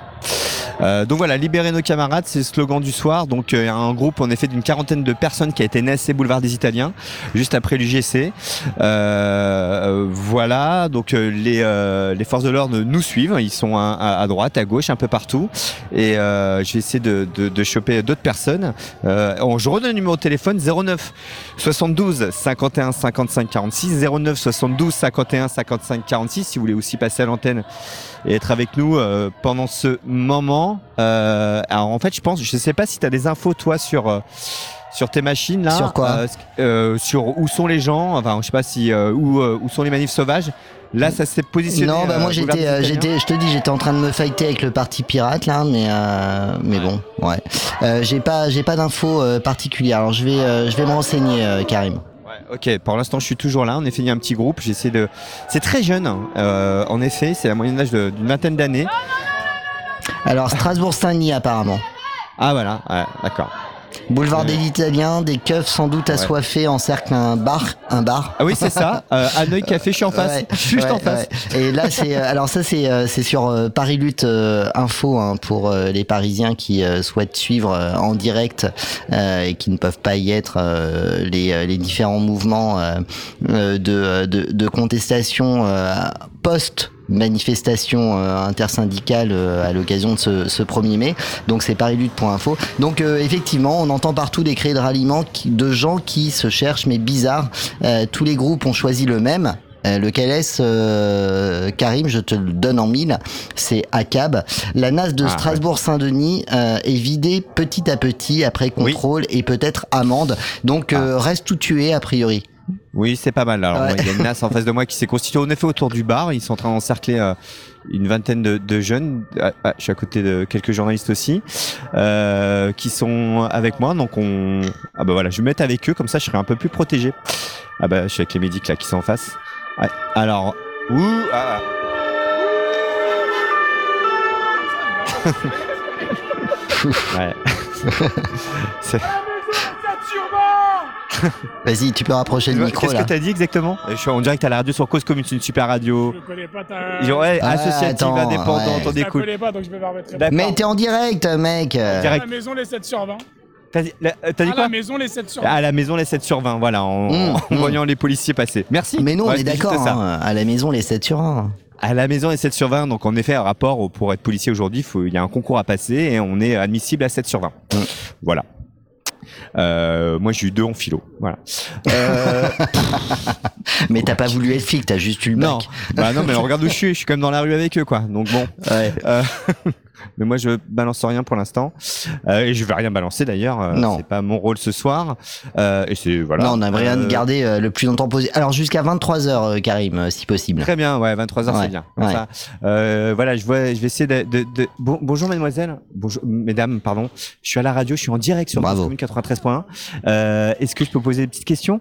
Euh, donc voilà, libérer nos camarades, c'est le slogan du soir. Donc euh, un groupe en effet d'une quarantaine de personnes qui a été naissé boulevard des Italiens, juste après l'UGC. Euh, voilà, donc euh, les, euh, les forces de l'ordre nous suivent, ils sont à, droite, à gauche, un peu partout. Et je vais essayer de, choper d'autres personnes. On- je redonne le numéro de téléphone 09 72 51 55 46 09 72 51 55 46 si vous voulez aussi passer à l'antenne et être avec nous pendant ce moment. Euh, alors en fait, je pense, je sais pas si tu as des infos toi sur euh, sur tes machines là. Sur quoi Euh, Sur où sont les gens Enfin, je sais pas si où où sont les manifs sauvages. Là, ça s'est positionné. non, bah moi j'étais, j'étais, je te dis, j'étais en train de me fighter avec le parti pirate là, mais mais bon, ouais. J'ai pas, j'ai pas d'infos particulières. Alors je vais, je vais me renseigner, Karim. Ok, pour l'instant, je suis toujours là. Il y a un petit groupe. J'essaie de. C'est très jeune. hein. Euh, en effet, c'est la moyenne d'âge d'une vingtaine d'années. Alors Strasbourg-Saint-Denis apparemment. Ah voilà, ouais, d'accord. Boulevard Euh, des Italiens, des keufs sans doute Ouais. assoiffés encerclent un bar, un bar. Ah oui, c'est ça. Euh, Hanoï Café, je suis en face. Ouais, Juste en ouais, face. ouais. Et là, c'est euh, alors ça, c'est euh, c'est sur Paris Lutte euh, Info hein, pour les Parisiens qui euh, souhaitent suivre en direct euh, et qui ne peuvent pas y être euh, les, les différents mouvements de, de, de contestation euh, post manifestation euh, intersyndicale euh, à l'occasion de ce, ce 1er mai. Donc c'est parilutte.info. Donc euh, effectivement, on entend partout des cris de ralliement de gens qui se cherchent, mais bizarre. Euh, tous les groupes ont choisi le même. Euh, lequel est-ce, euh, Karim Je te le donne en mille. C'est ACAB. La NAS de Ah, Strasbourg-Saint-Denis euh, est vidée petit à petit après contrôle et peut-être amende. Donc euh, reste tout tué a priori. Oui, c'est pas mal. Alors, Ouais. moi, il y a une NAS en face de moi qui s'est constituée en effet autour du bar. Ils sont en train d'encercler euh, une vingtaine de, de jeunes. Ah, ah, je suis à côté de quelques journalistes aussi euh, qui sont avec moi. Donc, on. Ah bah voilà, je vais me mettre avec eux comme ça, je serai un peu plus protégé. Ah bah, je suis avec les médics là qui sont en face. Ouais. Alors, ouh, ah. ouais. Vas-y, tu peux rapprocher le micro Qu'est-ce que t'as dit exactement Je suis en direct à la radio sur Cause Commune, c'est une super radio. Ouais, Ah, associative, attends, indépendante, ouais. on écoute. connais pas, donc je vais me remettre. Mais t'es en direct, mec. À Direct. la maison, les 7 sur 20. T'as dit, euh, dit à quoi la maison, les 7 sur 20. À la maison, les 7 sur 20, voilà, en, Mmh, en voyant les policiers passer. Merci. Mais non, Ouais, on est d'accord. hein, à la maison, les 7 sur 1. À la maison, les 7 sur 20, donc en effet, un rapport pour être policier aujourd'hui, il y a un concours à passer et on est admissible à 7 sur 20. Voilà. Euh, moi, j'ai eu deux en philo. Voilà. Euh, Mais t'as pas voulu être flic, t'as juste eu le bac. non, bah non, mais regarde où je suis. Je suis quand même dans la rue avec eux, quoi. Donc bon. Euh, Mais moi, je balance rien pour l'instant. Euh, et je vais rien balancer d'ailleurs. Euh, Non. C'est pas mon rôle ce soir. Euh, et c'est voilà. Non, on aimerait bien Euh, garder euh, le plus longtemps possible. Alors jusqu'à 23h, Karim, euh, si possible. Très bien, ouais, 23h Ouais, c'est bien. Comme ouais. ça. Voilà, je, vois, je vais essayer de. de- de- Bon- bonjour mademoiselle, bonjour mesdames, pardon. Je suis à la radio, je suis en direct sur Bravo. Commune 93.1. Euh, Est-ce que je peux poser des petites questions?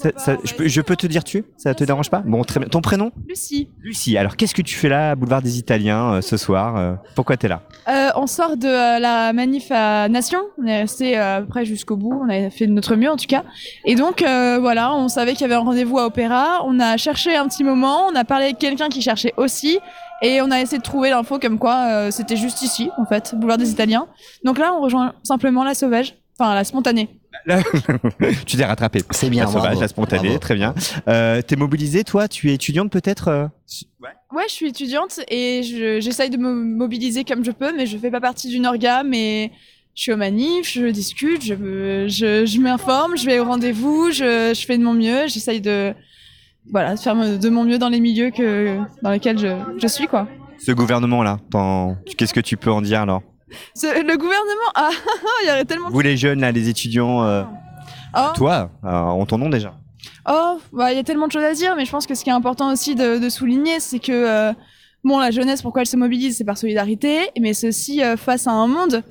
Ça- ça- je, peux, je peux te dire tu? Ça te dérange pas? Bon, très bien. Ton prénom? Lucie. Lucie. Alors, qu'est-ce que tu fais là, à Boulevard des Italiens, euh, ce soir Euh, Pourquoi t'es là? Euh, on sort de la manif à Nation. On est resté à peu près jusqu'au bout. On a fait de notre mieux en tout cas. Et donc voilà, on savait qu'il y avait un rendez-vous à Opéra. On a cherché un petit moment. On a parlé avec quelqu'un qui cherchait aussi. Et on a essayé de trouver l'info comme quoi c'était juste ici, en fait, boulevard des Italiens. Donc là, on rejoint simplement la sauvage, enfin la spontanée. Là, tu t'es rattrapé. C'est bien, La sauvage, bravo. la spontanée, Bravo. très bien. Euh, t'es mobilisée, toi? Tu es étudiante peut-être euh? Ouais, je suis étudiante et je- j'essaye de me mobiliser comme je peux, mais je fais pas partie d'une orga, mais je suis au manif, je discute, je, je, je m'informe, je vais au rendez-vous, je, je fais de mon mieux, j'essaye de, voilà, de faire de mon mieux dans les milieux que, dans lesquels je, je suis, quoi. Ce gouvernement-là, qu'est-ce que tu peux en dire alors? Le gouvernement, ah, il y aurait tellement... Vous les jeunes, là, les étudiants, euh, Oh. toi, euh, en ton nom déjà. Oh, bah, il y a tellement de choses à dire, mais je pense que ce qui est important aussi de, de souligner, c'est que, euh, bon, la jeunesse, pourquoi elle se mobilise, c'est par solidarité, mais c'est aussi euh, face à un monde.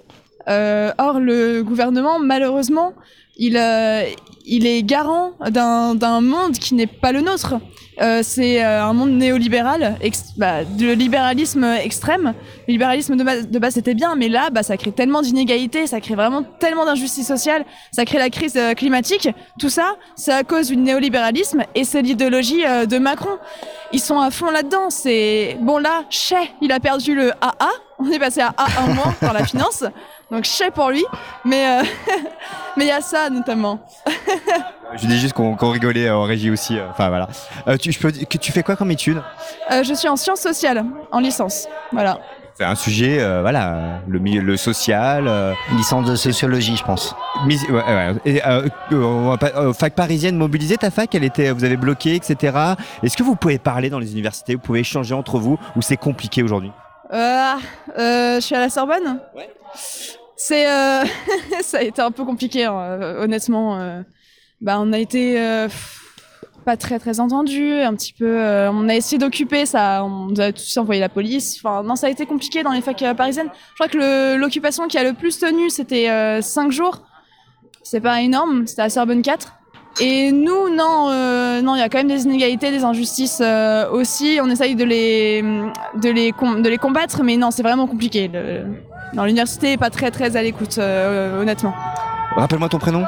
Or, le gouvernement, malheureusement, il, euh, il est garant d'un monde qui n'est pas le nôtre. Euh, c'est euh, un monde néolibéral, ex- bah, libéralisme extrême. Le libéralisme de base, de base c'était bien, mais là, bah, ça crée tellement d'inégalités, ça crée vraiment tellement d'injustice sociale, ça crée la crise euh, climatique. Tout ça, c'est à cause du néolibéralisme et c'est l'idéologie euh, de Macron. Ils sont à fond là-dedans. C'est bon là, Chez, il a perdu le AA. On est passé à A1 moins dans la finance, donc Chez pour lui. Mais euh, mais il y a ça notamment. Je dis juste qu'on rigolait en régie aussi. euh, Enfin voilà. Euh, tu, je peux, que tu fais quoi comme étude Euh, je suis en sciences sociales, en licence. Voilà. C'est un sujet, euh, voilà, le, milieu- le social. euh, Licence de sociologie, je pense. mis- ouais, ouais. Et, euh, euh, on va pas- euh, fac parisienne mobilisée, ta fac, elle était, vous avez bloqué, etc. Est-ce que vous pouvez parler dans les universités Vous pouvez échanger entre vous ou c'est compliqué aujourd'hui? Euh, euh, je suis à la Sorbonne? C'est, euh, ça a été un peu compliqué, hein, euh, honnêtement. euh. bah, on a été euh, pas très très entendu, un petit peu. euh, on a essayé d'occuper ça, on a tous envoyé la police. Enfin, non, ça a été compliqué dans les facs euh, parisiennes. Je crois que l'occupation qui a le plus tenu, c'était 5 jours. C'est pas énorme, c'était à Sorbonne 4. Et nous, non, euh, non, il y a quand même des inégalités, des injustices euh, aussi. On essaye de les, de les, de les combattre, mais non, c'est vraiment compliqué. Non, l'université est pas très, très à l'écoute, euh, honnêtement. Rappelle-moi ton prénom.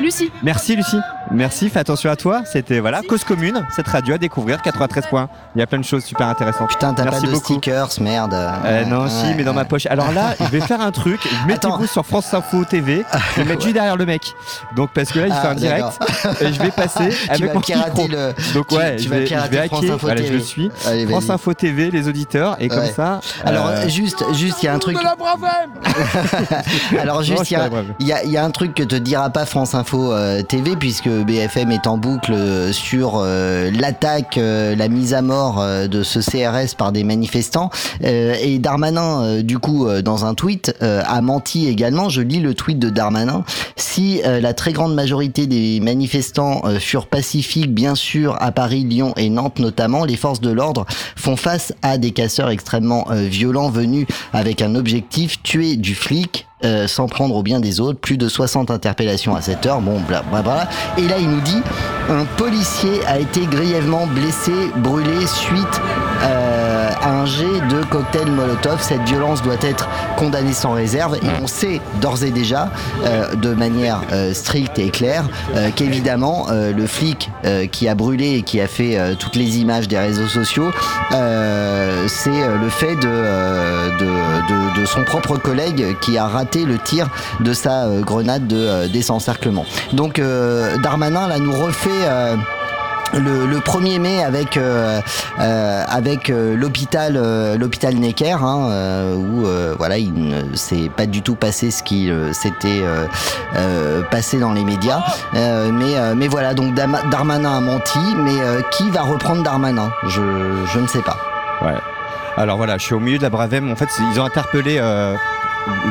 Lucie. Merci Lucie. Merci, fais attention à toi. C'était voilà, cause commune, cette radio à découvrir, 93 points. Il y a plein de choses super intéressantes. Putain, t'as pas de beaucoup. stickers, merde. Euh, non, Ouais, si, mais dans ma poche. Alors là, je vais faire un truc. Mettez-vous sur France Info TV. Je vais mettre juste derrière le mec. Donc, parce que là, il Ah, fait un direct. Et je vais passer Tu avec vas mon pirater micro. le- Donc, tu- ouais, tu je vas vais, je pirater vais France hacker. Info Voilà, je TV. le suis. Allez, France. Info TV, les auditeurs. Et comme ça. Alors, euh, juste, juste, il y a un truc. Alors juste, je y a- il y a un truc que te dira pas France Info euh, TV puisque BFM est en boucle euh, sur euh, l'attaque, euh, la mise à mort euh, de ce CRS par des manifestants. Euh, et Darmanin, du coup, dans un tweet, a menti également. Je lis le tweet de Darmanin. Si la très grande majorité des manifestants furent pacifiques, bien sûr, à Paris, Lyon et Nantes notamment, les forces de l'ordre font face à des casseurs extrêmement violents venus avec un objectif, tuer du flic. Euh, sans prendre au bien des autres, plus de 60 interpellations à cette heure, bon, bla bla bla. Et là, il nous dit, un policier a été grièvement blessé, brûlé suite euh, un jet de cocktail Molotov. Cette violence doit être condamnée sans réserve. Et on sait d'ores et déjà, euh, de manière euh, stricte et claire, euh, qu'évidemment, le flic qui a brûlé et qui a fait toutes les images des réseaux sociaux, c'est le fait de, son propre collègue qui a raté le tir de sa grenade de désencerclement. Donc Darmanin là nous refait le, le 1er mai avec euh, euh, avec euh, l'hôpital euh, l'hôpital Necker hein, euh, où euh, voilà il ne s'est pas du tout passé ce qui s'était passé dans les médias. Mais mais voilà donc Darmanin a menti mais qui va reprendre Darmanin? Je je ne sais pas. Ouais. Alors voilà, je suis au milieu de la Bravem. En fait, ils ont interpellé euh,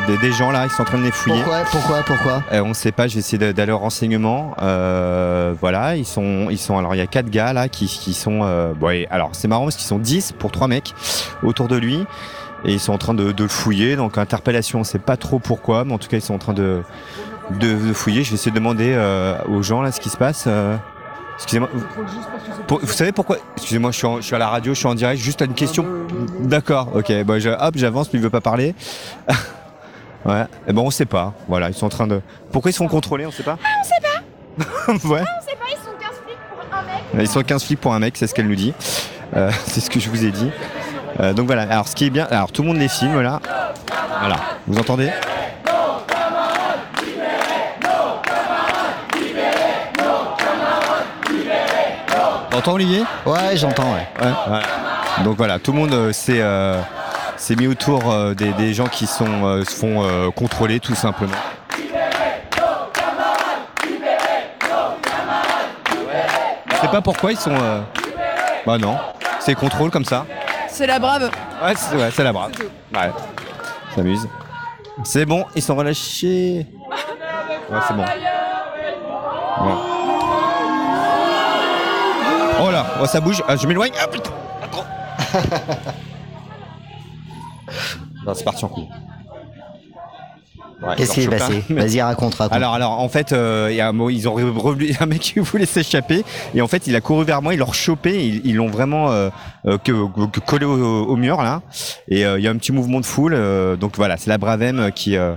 des, des gens là, ils sont en train de les fouiller. Pourquoi Pourquoi Pourquoi? Euh, on ne sait pas, je vais essayer de- d'aller au renseignement. Euh, voilà, ils sont, ils sont. Alors il y a quatre gars là qui, qui sont. Euh, bon, et alors c'est marrant parce qu'ils sont 10 pour trois mecs autour de lui et ils sont en train de, de le fouiller. Donc interpellation, on ne sait pas trop pourquoi, mais en tout cas ils sont en train de, de, de fouiller. Je vais essayer de demander euh, aux gens là ce qui se passe. Excusez-moi. Vous, pour- vous savez pourquoi Excusez-moi, je suis, en- je suis à la radio, je suis en direct. Juste une question. D'accord. Ok. Bon, je- hop, j'avance. Lui il veut pas parler. ouais. Et ben on sait pas. Voilà, ils sont en train de. Pourquoi ils sont contrôlés On sait pas. On sait pas. ouais. On sait pas, ils sont 15 flics pour un mec. Ils sont 15 flics pour un mec, c'est ce qu'elle nous dit. Euh, c'est ce que je vous ai dit. Euh, donc voilà. Alors ce qui est bien, alors tout le monde les filme là. Voilà. Vous entendez? T'entends Olivier? Ouais, j'entends. Ouais. Ouais. Donc voilà, tout le monde euh, s'est euh, s'est mis autour euh, des, des gens qui sont, euh, se font euh, contrôler tout simplement. Je sais pas pourquoi ils sont. euh, Bah non, c'est contrôle comme ça. C'est la brave. Ouais, c'est la brave. Ouais, s'amuse. C'est bon, ils sont relâchés. Ouais, c'est bon. Bon. Oh là, oh, ça bouge. Ah, je m'éloigne. Ah putain. Attends. non, c'est parti en couille. Ouais, Qu'est-ce qui ils est en chopent passé. Vas-y, raconte, raconte. Alors, alors, en fait, euh, il y a un, ils ont revenu un mec qui voulait s'échapper et en fait, il a couru vers moi, il l'a chopé, ils ils l'ont vraiment euh, euh, que, que- collé au, au mur là. Et euh, il y a un petit mouvement de foule, euh, donc voilà, c'est la Bravem qui euh,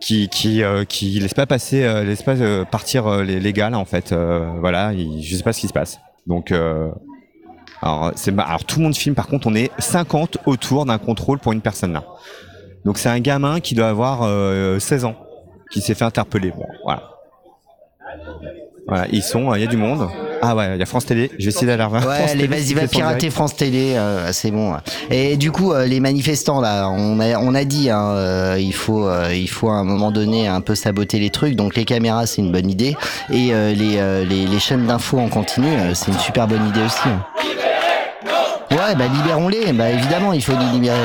qui qui euh, qui laisse pas passer, euh, laisse pas euh, partir euh, les, les gars là en fait. Euh, voilà, il- je sais pas ce qui se passe. Donc euh, alors, alors tout le monde filme. Par contre, on est 50 autour d'un contrôle pour une personne là. Donc c'est un gamin qui doit avoir euh, 16 ans, qui s'est fait interpeller. Voilà. Voilà, ils sont, il y a du monde. Ah ouais, il y a France Télé. Je vais essayer d'aller voir. Ouais, Télé, vas-y, va pirater. France Télé, euh, c'est bon. Et du coup, euh, les manifestants là, on a, on a dit, hein, euh, il faut, euh, il faut à un moment donné un peu saboter les trucs. Donc les caméras, c'est une bonne idée, et euh, les, euh, les, les chaînes d'infos en continu, euh, c'est une super bonne idée aussi. hein. Ouais, bah libérons-les. Bah évidemment, il faut les libérer.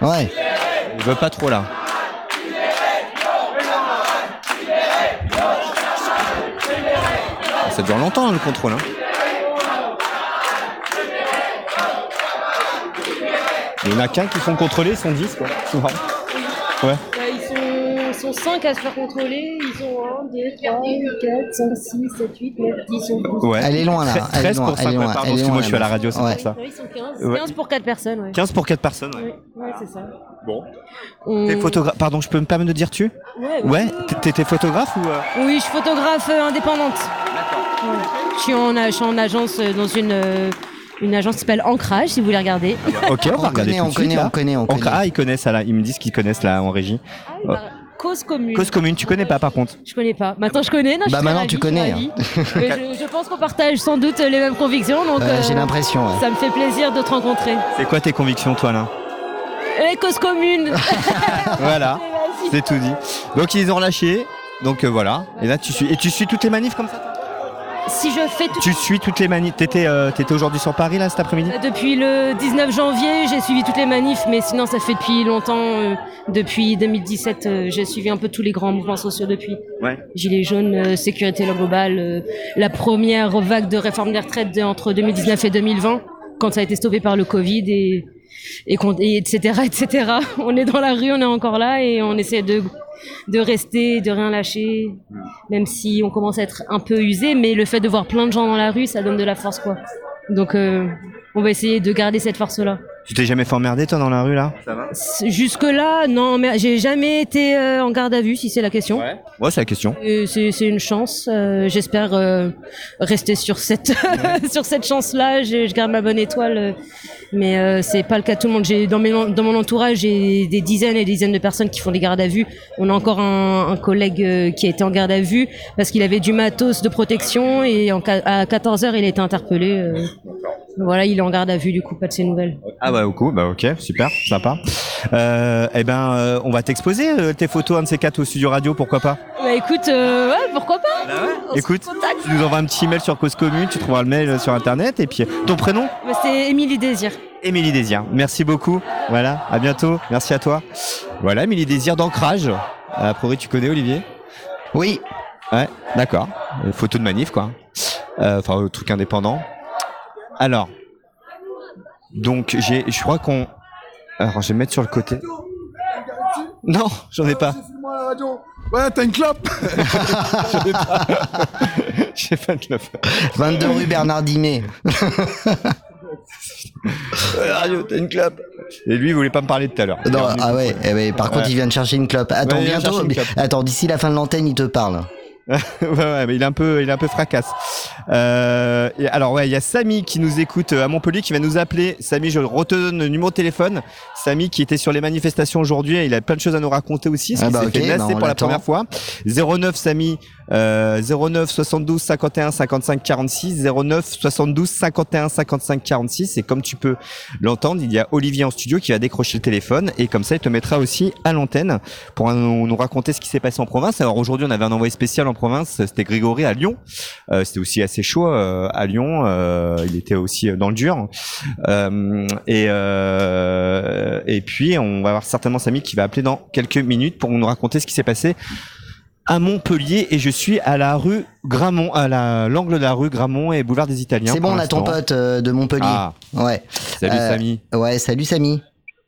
Ouais. Je veux pas trop là. Ça dure longtemps le contrôle. Hein. Il y en a qu'un qui sont contrôlés, ils sont 10 quoi. Marrant. Ouais. Bah, ils sont, sont 5 à se faire contrôler. Ils sont 1, 2, 3, 4, 5, 6, 7, 8, 9, 10, 11, 12. Ouais. Elle est loin, là. Tre- Elle est 13 loin, pour elle est 5, loin, ouais, pardon, elle loin, je suis à la radio, c'est pour ça. Ouais, ils sont 15. Ouais. 15 pour 4 personnes, ouais. 15 pour 4 personnes. ouais. Ouais, ouais, c'est ça. Bon. On- T'es photographe. Pardon, je peux me permettre de dire tu? Ouais, Ouais, t'es- t'es- t'es photographe ou. euh? Oui, je suis photographe euh, indépendante. Je suis en, a- je suis en agence euh, dans une, euh, une agence qui s'appelle Ancrage, si vous voulez regarder. Ok, on, va regarder connaît, tout on de suite, connaît, là. on connaît, on connaît. Ah, ils connaissent ça là. Ils me disent qu'ils connaissent là en régie. Oh. Cause commune. Cause commune, tu connais pas par contre. Je connais pas. Maintenant je connais. Non, je Bah, suis maintenant, ravie, tu je connais, hein. Mais je, je pense qu'on partage sans doute les mêmes convictions, donc Ouais, j'ai l'impression, ouais. ça me fait plaisir de te rencontrer. C'est quoi tes convictions, toi là Les causes communes. Voilà, c'est tout dit. Donc ils ont relâché. Donc euh, voilà. Et là tu suis. Et tu suis toutes les manifs comme ça si je fais tout Tu suis toutes les manifs. T'étais euh, t'étais aujourd'hui sur Paris là cet après-midi? Depuis le 19 janvier, j'ai suivi toutes les manifs, mais sinon ça fait depuis longtemps. euh, depuis 2017, euh, j'ai suivi un peu tous les grands mouvements sociaux depuis. Ouais. Gilets jaunes, euh, sécurité globale, euh, la première vague de réforme des retraites de- entre 2019 et 2020, quand ça a été stoppé par le Covid et, et, et etc., etc. On est dans la rue, on est encore là et on essaie de, de rester, de rien lâcher, même si on commence à être un peu usé, mais le fait de voir plein de gens dans la rue, ça donne de la force, quoi. Donc, euh, on va essayer de garder cette force-là. Tu t'es jamais fait emmerder toi dans la rue là Jusque là, non, mais j'ai jamais été euh, en garde à vue, si c'est la question. Ouais, c'est la question. Et C'est c'est une chance. euh, J'espère euh, rester sur cette sur cette chance-là. Je, je garde ma bonne étoile, euh, mais euh, c'est pas le cas de tout le monde. J'ai dans, mes, dans mon entourage, j'ai des dizaines et des dizaines de personnes qui font des gardes à vue. On a encore un, un collègue euh, qui a été en garde à vue parce qu'il avait du matos de protection et en, à 14 heures, il a été interpellé. euh. Voilà, il est en garde à vue, du coup, pas de ses nouvelles. Ah bah, au coup, bah ok, super, sympa. Euh, eh ben, euh, on va t'exposer euh, tes photos, un de ces quatre au studio radio, pourquoi pas? Bah écoute, euh, ouais, pourquoi pas? On se Écoute, contacte. tu nous envoies un petit mail sur Cause Commune, tu trouveras le mail sur internet, et puis ton prénom? Bah, C'est Émilie Désir. Émilie Désir. Merci beaucoup. Voilà, à bientôt. Merci à toi. Voilà, Émilie Désir d'ancrage. A priori, tu connais Olivier? Oui. Ouais, d'accord. Euh, Photo de manif, quoi. Euh, Enfin, euh, truc indépendant. Alors, donc, j'ai, je crois qu'on. Alors, je vais me mettre sur le côté. Non, j'en ai pas. Ouais, t'as une clope J'en ai pas. J'ai pas de clope. 22 rue Bernard Dimet. Euh, Radio, t'as une clope. Et lui, il voulait pas me parler tout à l'heure. Non, ah ouais, eh ouais, par contre, il vient de chercher une clope. Attends, Ouais, il vient bientôt. chercher une clope. Attends, d'ici la fin de l'antenne, il te parle. ouais, ouais, mais il est un peu, il est un peu fracasse. Euh, et alors ouais, il y a Samy qui nous écoute euh, à Montpellier qui va nous appeler. Samy, je redonne le numéro de téléphone. Samy qui était sur les manifestations aujourd'hui, et il a plein de choses à nous raconter aussi. Parce Ah qu'il bah s'est fait bah pour la première fois. 09 Samy, euh, 09 72 51 55 46, 09 72 51 55 46. Et comme tu peux l'entendre, il y a Olivier en studio qui va décrocher le téléphone et comme ça, il te mettra aussi à l'antenne pour nous, raconter ce qui s'est passé en province. Alors aujourd'hui, on avait un envoyé spécial en province, c'était Grégory à Lyon. Euh, c'était aussi assez chaud euh, à Lyon. Euh, il était aussi dans le dur. Euh, et euh, et puis, on va avoir certainement Samy qui va appeler dans quelques minutes pour nous raconter ce qui s'est passé à Montpellier et je suis à la rue Gramont, à la l'angle de la rue Gramont et boulevard des Italiens. C'est bon, on a ton pote euh, de Montpellier. Ah. Ouais. Salut, Euh, Samy. Ouais, salut Samy.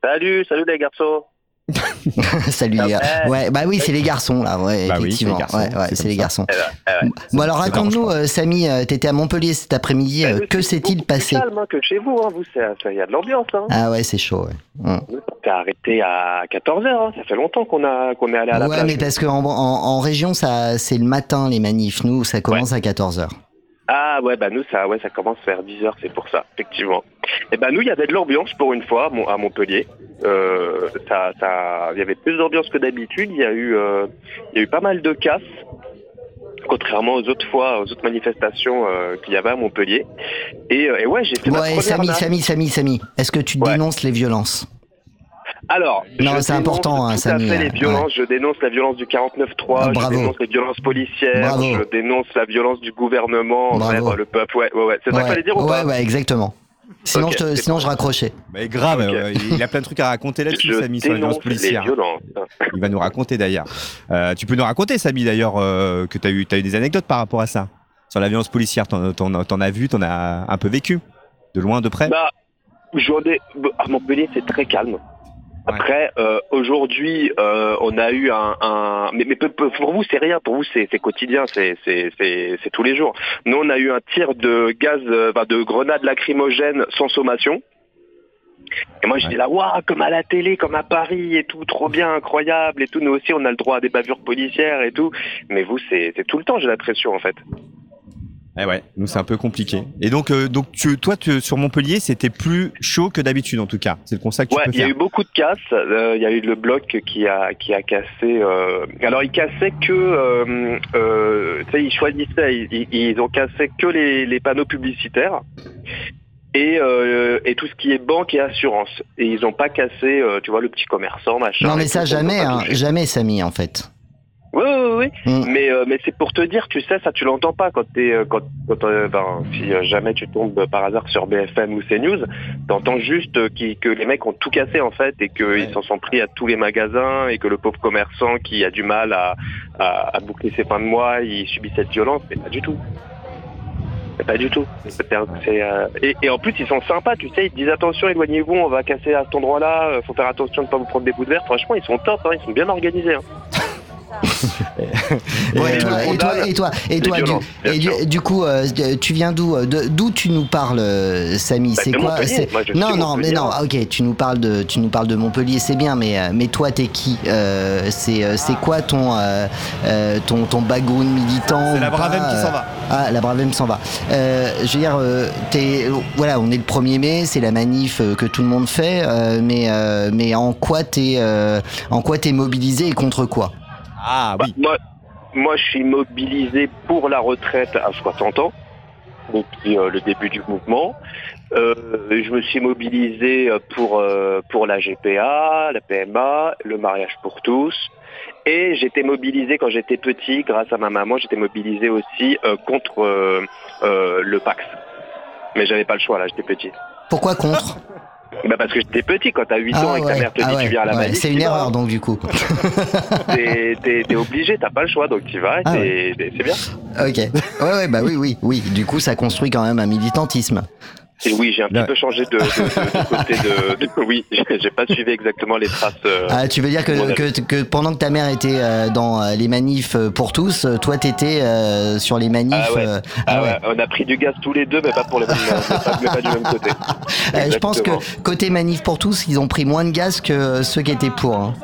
Salut, salut les garçons. salut les gars. Ouais. Ouais, bah oui, c'est les garçons là, ouais, Bah oui, c'est les effectivement. garçons, ouais, ouais, c'est c'est comme les ça. garçons. Eh ben, eh ouais. Bon alors Ça raconte-nous, euh, Samy, euh, t'étais à Montpellier cet après-midi, euh, que s'est-il passé Plus calme hein, que chez vous, hein. vous, il y a de l'ambiance. Hein. Ah ouais, c'est chaud. Ouais, Hum. On s'est arrêté à 14h, hein. ça fait longtemps qu'on a qu'on est allé à la Ouais, plage. mais parce qu'en en, en région, ça, c'est le matin les manifs. Nous, ça commence à 14h. Ah ouais, bah nous, ça, ouais, ça commence vers 10h, c'est pour ça, effectivement. Et bah nous, il y avait de l'ambiance pour une fois à Mon- à Montpellier. Euh, ça, ça, il y avait plus d'ambiance que d'habitude. Il y a eu, euh, il y a eu pas mal de casses, contrairement aux autres fois, aux autres manifestations euh, qu'il y avait à Montpellier. Et, euh, et ouais, j'ai fait ma Ouais, première Samy. Samy, Samy, Samy, est-ce que tu dénonces les violences? Alors, Non, je c'est dénonce important, hein, tout Samy, à fait les euh, violences. Je dénonce la violence du 49.3, Ah, je dénonce les violences policières, Bravo. je dénonce la violence du gouvernement Bravo. le peuple. Ouais, ouais, ouais. C'est ça ouais. qu'il fallait dire ou ouais, pas ouais, exactement. Sinon, Ok, je, te- c'est sinon je raccrochais. Mais grave, euh, il a plein de trucs à raconter là-dessus, Samy, sur la violence policière. Il va nous raconter d'ailleurs. Euh, tu peux nous raconter, Samy, d'ailleurs, euh, que tu as eu, t'as eu des anecdotes par rapport à ça? Sur la violence policière, t'en, as vu, t'en as un peu vécu? De loin, de près? Bah, ai- à Montpellier, c'est très calme. Après, euh, aujourd'hui, euh, on a eu un, un- mais, pour vous, c'est rien. Pour vous, c'est quotidien, c'est tous les jours. Nous, on a eu un tir de gaz, euh, enfin, de grenades lacrymogènes sans sommation. Et moi, j'étais là, waouh, comme à la télé, comme à Paris et tout, trop bien, incroyable et tout. Nous aussi, on a le droit à des bavures policières et tout. Mais vous, c'est tout le temps, j'ai l'impression, en fait. Eh ouais, nous c'est un peu compliqué. Et donc, euh, donc tu, toi, tu- sur Montpellier, c'était plus chaud que d'habitude en tout cas. C'est le constat que tu Ouais, peux il y a faire. eu beaucoup de casses. Euh, Il y a eu le bloc qui a qui a cassé. euh, Alors il cassait que, euh, euh, tu sais, ils choisissaient, ils, ils- ils ont cassé que les, les panneaux publicitaires et euh, et tout ce qui est banque et assurance. Et ils ont pas cassé, euh, tu vois, le petit commerçant, machin. Non, mais ça, ils jamais, hein, jamais, Samy, en fait. Oui, oui, oui. Mm. Mais, euh, mais c'est pour te dire, tu sais, ça, tu l'entends pas quand t'es, euh, quand, quand euh, ben, si euh, jamais tu tombes par hasard sur BFM ou CNews, t'entends juste euh, qui- que les mecs ont tout cassé, en fait, et qu'ils s'en sont pris à tous les magasins, et que le pauvre commerçant qui a du mal à, à, à boucler ses fins de mois, il subit cette violence, mais pas du tout. Mais Pas du tout. Euh, et, et en plus, ils sont sympas, tu sais, ils te disent attention, éloignez-vous, on va casser à cet endroit-là, faut faire attention de ne pas vous prendre des bouts de verre. Franchement, ils sont top, hein, ils sont bien organisés. hein. Ouais, et, toi, et toi, scandale, et toi, et les toi, du, et du, du coup, euh, tu viens d'où euh, D'où tu nous parles, euh, Samy? Bah, C'est quoi Moi, Non, non, mais non. Ok, tu nous parles de, tu nous parles de Montpellier, c'est bien, mais euh, mais toi, t'es qui Euh, C'est euh, c'est quoi ton euh, euh, ton ton background militant C'est la Bravem qui euh, s'en va. Ah, la Bravem s'en va. Euh, je veux dire, euh, t'es, voilà, on est le 1er mai, c'est la manif euh, que tout le monde fait, euh, mais euh, mais en quoi t'es euh, en quoi t'es mobilisé et contre quoi? Ah Bah, moi, moi, je suis mobilisé pour la retraite à 60 ans. depuis euh, le début du mouvement. Euh, je me suis mobilisé pour euh, pour la GPA, la PMA, le mariage pour tous. Et j'étais mobilisé quand j'étais petit, grâce à ma maman, j'étais mobilisé aussi euh, contre euh, euh, le Pax. Mais j'avais pas le choix là, j'étais petit. Pourquoi contre? Bah parce que j'étais petit, quand t'as 8 ans et que ta mère te dit ah ouais, tu viens à la ouais, C'est une erreur donc du coup. T'es obligé, t'as pas le choix, donc tu vas et Ah c'est bien. ok. Ouais, ouais, bah oui, oui, oui. Du coup, ça construit quand même un militantisme. Et oui, j'ai un petit peu changé de, de- de- de côté de, Oui, j'ai pas suivi exactement les traces. euh, Ah, tu veux dire que, modèles. que, que pendant que ta mère était euh, dans euh, les manifs pour tous, toi t'étais sur les manifs. Ah ouais. Ah ah ouais, on a pris du gaz tous les deux, mais pas pour les mêmes, pas, mais pas du même côté. Euh, je pense que côté manif pour tous, ils ont pris moins de gaz que ceux qui étaient pour. hein.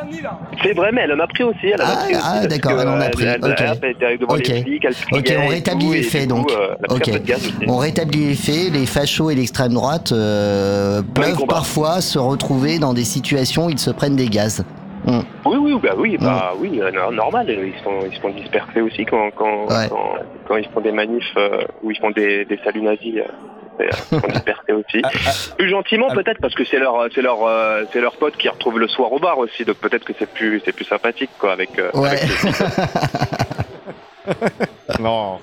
C'est vrai, mais elle en a pris aussi. Elle en a pris aussi, ah, parce d'accord, elle en a pris, Elle, ok. elle devant Ok. les flics, on rétablit les faits donc. coup, euh, pris ok. On rétablit les faits. Les fachos et l'extrême droite euh, peuvent parfois se retrouver dans des situations où ils se prennent des gaz. Hmm. Oui, oui, bah oui, bah oui, euh, no- normal. Ils sont, ils sont dispersés aussi quand, quand, Ouais. quand, quand ils font des manifs euh, où ils font des, des saluts nazis. euh, Ils sont dispersés aussi. Plus gentiment peut-être parce que c'est leur, c'est leur, euh, c'est leur pote qui retrouvent le soir au bar aussi. Donc peut-être que c'est plus, c'est plus sympathique quoi avec. euh, Ouais. avec non.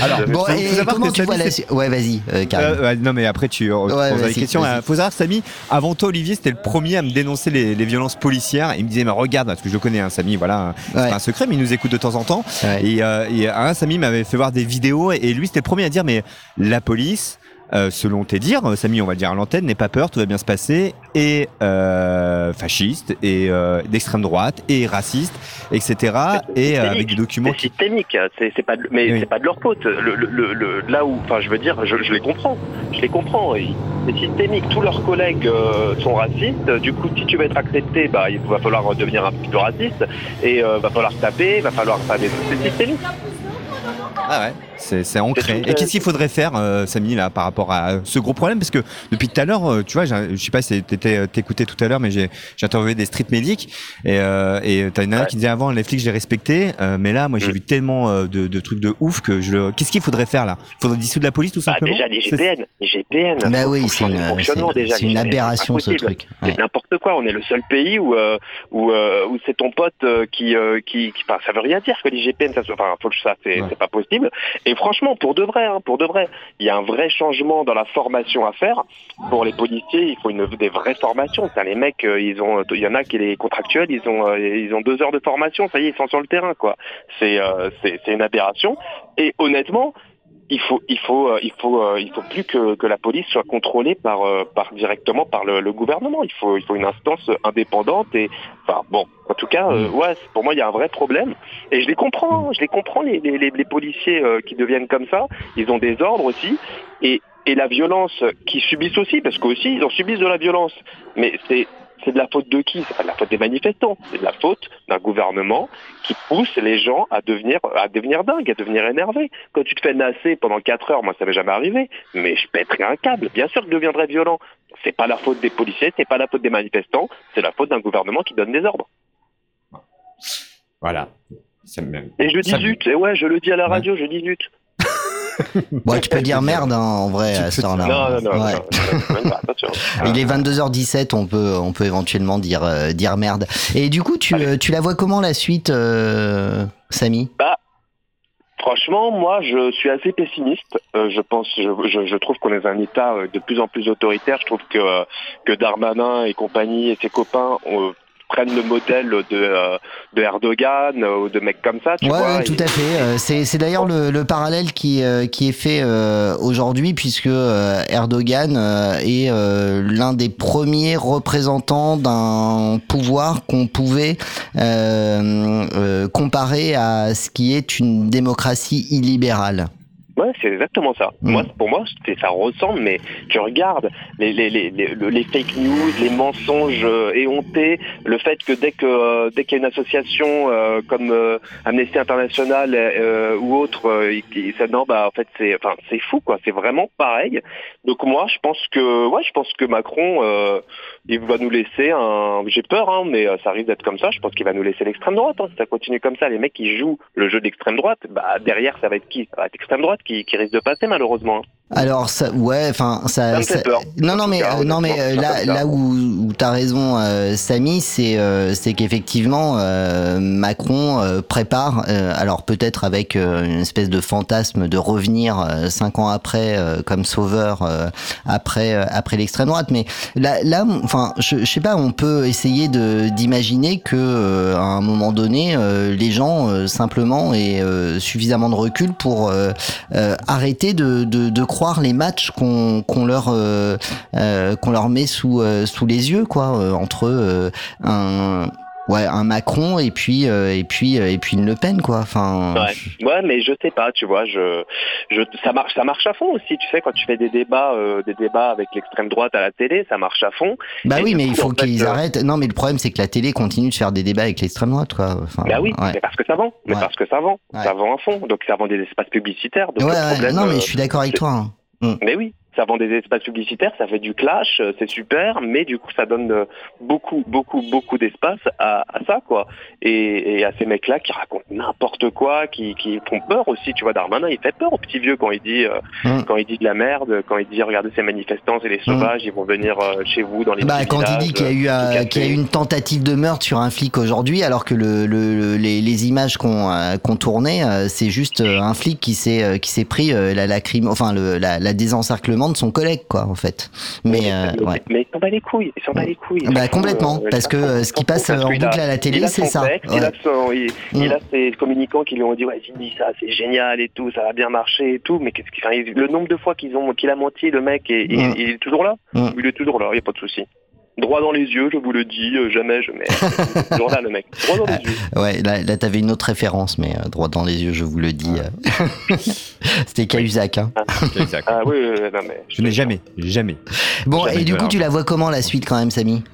alors, Bon, et comment tu vois la Ouais, vas-y, euh, Karim. Euh, non mais après tu Ouais, poses questions. vas-y. Euh, Faut savoir Samy, avant toi Olivier c'était le premier à me dénoncer les, les violences policières. Il me disait mais regarde parce que je le connais hein, Samy voilà c'est Ouais. pas un secret mais il nous écoute de temps en temps. Et, euh, et un Samy m'avait fait voir des vidéos et lui c'était le premier à dire mais la police euh, selon tes dires, euh, Samy, on va le dire à l'antenne, n'aie pas peur, tout va bien se passer, et euh, fasciste, et euh, d'extrême droite, et raciste, etc. Et euh, avec des documents C'est systémique, hein, c'est pas, de- mais c'est pas de leur faute. Le, le- le- là où, enfin, je veux dire, je, je les comprends, je les comprends. C'est systémique. Tous leurs collègues euh, sont racistes. Du coup, si tu veux être accepté, bah, il va falloir devenir un petit peu raciste, et euh, va falloir taper, va falloir, mais c'est systémique. Ah ouais. C'est c'est ancré. Et qu'est-ce qu'il faudrait faire, euh, Samy, là, par rapport à euh, ce gros problème? Parce que depuis tout à l'heure, euh, tu vois, j'ai- je sais pas si t'étais- t'écoutais tout à l'heure, mais j'ai j'ai interviewé des street medics et euh, et t'as une nana qui disait avant les flics j'ai respecté, euh, mais là, moi j'ai vu tellement euh, de, de trucs de ouf que je le. Qu'est-ce qu'il faudrait faire là? Il faudrait dissoudre la police tout Bah, simplement? déjà les GPN, les GPN. Bah oui, c'est une- déjà, une aberration, ce truc. C'est n'importe quoi. On est le seul pays où euh, où, euh, où c'est ton pote euh, qui euh, qui, qui enfin, ça veut rien dire que les GPN ça soit enfin faut que ça c'est c'est pas possible. Et franchement pour de vrai hein, pour de vrai, il y a un vrai changement dans la formation à faire pour les policiers. Il faut une des vraies formations. Les mecs euh, ils ont il y en a qui les contractuels ils ont euh, ils ont deux heures de formation. Ça y est ils sont sur le terrain quoi. C'est euh, c'est c'est une aberration. Et honnêtement il faut, il faut, euh, il faut, euh, il faut plus que, que la police soit contrôlée par, euh, par directement par le, le gouvernement. Il faut, il faut une instance indépendante et, enfin bon, en tout cas, euh, ouais, c'est- pour moi, il y a un vrai problème. Et je les comprends, je les comprends les, les, les, les policiers euh, qui deviennent comme ça. Ils ont des ordres aussi et, et la violence qu'ils subissent aussi, parce qu'aussi ils en subissent de la violence. Mais c'est c'est de la faute de qui? C'est pas de la faute des manifestants, c'est de la faute d'un gouvernement qui pousse les gens à devenir à devenir dingues, à devenir énervés. Quand tu te fais nasser pendant 4 heures, moi ça m'est jamais arrivé, mais je pèterais un câble. Bien sûr que je deviendrais violent. C'est pas la faute des policiers, c'est pas la faute des manifestants, c'est la faute d'un gouvernement qui donne des ordres. Voilà. Et je dis Ça- zut, et ouais, je le dis à la radio, je dis zut. Bon, tu peux dire merde hein, en vrai à cette heure-là. Non, non, non, Ouais. non, non, non, attention. Il est 22h17, on peut, on peut éventuellement dire, euh, dire merde. Et du coup, tu, euh, tu la vois comment la suite, euh, Samy? Bah, franchement, moi, je suis assez pessimiste. Euh, je pense, je, je, je trouve qu'on est dans un État de plus en plus autoritaire. Je trouve que que Darmanin et compagnie et ses copains euh, prennent le modèle de euh, de Erdogan euh, ou de mecs comme ça. Tu Ouais, vois, tout Et- à fait. Euh, c'est c'est d'ailleurs le, le parallèle qui, euh, qui est fait euh, aujourd'hui, puisque euh, Erdogan euh, est euh, l'un des premiers représentants d'un pouvoir qu'on pouvait euh, euh, comparer à ce qui est une démocratie illibérale. Ouais, c'est exactement ça. Mm. Moi, pour moi, ça ressemble, mais tu regardes les, les, les, les, le- les fake news, les mensonges euh, éhontés, le fait que dès que euh, dès qu'il y a une association euh, comme euh, Amnesty International euh, ou autre, il- ça non, bah en fait c'est, enfin c'est fou quoi. C'est vraiment pareil. Donc moi, je pense que, ouais, je pense que Macron, il va nous laisser un. J'ai peur, hein, mais ça risque d'être comme ça. Je pense qu'il va nous laisser l'extrême droite. hein. Si ça continue comme ça, les mecs qui jouent le jeu d'extrême droite, bah derrière ça va être qui? Ça va être extrême droite qui, qui risque de passer malheureusement. Alors ça, ouais, enfin ça. Ça me fait peur. Non, non, mais euh, non, mais euh, là, là où, où t'as raison, euh, Samy, c'est euh, c'est qu'effectivement euh, Macron euh, prépare, euh, alors peut-être avec euh, une espèce de fantasme de revenir euh, cinq ans après euh, comme sauveur euh, après euh, après l'extrême droite, mais là, là, enfin, je, je sais pas, on peut essayer de d'imaginer que euh, à un moment donné, euh, les gens euh, simplement aient euh, suffisamment de recul pour arrêter de, de, de croire les matchs qu'on leur euh, euh, qu'on leur met sous euh, sous les yeux quoi entre un ouais un Macron et puis euh, et puis euh, et puis une Le Pen quoi enfin Ouais. ouais, mais je sais pas, tu vois, je, je, ça marche, ça marche à fond aussi. Tu sais, quand tu fais des débats, euh, des débats avec l'extrême droite à la télé, ça marche à fond. bah oui mais coup, il faut qu'ils euh, arrêtent non mais le problème c'est que la télé continue de faire des débats avec l'extrême droite quoi enfin, Bah oui, ouais. mais parce que ça vend, mais Ouais. parce que ça vend, ça vend à fond. Donc ça vend des espaces publicitaires. Donc Ouais, le ouais, problème, non mais euh, je suis d'accord avec toi hein. Mm. Mais oui, ça vend des espaces publicitaires, ça fait du clash, euh, c'est super, mais du coup ça donne euh, beaucoup, beaucoup, beaucoup d'espace à, à ça, quoi. Et, et à ces mecs-là qui racontent n'importe quoi, qui, qui font peur aussi, tu vois. Darmanin, il fait peur au petit vieux quand il dit, euh, Mm. quand il dit de la merde, quand il dit regardez ces manifestants, c'est les sauvages, ils vont venir euh, chez vous dans les Bah, petits quand il dit qu'il y a eu, euh, qu'il y a eu une tentative de meurtre sur un flic aujourd'hui, alors que le, le- le- les, les images qu'on qu'on tournait, c'est juste un flic qui s'est qui s'est pris la, la crime, enfin le, la, la désencerclement de son collègue, quoi, en fait. Mais euh, Mais, ouais. mais ils s'en bat les couilles, ils s'en bat les couilles. Bah, complètement, euh, parce que, euh, ce qui passe, en a- boucle à la télé, il c'est ça. texte, Il Ouais. a, son, il, Mm. il a ses communicants qui lui ont dit ouais, il dit ça, c'est génial et tout, ça va bien marcher et tout. Mais qu'est-ce qu'il il- le nombre de fois qu'ils ont qu'il a menti, le mec, et, il- Mm. il, est toujours là. Mm. Il est toujours là, il y a pas de souci. Droit dans les yeux, je vous le dis, euh, jamais je mets. toujours là le mec, droit dans les yeux. Ouais, là, là t'avais une autre référence, mais euh, droit dans les yeux, je vous le dis. euh. C'était Cahuzac. Hein. Ah oui, oui, oui, non mais. Je n'ai jamais, jamais. Bon, Jamais et du coup, tu la vois comment la suite quand même, Samy?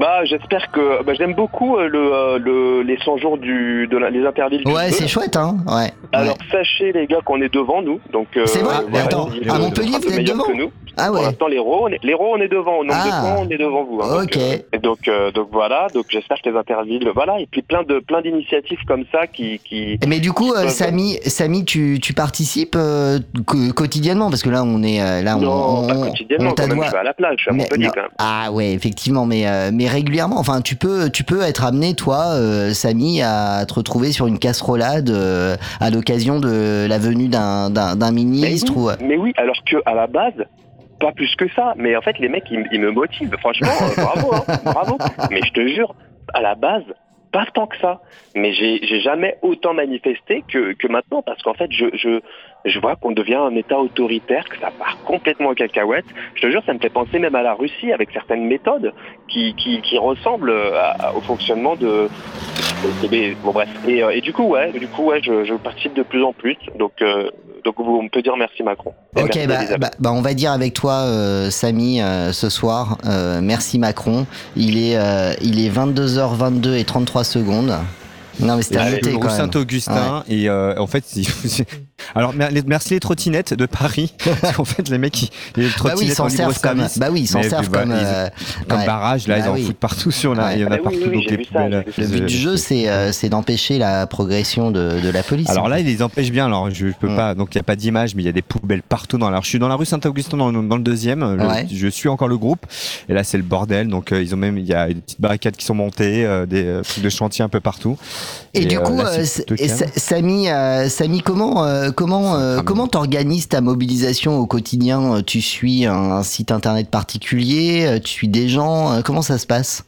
Bah j'espère que bah, j'aime beaucoup euh, le, euh, le les 100 jours du de la- les intervilles. du Ouais, feu. c'est chouette, hein. Ouais. Alors sachez les gars qu'on est devant nous, donc. euh, C'est vrai voilà, Attends, à Montpellier, peu vous êtes devant que nous. Ah Pour ouais. l'instant, l'héros, on est, l'héros, on est devant. Au nombre de Ah. points, on est devant vous. hein. Ok. Donc, euh, et donc, euh, donc voilà. Donc j'espère que les intervilles, voilà. Et puis plein de plein d'initiatives comme ça qui qui. Mais du coup, euh, peuvent- Samy, Samy, tu, tu participes euh, co- quotidiennement parce que là, on est euh, là, on, Non, pas on- quotidiennement. on Quand même, je vais à la plage, je suis à Mais Montpellier non. quand même. Ah ouais, effectivement, mais euh, mais régulièrement. Enfin, tu peux tu peux être amené, toi, euh, Samy, à te retrouver sur une casserolade euh, à l'occasion de la venue d'un d'un d'un ministre ou. euh, Mais oui, alors que à la base, pas plus que ça. Mais en fait, les mecs, ils, ils me motivent. Franchement, euh, bravo, hein, bravo. Mais je te jure, à la base, pas tant que ça. Mais j'ai j'ai jamais autant manifesté que, que maintenant, parce qu'en fait, je, je, je vois qu'on devient un État autoritaire, que ça part complètement en cacahuète. Je te jure, ça me fait penser même à la Russie, avec certaines méthodes qui, qui, qui ressemblent à- à- au fonctionnement de... bon bref. Et, euh, et du coup, ouais, du coup, ouais, je, je participe de plus en plus. Donc, euh, donc on peut dire merci Macron. Et Ok, merci bah, bah, bah, on va dire avec toi, euh, Samy, euh, ce soir. euh, merci Macron. Il est, euh, il est 22h22 et 33 secondes. Non, mais c'était à noter quand. Saint-Augustin et euh, en fait alors merci les trottinettes de Paris Parce qu'en fait les mecs ils, les Bah oui, ils trottinettes s'en en libre comme, bah oui, ils s'en servent bah, comme, euh, comme ouais. barrage là Bah ils en oui. foutent partout sur la, Ouais. il y en a oui, partout oui, oui, donc les ça, poubelles, Le but du jeu, c'est euh, c'est d'empêcher la progression de, de la police. Alors là, ils les empêchent bien. Alors je, je Mm. peux pas. Donc il y a pas d'image, mais il y a des poubelles partout dans la. Je suis dans la rue Saint-Augustin dans, le- dans le deuxième. le- je suis encore le groupe. Et là, c'est le bordel. Donc euh, ils ont même il y a des petites barricades qui sont montées, euh, des euh, trucs de chantier un peu partout. Et, du euh, coup, là, euh, et. Samy, euh, Samy, comment euh, comment euh, comment t'organises ta mobilisation au quotidien? Tu suis un site internet particulier? Tu suis des gens? Euh, Comment ça se passe?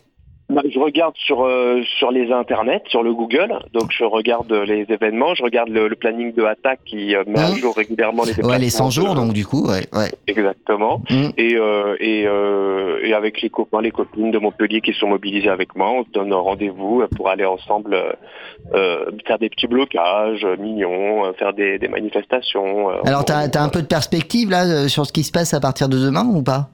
Je regarde sur euh, sur les internets, sur le Google. Donc je regarde les événements, je regarde le, le planning de attaque qui euh, met à Mmh. jour régulièrement les. Ouais, les 100 jours, donc du coup, ouais, ouais. Exactement. Mmh. Et euh, et euh, et avec les copains, les copines de Montpellier qui sont mobilisés avec moi, on se donne rendez-vous pour aller ensemble faire des petits blocages mignons, faire des, des manifestations. Alors, t'as as un peu de perspective là sur ce qui se passe à partir de demain ou pas?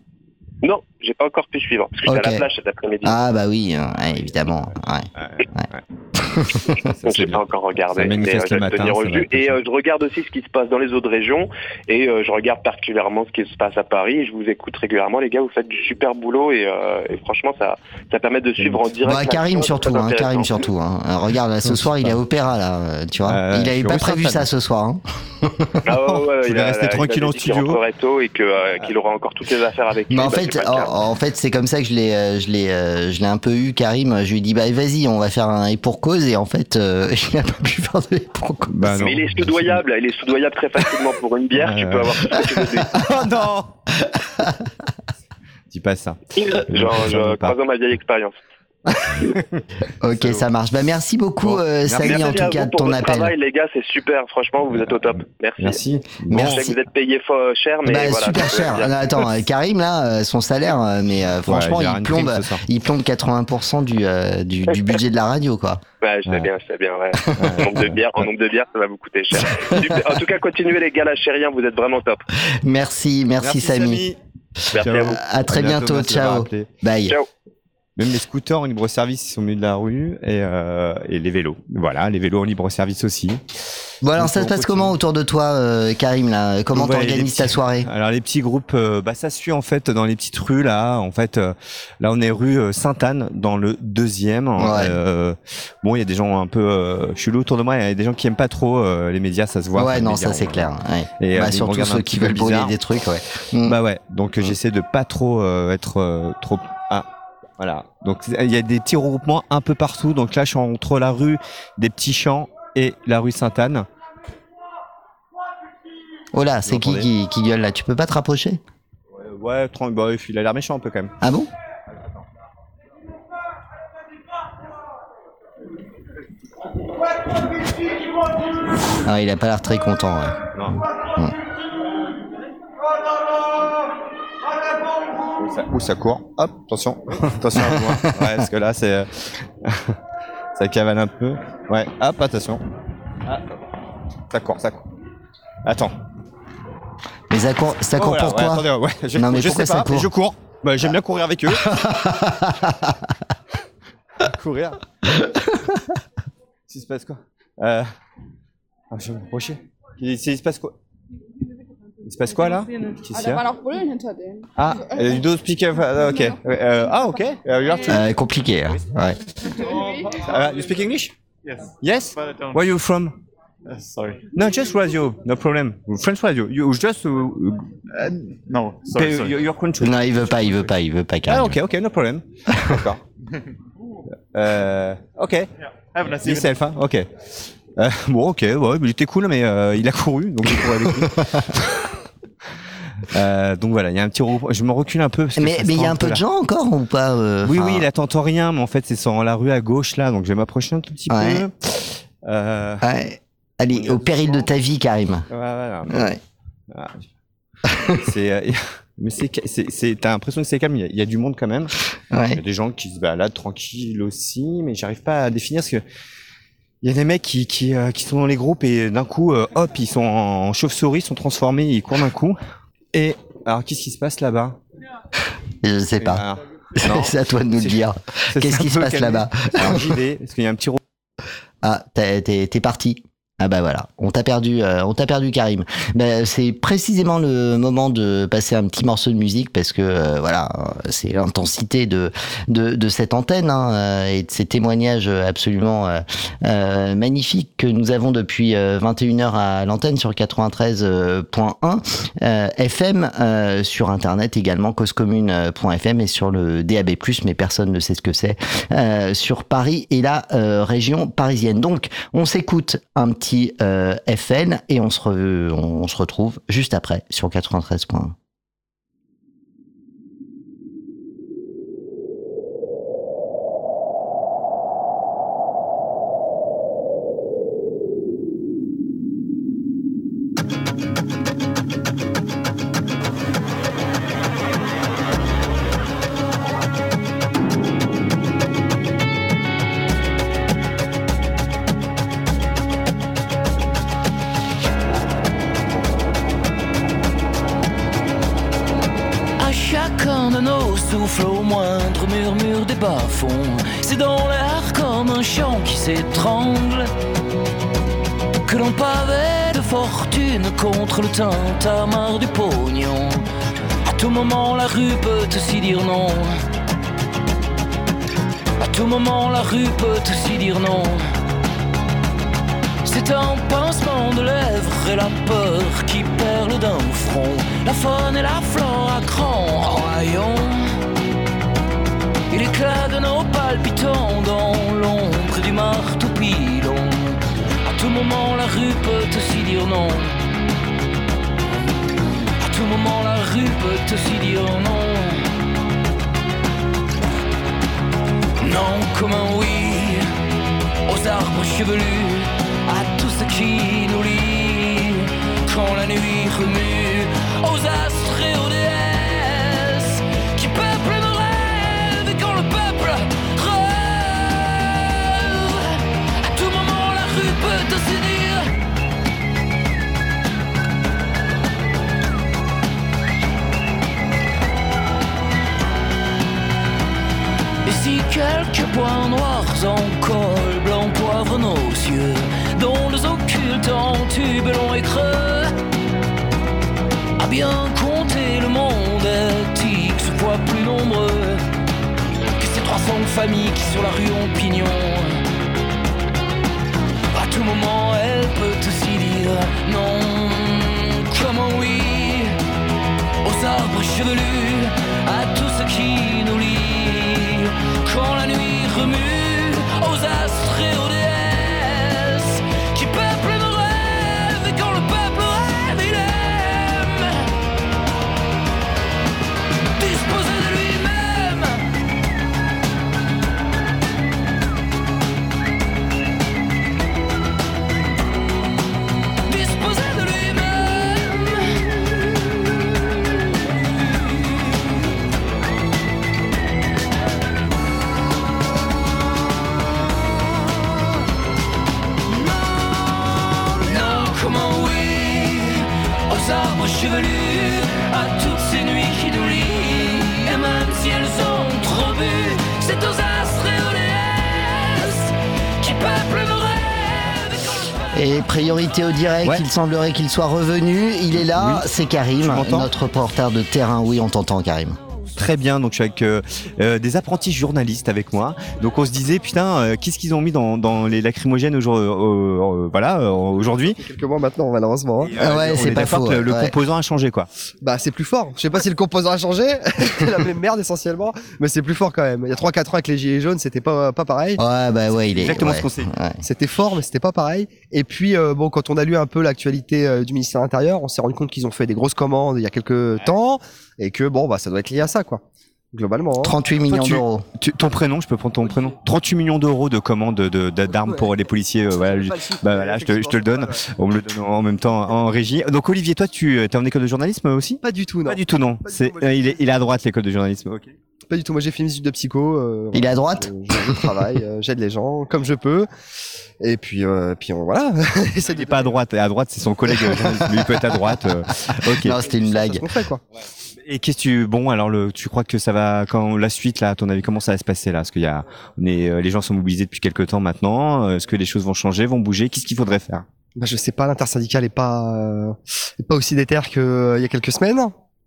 Non, j'ai pas encore pu suivre parce que j'étais à la plage cet après-midi. Ah bah oui, ouais, évidemment. Ouais. Donc j'ai pas encore regardé, Ça mais euh, manifeste je matin, tenir au jus. Et euh, je regarde aussi ce qui se passe dans les autres régions et euh, je regarde particulièrement ce qui se passe à Paris. Et je vous écoute régulièrement, les gars. Vous faites du super boulot et, euh, et franchement, ça, ça permet de suivre en direct. Bah, Karim surtout, hein, Karim surtout. Hein. Euh, Regarde, là, ce soir, il est à Opéra, là, tu vois. Euh, il avait pas prévu ça ce soir. Hein. Ah ouais, ouais, il il a tranquille en studio. et qu'il aura encore toutes les affaires avec lui. Mais en Bah, fait, en, fait, c'est comme ça que je l'ai, euh, je l'ai, euh, je l'ai un peu eu, Karim. Je lui ai dit, bah vas-y, on va faire un et pour cause, et en fait, euh, il n'a pas pu faire de et pour cause. Bah Mais il est soudoyable, il est soudoyable très facilement pour une bière, tu peux avoir tout ce que tu veux oh non Dis pas ça. Genre, je croisant ma vieille expérience. Ok, ça marche. Bah merci beaucoup, euh, Samy, Merci en à tout cas, de ton appel. travail, les gars, c'est super. Franchement, vous êtes au top. Merci. Merci. Bon. Je sais que vous êtes payé cher, mais Bah, voilà. super peut cher. Non, attends, euh, Karim là, euh, son salaire, euh, mais euh, franchement, il a il plombe, il plombe 80% du, euh, du, du budget de la radio, quoi. Ouais, je sais bien, je sais bien, ouais. En nombre de bières, en nombre de bières, ça va vous coûter cher. En tout cas, continuez les gars, lâchez rien, vous êtes vraiment top. Merci, merci, Samy. Merci à vous. À très bientôt, merci d'avoir ciao. Bye. Même les scooters en libre service, ils sont au milieu de la rue et, euh, et les vélos. Voilà, les vélos en libre service aussi. Bon alors Donc, ça se passe comment autour de toi, euh, Karim là? Comment Ouais, t'organises ta soirée? Alors les petits groupes, euh, bah ça suit en fait dans les petites rues là. En fait, euh, là on est rue euh, Sainte-Anne dans le deuxième. Euh, bon, il y a des gens un peu euh, chelous autour de moi. Il y a des gens qui aiment pas trop euh, les médias, ça se voit. Ouais, non, ça, c'est on- clair, ouais. Et Bah, euh, surtout ceux qui veulent brûler des trucs, ouais. Mm. Bah ouais. Donc euh, j'essaie de pas trop euh, être trop. Voilà. Donc il y a des petits regroupements un peu partout. Donc là, je suis entre la rue des Petits Champs et la rue Sainte-Anne. Oh là, c'est qui, qui qui gueule là? Tu peux pas te rapprocher? Ouais, tran- bah, il a l'air méchant un peu quand même. Ah bon? Ah, il a pas l'air très content. Ouais. Non. Mm. Où ça, court. Hop, attention. attention à moi. Ouais, parce que là, c'est. euh, ça cavale un peu. Ouais, hop, attention. Ah. Ça court, ça court. Attends. Mais ça court, ça Oh, court voilà, pourquoi ouais, attendez, ouais, je, Non mais je sais pas, mais je cours. Bah, J'aime bien courir avec eux. courir. Il se passe quoi? Euh... ah, Je vais me rapprocher. Il, il se passe quoi? Il se passe quoi là Bullen hinter denen. Ah, euh, speak. uh. Euh, ah, ok. Uh, you have to- Euh, Compliqué. hein. Ouais. Uh, you speak English? Yes. Yes? But I don't. Where you from? Uh, sorry. No, just radio. No problem. French radio. You just. Uh, no, sorry, pay sorry. Your, your country. Non, il veut pas, il veut pas, il veut pas. Ah, ok, ok, no problem. D'accord. Euh, ok. Have a nice Yourself, hein? Ok. Euh, bon, ok, ouais, mais il était cool, mais euh, il a couru, donc avec lui. Euh, donc voilà, il y a un petit. Je me recule un peu. Parce que Mais il y a un peu de gens encore ou pas euh, Oui, enfin, oui, là t'entends rien, mais en fait c'est sur la rue à gauche là, donc je vais m'approcher un tout petit Ouais. peu. Euh, Ouais. Allez, au péril de ta vie, Karim. Ouais. Ah, c'est, euh, mais c'est, t'as l'impression que c'est calme. Il y, a, il y a du monde quand même. Ouais. Il y a des gens qui se baladent tranquilles aussi, mais j'arrive pas à définir parce que il y a des mecs qui, qui, euh, qui sont dans les groupes et d'un coup, euh, hop, ils sont en chauve-souris, ils sont transformés, ils courent d'un coup. Et alors, qu'est-ce qui se passe là-bas? Je sais pas. Ah. C'est à toi de nous le dire. Qu'est-ce qui se passe là-bas? Alors, j'y vais, parce qu'il y a un petit Ah, t'es parti. Ah bah voilà, on t'a perdu, euh, on t'a perdu Karim. Bah, c'est précisément le moment de passer un petit morceau de musique parce que euh, voilà, c'est l'intensité de, de cette antenne hein, euh, et de ces témoignages absolument magnifiques que nous avons depuis 21h à l'antenne sur 93.1 euh, FM, sur internet également causecommune.fm et sur le DAB+, mais personne ne sait ce que c'est, sur Paris et la région parisienne. Donc, on s'écoute un petit euh, FN et on se, re- on se retrouve juste après sur 93.1. peut aussi dire non. C'est un pincement de lèvres et la peur qui perle d'un front. La faune et la flore à cran rayon. Et l'éclat de nos palpitants dans l'ombre du marteau pilon. À tout moment, la rue peut aussi dire non. À tout moment, la rue peut aussi dire non. Non, comme un oui aux arbres chevelus, à tout ce qui nous lie. Quand la nuit remue, aux astres et aux déesses qui peuplent nos rêves. Et quand le peuple rêve, à tout moment la rue peut aussi quelques points noirs en col blanc poivre nos yeux, dont les occultes en tube long et creux, à bien compter le monde est X fois plus nombreux que ces 300 familles qui sur la rue ont pignon? À tout moment, elle peut aussi dire non, comme un oui? Aux arbres chevelus, à qui nous lie. Quand la nuit remue, aux astres et aux déesses Et priorité au direct, il semblerait qu'il soit revenu. Il est là, c'est Karim, notre reporter de terrain. Oui, on t'entend, Karim. Très bien, donc je suis avec euh, euh, des apprentis journalistes avec moi. Donc on se disait, putain, euh, qu'est-ce qu'ils ont mis dans, dans les lacrymogènes aujourd'hui voilà, euh, aujourd'hui? Quelques mois maintenant, malheureusement. hein. Euh, on est d'accord que le composant a changé, quoi. Bah, c'est plus fort. Je sais pas si le composant a changé. la même merde, essentiellement. Mais c'est plus fort quand même. Il y a 3-4 ans avec les Gilets jaunes, c'était pas, pas pareil. Ouais, bah ouais, il est. Exactement ouais, ce qu'on sait. ouais. C'était fort, mais c'était pas pareil. Et puis, euh, bon, quand on a lu un peu l'actualité euh, du ministère de l'Intérieur, on s'est rendu compte qu'ils ont fait des grosses commandes il y a quelques temps. Et que, bon, bah, ça doit être lié à ça, quoi. Globalement. hein. 38 millions d'euros. ton prénom, je peux prendre ton prénom 38 millions d'euros de commandes de- de- d'armes pour les policiers. euh, voilà, je- bah, voilà, je, te, je te le donne. On me le donne en même temps en régie. Donc Olivier, toi, tu es en école de journalisme aussi? Pas du tout, non. Pas du tout, non. Euh, il, est, il est à droite l'école de journalisme. ok. Pas du tout. Moi, j'ai fait une étude de psycho. euh, Il est à droite je, je travaille, euh, j'aide les gens comme je peux. Et puis, euh, puis on, voilà. Il n'est pas à droite. À droite, c'est son collègue euh. Lui, il peut être à droite. euh, ok. Non, c'était une blague. C'est ce qu'on fait, quoi. Et qu'est-ce que tu bon alors le tu crois que ça va quand la suite là à ton avis comment ça va se passer là? Parce qu'il y a on est euh, les gens sont mobilisés depuis quelques temps maintenant euh, est-ce que les choses vont changer vont bouger? Qu'est-ce qu'il faudrait faire? Bah, je sais pas, l'intersyndicale est pas, euh, est pas aussi déter qu'il y a quelques semaines.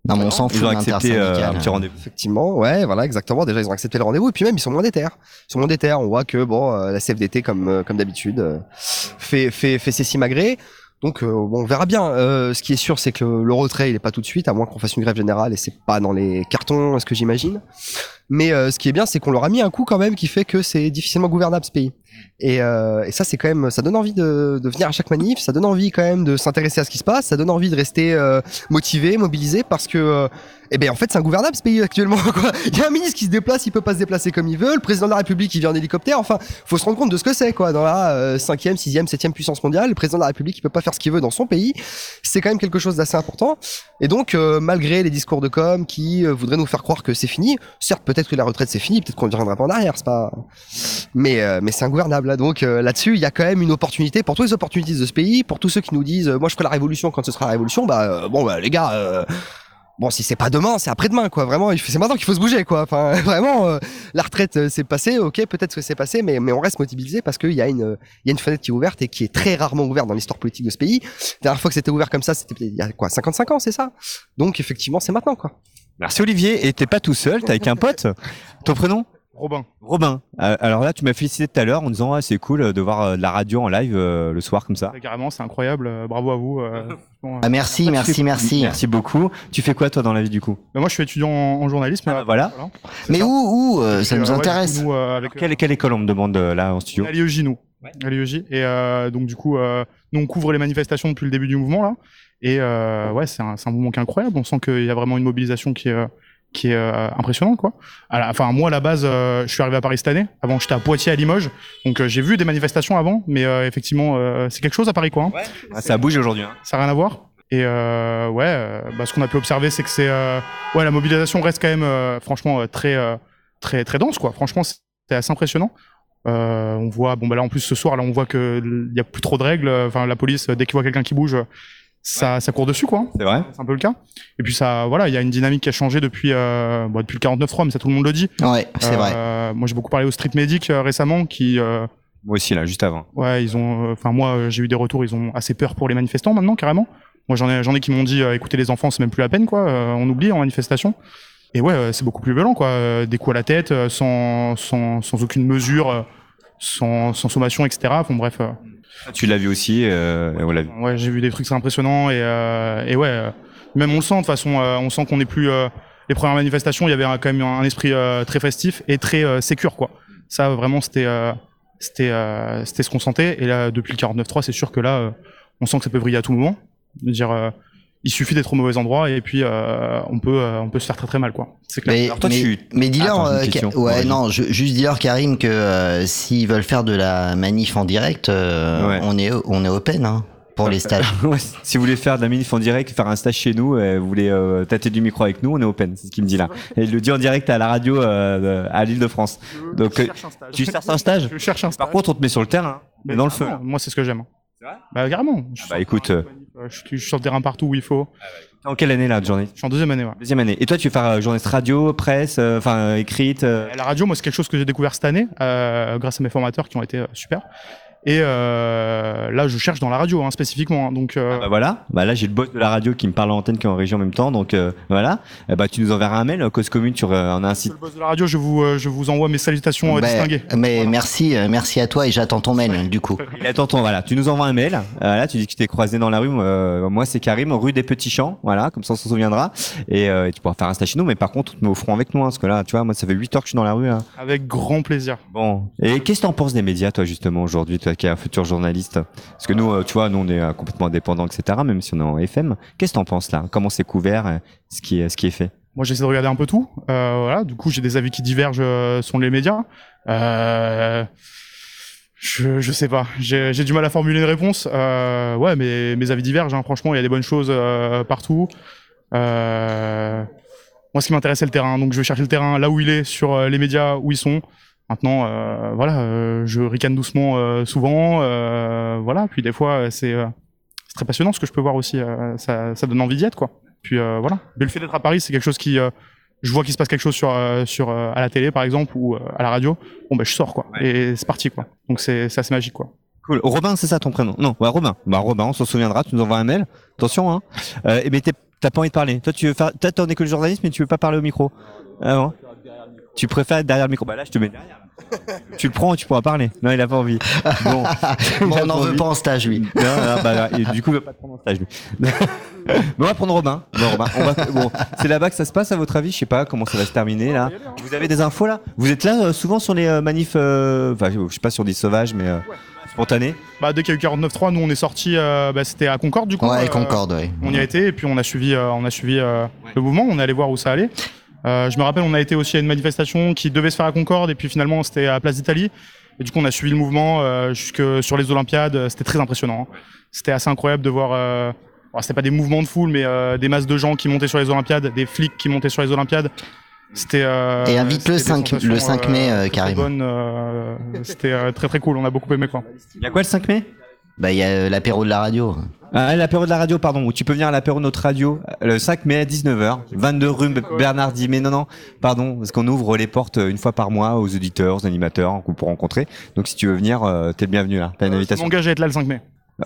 Non, mais on s'en Ils ont accepté, euh, un petit rendez-vous. Effectivement, ouais, voilà, exactement. Déjà, ils ont accepté le rendez-vous et puis même, ils sont moins déter. Ils sont moins déter. On voit que bon, euh, la CFDT, comme euh, comme d'habitude, euh, fait fait fait ses simagrées. Donc, euh, on verra bien. Euh, ce qui est sûr, c'est que le, le retrait, il est pas tout de suite, à moins qu'on fasse une grève générale et c'est pas dans les cartons, ce que j'imagine. Mais euh, ce qui est bien, c'est qu'on leur a mis un coup quand même qui fait que c'est difficilement gouvernable ce pays. Et, euh, et ça, c'est quand même, ça donne envie de, venir à chaque manif, ça donne envie quand même de s'intéresser à ce qui se passe, ça donne envie de rester euh, motivé, mobilisé, parce que, euh, eh ben, en fait, c'est ingouvernable ce pays actuellement. Il y a un ministre qui se déplace, il peut pas se déplacer comme il veut. Le président de la République, il vient en hélicoptère. Enfin, faut se rendre compte de ce que c'est, quoi. Dans la euh, cinquième, sixième, septième puissance mondiale, le président de la République, il peut pas faire ce qu'il veut dans son pays. C'est quand même quelque chose d'assez important. Et donc, malgré les discours de com qui voudraient nous faire croire que c'est fini, certes, peut-être que la retraite c'est fini, peut-être qu'on ne reviendra pas en arrière, c'est pas. Mais, mais c'est ingouvernable. Donc euh, là-dessus, il y a quand même une opportunité pour tous les opportunités de ce pays, pour tous ceux qui nous disent, euh, moi je ferai la révolution quand ce sera la révolution. Bah euh, bon, bah les gars. Bon, si c'est pas demain, c'est après-demain, quoi. Vraiment, c'est maintenant qu'il faut se bouger, quoi. Enfin, vraiment, la retraite, c'est passé, ok, peut-être que c'est passé, mais, mais on reste mobilisé parce qu'il y a une, y a une fenêtre qui est ouverte et qui est très rarement ouverte dans l'histoire politique de ce pays. La dernière fois que c'était ouvert comme ça, c'était il y a quoi, 55 ans, c'est ça? Donc, effectivement, c'est maintenant, quoi. Merci Olivier et t'es pas tout seul t'es avec un pote? Ton prénom? Robin. Robin. Euh, alors là, tu m'as félicité tout à l'heure en disant ah, c'est cool euh, de voir euh, de la radio en live euh, le soir comme ça. Ouais, Carrément, c'est incroyable. euh, bravo à vous. euh, euh. Ah, merci, merci, fais- merci. Merci beaucoup. Tu fais quoi toi dans la vie du coup? Bah, moi, je suis étudiant en, en journalisme. euh, voilà. Mais où, où euh, Ça nous euh, ouais, intéresse. du coup, nous, euh, avec, Quelle, quelle école on me demande euh, là en studio? À l'IEJ, nous. À l'IEJ. Et euh, donc, du coup, euh, nous, on couvre les manifestations depuis le début du mouvement, là. Et euh, ouais, c'est un, c'est un mouvement qui est incroyable. On sent qu'il y a vraiment une mobilisation qui est, euh, qui est euh, impressionnante, quoi. La- Enfin, moi, à la base, euh, je suis arrivé à Paris cette année. Avant, j'étais à Poitiers, à Limoges. Donc, euh, j'ai vu des manifestations avant. Mais euh, effectivement, euh, c'est quelque chose à Paris, quoi. hein. Ah, Ça bouge aujourd'hui. hein. Ça n'a rien à voir. Et euh, ouais, euh, bah, ce qu'on a pu observer, c'est que c'est euh, ouais, la mobilisation reste quand même euh, franchement euh, très euh, très très dense quoi. Franchement, c'est assez impressionnant. Euh, on voit bon bah là en plus ce soir là on voit que il y a plus trop de règles. Enfin la police dès qu'il voit quelqu'un qui bouge, ça ça court dessus quoi. C'est vrai. C'est un peu le cas. Et puis ça voilà, il y a une dynamique qui a changé depuis euh, bon, depuis le 49.3 mais ça tout le monde le dit. Ouais, c'est vrai. Euh, Moi j'ai beaucoup parlé au Street Medic euh, récemment qui euh, Moi aussi là, juste avant. Ouais, ils ont. euh, Enfin, moi, j'ai eu des retours. Ils ont assez peur pour les manifestants maintenant, carrément. Moi, j'en ai, j'en ai qui m'ont dit, euh, écoutez, les enfants, c'est même plus la peine, quoi. euh, on oublie en manifestation. Et ouais, euh, c'est beaucoup plus violent, quoi. euh, des coups à la tête, euh, sans, sans, sans aucune mesure, euh, sans, sans sommation, etc. Bon, bref. Tu l'as vu aussi. euh, l'a vu. Ouais, j'ai vu des trucs impressionnants et, euh, et ouais, euh, même on le sent de toute façon, euh, on sent qu'on est plus euh, les premières manifestations, il y avait quand même un esprit très festif et très sécure quoi. Ça vraiment c'était c'était c'était ce qu'on sentait et là depuis le 49.3 c'est sûr que là on sent que ça peut briller à tout moment. Je veux dire il suffit d'être au mauvais endroit et puis euh, on peut euh, on peut se faire très très mal quoi. C'est clair. Mais, mais, mais dis-leur, euh, ouais, Ouais, non, je- juste dis-leur Karim que euh, s'ils veulent faire de la manif en direct, euh, Ouais. on est on est open hein, pour les stages. Ouais, si vous voulez faire de la manif en direct, faire un stage chez nous, euh, vous voulez euh, tâter du micro avec nous, on est open, c'est ce qu'il me dit là. Et il le dit en direct à la radio euh, à l'île de France. Donc euh, tu cherches un stage Je cherche un stage. Par contre, on te met sur le terrain, mais dans le feu. Moi c'est ce que j'aime. Bah carrément. Je, Bah écoute, euh, euh, je suis je suis sur le terrain partout où il faut. t'es en quelle année là de journée Je suis en deuxième année. Ouais. Deuxième année. Et toi, tu veux faire euh, journaliste radio, presse, euh, enfin euh, écrite euh, La radio, moi, c'est quelque chose que j'ai découvert cette année, euh, grâce à mes formateurs qui ont été euh, super. Et euh, là, je cherche dans la radio, hein, spécifiquement. hein, donc, euh, Bah voilà, bah là j'ai le boss de la radio qui me parle en antenne qui est en région en même temps, donc euh, voilà. Eh bah tu nous enverras un mail, euh, cause commune, sur euh, on a un site. le boss de la radio, je vous, euh, je vous envoie mes salutations Bah, distinguées. mais merci, euh, merci à toi et j'attends ton mail du coup. Il attend ton, voilà, tu nous envoies un mail, euh, là tu dis que tu t'es croisé dans la rue, euh, moi c'est Karim, rue des Petits Champs, voilà, comme ça on s'en souviendra, et, euh, et tu pourras faire un stage chez nous, mais par contre au front avec nous, hein, parce que là tu vois, moi ça fait 8 heures que je suis dans la rue là. Avec grand plaisir. Bon, et qu'est-ce que t'en penses des médias toi justement aujourd'hui, toi qui es un futur journaliste Parce que nous, euh, tu vois, nous on est euh, complètement indépendants, etc., même si on est en FM, qu'est-ce que t'en penses là? Comment c'est couvert, euh, ce qui est, est fait? Moi, j'essaie de regarder un peu tout. Voilà. Du coup, j'ai des avis qui divergent sur les médias. Je, je sais pas. J'ai du mal à formuler une réponse. Euh, ouais, mais mes avis divergent. hein. Franchement, il y a des bonnes choses partout. Moi, ce qui m'intéresse, c'est le terrain. Donc, je vais chercher le terrain là où il est, sur les médias où ils sont. Maintenant, euh, voilà, euh, je ricane doucement euh, souvent. voilà. Puis des fois, c'est très passionnant ce que je peux voir aussi. ça, ça donne envie d'y être, quoi. Puis voilà. Mais le fait d'être à Paris, c'est quelque chose qui, je vois qu'il se passe quelque chose sur, sur à la télé par exemple ou à la radio. Bon ben je sors quoi. Et c'est parti quoi. Donc c'est c'est assez magique quoi. Cool. Robin, c'est ça ton prénom? Non, ouais, Robin. Bah Robin, on s'en souviendra. Tu nous envoies un mail. Attention, hein. Euh, mais t'es- t'as pas envie de parler. Toi, tu veux faire. Toi, t'es en école de journalisme, mais tu veux pas parler au micro. Ah bon? Tu préfères être derrière le micro? Bah là, je te mets derrière. tu le prends, tu pourras parler. Non, il a pas envie. Bon, Bon, on n'en veut pas en stage lui. Non, non, bah, et du coup, il veut pas te prendre en stage lui. Mais on va prendre Robin. Bon, Robin, on va- bon, c'est là-bas que ça se passe à votre avis? Je sais pas comment ça va se terminer là. Vous avez des infos là? Vous êtes là euh, souvent sur les euh, manifs, euh, enfin, je sais pas sur des sauvages, mais euh, spontanés? Bah dès qu'il y a eu 49.3, nous on est sorti, bah, c'était à Concorde du coup. Ouais, euh, Concorde, ouais. On y a été et puis on a suivi, euh, on a suivi euh, le mouvement. On est allé voir où ça allait. Euh, je me rappelle, on a été aussi à une manifestation qui devait se faire à Concorde et puis finalement c'était à Place d'Italie. Et du coup on a suivi le mouvement euh, jusque sur les Olympiades. C'était très impressionnant. hein. C'était assez incroyable de voir. Euh, bon, c'était pas des mouvements de foule, mais euh, des masses de gens qui montaient sur les Olympiades, des flics qui montaient sur les Olympiades. C'était. euh, Et c'était des 5 le 5 mai, euh, euh, C'était euh, très très cool. On a beaucoup aimé quoi. Il y a quoi le 5 mai? Bah il y a euh, l'apéro de la radio. Ah, l'apéro de la radio, pardon, où tu peux venir à l'apéro de notre radio euh, le 5 mai à 19h, 22 rue Bernard Mais non, non, pardon, parce qu'on ouvre les portes euh, une fois par mois aux auditeurs, aux animateurs qu'on peut rencontrer. Donc si tu veux venir, t'es le bienvenu là. T'as une Je invitation. m'engage à être là le 5 mai.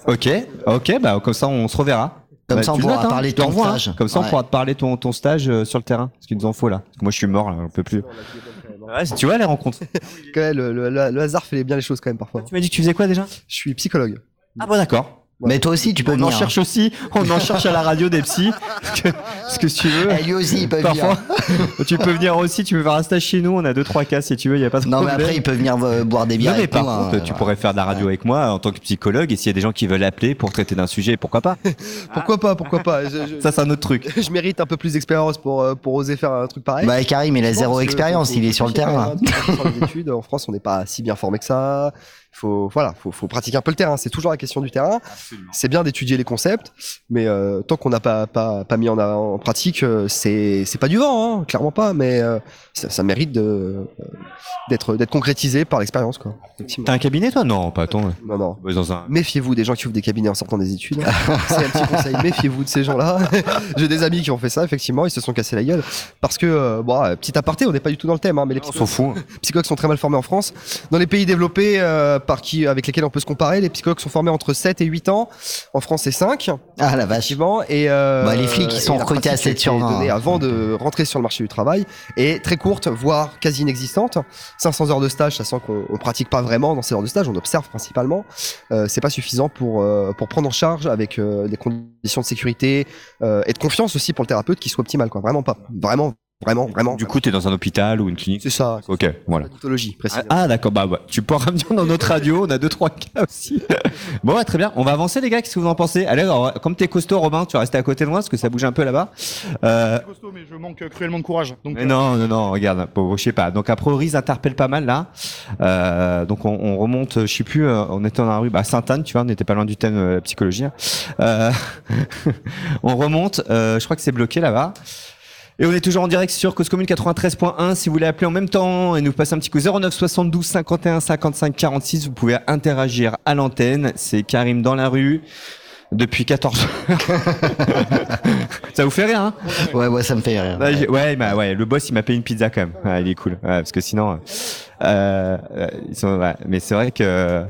Ok, ok, bah comme ça on se reverra. Comme Bah, ça, on tu pourra notes, hein, parler de ton hein. stage. Comme ça on pourra te parler ton, ton stage euh, sur le terrain, parce qu'il nous en faut là. Parce que moi je suis mort là, on peut plus. Ouais, tu vois les rencontres. le, le- le- le hasard fait bien les choses quand même parfois. Tu m'as dit que tu faisais quoi déjà? Je suis psychologue. Ah bon d'accord. Mais toi aussi, tu peux on venir. en cherche aussi, on en cherche à la radio des psys. Ce que, ce que tu veux. Eh, lui aussi, il peut Parfois, tu peux venir aussi, tu peux faire un stage chez nous, on a deux trois cas si tu veux, il y a pas de Non, mais problème. après, il peut venir euh, boire des bières Non, mais par nous, hein, contre, tu voilà. pourrais faire de la radio avec moi en tant que psychologue et s'il y a des gens qui veulent appeler pour traiter d'un sujet, pourquoi pas? Pourquoi pas, pourquoi pas? Je- je- Ça, c'est un autre truc. je mérite un peu plus d'expérience pour, euh, pour oser faire un truc pareil. Bah, Karim, il a zéro expérience, il est sur le terrain. En France, on n'est pas si bien formé que ça. Faut, voilà, faut, faut pratiquer un peu le terrain. C'est toujours la question du terrain. C'est bien d'étudier les concepts, mais euh, tant qu'on n'a pas, pas, pas mis en, en pratique, euh, c'est c'est pas du vent, hein, clairement pas. Mais euh, ça, ça mérite de euh, d'être d'être concrétisé par l'expérience, quoi. T'as un cabinet toi? Non, pas ton. Non, non. Dans un... Méfiez-vous des gens qui ouvrent des cabinets en sortant des études. C'est un petit conseil. Méfiez-vous de ces gens-là. J'ai des amis qui ont fait ça, effectivement, ils se sont cassés la gueule. Parce que, euh, bon, euh, petit aparté, on n'est pas du tout dans le thème, hein, mais les psychologues, fout. psychologues sont très mal formés en France. Dans les pays développés, euh, par qui, avec lesquels on peut se comparer, les psychologues sont formés entre 7 et 8 ans. En France, c'est 5. Ah la vache. Et, euh, Bah, les flics, ils sont recrutés à pratique 7 sur qui est 20, donnée hein. Avant de rentrer sur le marché du travail est très courte, voire quasi inexistante. 500 heures de stage, ça sent qu'on on pratique pas vraiment dans ces heures de stage, on observe principalement. Euh, c'est pas suffisant pour, euh, pour prendre en charge avec euh, des conditions de sécurité euh, et de confiance aussi pour le thérapeute qui soit optimal, quoi. Vraiment pas. Vraiment, vraiment, vraiment. Du coup, t'es dans un hôpital ou une clinique C'est ça. Ok, voilà. Pathologie, précisément. Ah, d'accord, bah, bah, tu pourras venir dans notre radio, on a deux trois cas aussi. bon, ouais, très bien. On va avancer les gars, qu'est-ce que vous en pensez? Allez, alors, comme t'es costaud, Robin, tu vas rester à côté de moi parce que ça bouge un peu là-bas. Euh, costaud, mais je manque cruellement de courage. Donc, Mais non, non, non, regarde, bon, je sais pas. Donc a priori, ils interpellent pas mal là. Euh, donc on, on remonte, je sais plus, euh, on était dans la rue, bah Sainte-Anne, tu vois, on n'était pas loin du thème euh, psychologie. hein. Euh, on remonte, euh, je crois que c'est bloqué là-bas. Et on est toujours en direct sur Cause Commune 93.1. Si vous voulez appeler en même temps et nous passer un petit coup 09 72 51 55 46, vous pouvez interagir à l'antenne. C'est Karim dans la rue depuis 14 heures. Ça vous fait rire, hein? Ouais, ouais, ça me fait rire. Ouais, bah, ouais, le boss il m'a payé une pizza quand même. Ouais, il est cool. Ouais, parce que sinon, euh, euh, ils sont, ouais. mais c'est vrai que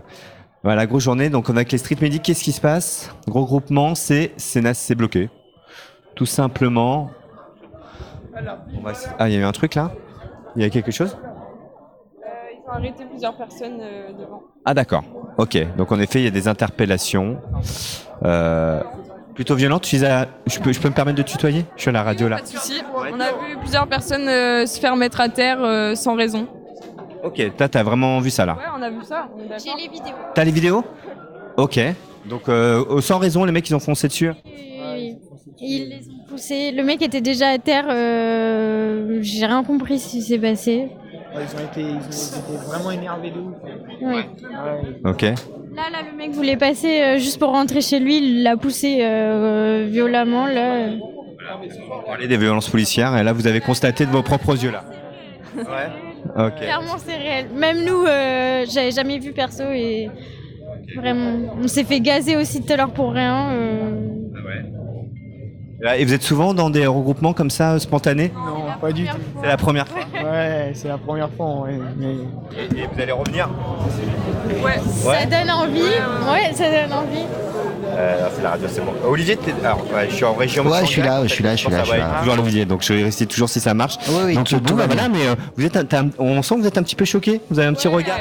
voilà, grosse journée. Donc on a avec les street medics, qu'est-ce qui se passe? Gros groupement, c'est c'est bloqué. Tout simplement. On va essayer- Ah, il y a eu un truc là Il y a quelque chose Ils ont arrêté plusieurs personnes euh, devant. Ah d'accord. Ok. Donc en effet, il y a des interpellations. Euh, plutôt as- Je peux, je peux me permettre de tutoyer Je suis à la radio là. Pas de souci. On a vu plusieurs personnes euh, se faire mettre à terre euh, sans raison. Ok. Toi, t'as vraiment vu ça là Ouais, on a vu ça. J'ai les vidéos. T'as les vidéos Ok. Donc, euh, sans raison, les mecs, ils ont foncé dessus. Ils les ont poussés. Le mec était déjà à terre. euh, J'ai rien compris ce qui s'est passé. ils, ont été, ils, ont- ils étaient vraiment énervés de ouf. Ouais. Ok. Là, là, le mec voulait passer euh, juste pour rentrer chez lui. Il l'a poussé euh, violemment. Là. On parlait des violences policières, et là, vous avez constaté de vos propres yeux là. Ouais. Ok. Clairement, c'est réel. Même nous, euh, j'avais jamais vu perso et vraiment, on s'est fait gazer aussi tout à l'heure pour rien. euh. Et vous êtes souvent dans des regroupements comme ça, euh, spontanés Non, pas du tout. C'est la première fois. Ouais, c'est la première fois. Ouais, mais... Et, vous allez revenir Ouais. Ouais. Ça donne envie. Ouais, ça donne envie. Euh, c'est la radio, c'est bon. Olivier, t'es- alors, ouais, je suis en région. Ouais, je suis là, je suis là, je suis là, je suis là. Toujours Olivier, donc je vais rester toujours si ça marche. oui, donc tout- bon, tout bah, va voilà, bien. mais euh, vous êtes, un- t'as un- on sent que vous êtes un petit peu choqué. Vous avez un petit regard.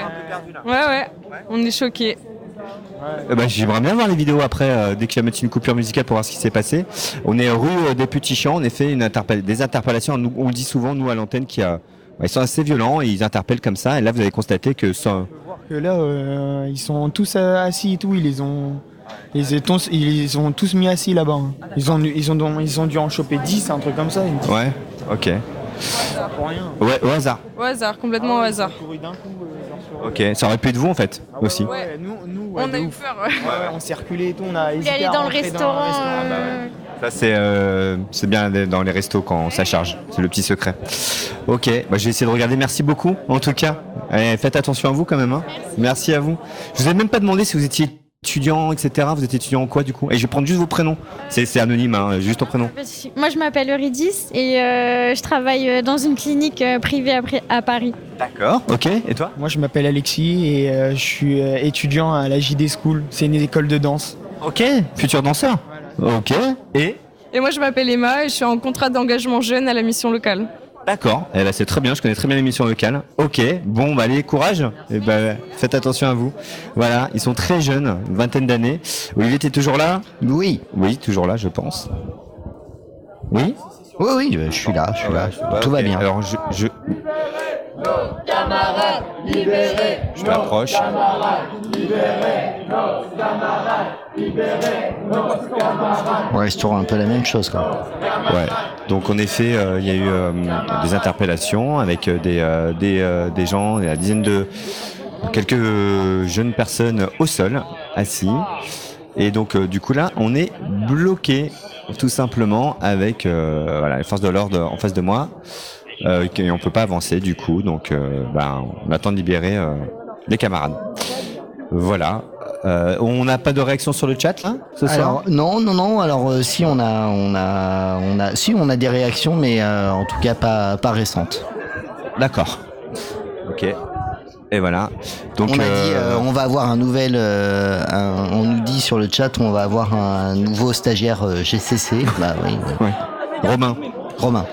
Ouais, ouais. On est choqués. Eh ben, J'aimerais bien voir les vidéos après, euh, dès que je vais mettre une coupure musicale pour voir ce qui s'est passé. On est rue euh, des Petits Champs, en effet, une interpell- des interpellations. Nous, on le dit souvent, nous, à l'antenne, qui a. Ils sont assez violents, et ils interpellent comme ça. Et là, vous avez constaté que ça. que là, euh, ils sont tous euh, assis et tout. Ils les ont, ils les ont, ils les ont tous mis assis là-bas. hein. Ils ont, ils ont, ils ont dû en choper 10, un truc comme ça. une- Ouais, ok. Pour rien. Ouais, au hasard. Au hasard, complètement au hasard. Ok, ça aurait pu être vous, en fait, aussi. Ouais, nous, nous ouais, On a eu ouf. peur. Ouais, ouais, on s'est reculé et tout. On a Il hésité aller à dans le restaurant. Ah bah euh, Ça, c'est euh, c'est bien d'être dans les restos quand ça charge. C'est le petit secret. Ok, bah, je vais essayer de regarder. Merci beaucoup, en tout cas. Allez, faites attention à vous quand même. hein. Merci. à vous. Je vous ai même pas demandé si vous étiez étudiant, etc. Vous êtes étudiant en quoi, du coup? Et je vais prendre juste vos prénoms. C'est anonyme, hein, juste ton prénom. Moi, je m'appelle Eurydice et euh, je travaille euh, dans une clinique euh, privée à, Paris. D'accord. Ok, et toi? Moi, je m'appelle Alexis et euh, je suis étudiant à la JD School. C'est une école de danse. Ok, futur danseur. Ok. Et? Et moi, je m'appelle Emma et je suis en contrat d'engagement jeune à la mission locale. D'accord, eh ben, c'est très bien, je connais très bien l'émission locale. Ok, bon, bah allez, courage. Et ben, faites attention à vous. Voilà, ils sont très jeunes, une vingtaine d'années. Olivier, t'es toujours là? Oui. Oui, toujours là, je pense. Oui? Oui, oui, je suis là, je suis là. Tout va bien. Alors, je, je, je m'approche. Ouais, c'est toujours un peu la même chose, quoi. Ouais. Donc en effet, euh, il y a eu euh, des interpellations avec euh, des, euh, des, euh, des gens, la dizaine de quelques jeunes personnes au sol, assis. Et donc du coup là, on est bloqué tout simplement avec euh, voilà, les forces de l'ordre en face de moi. Euh, et on peut pas avancer du coup, donc euh, ben, on attend de libérer euh, les camarades. Voilà. Euh, on n'a pas de réaction sur le chat là ce soir? Alors non, non, non. Alors euh, si on a, on a, on a, si on a des réactions, mais euh, en tout cas pas, pas récentes. D'accord. Ok. Et voilà. Donc on a dit, euh, euh, on va avoir un nouvel, euh, un- on nous dit sur le chat, on va avoir un nouveau stagiaire euh, GCC. bah oui. Ouais. Romain. Romain.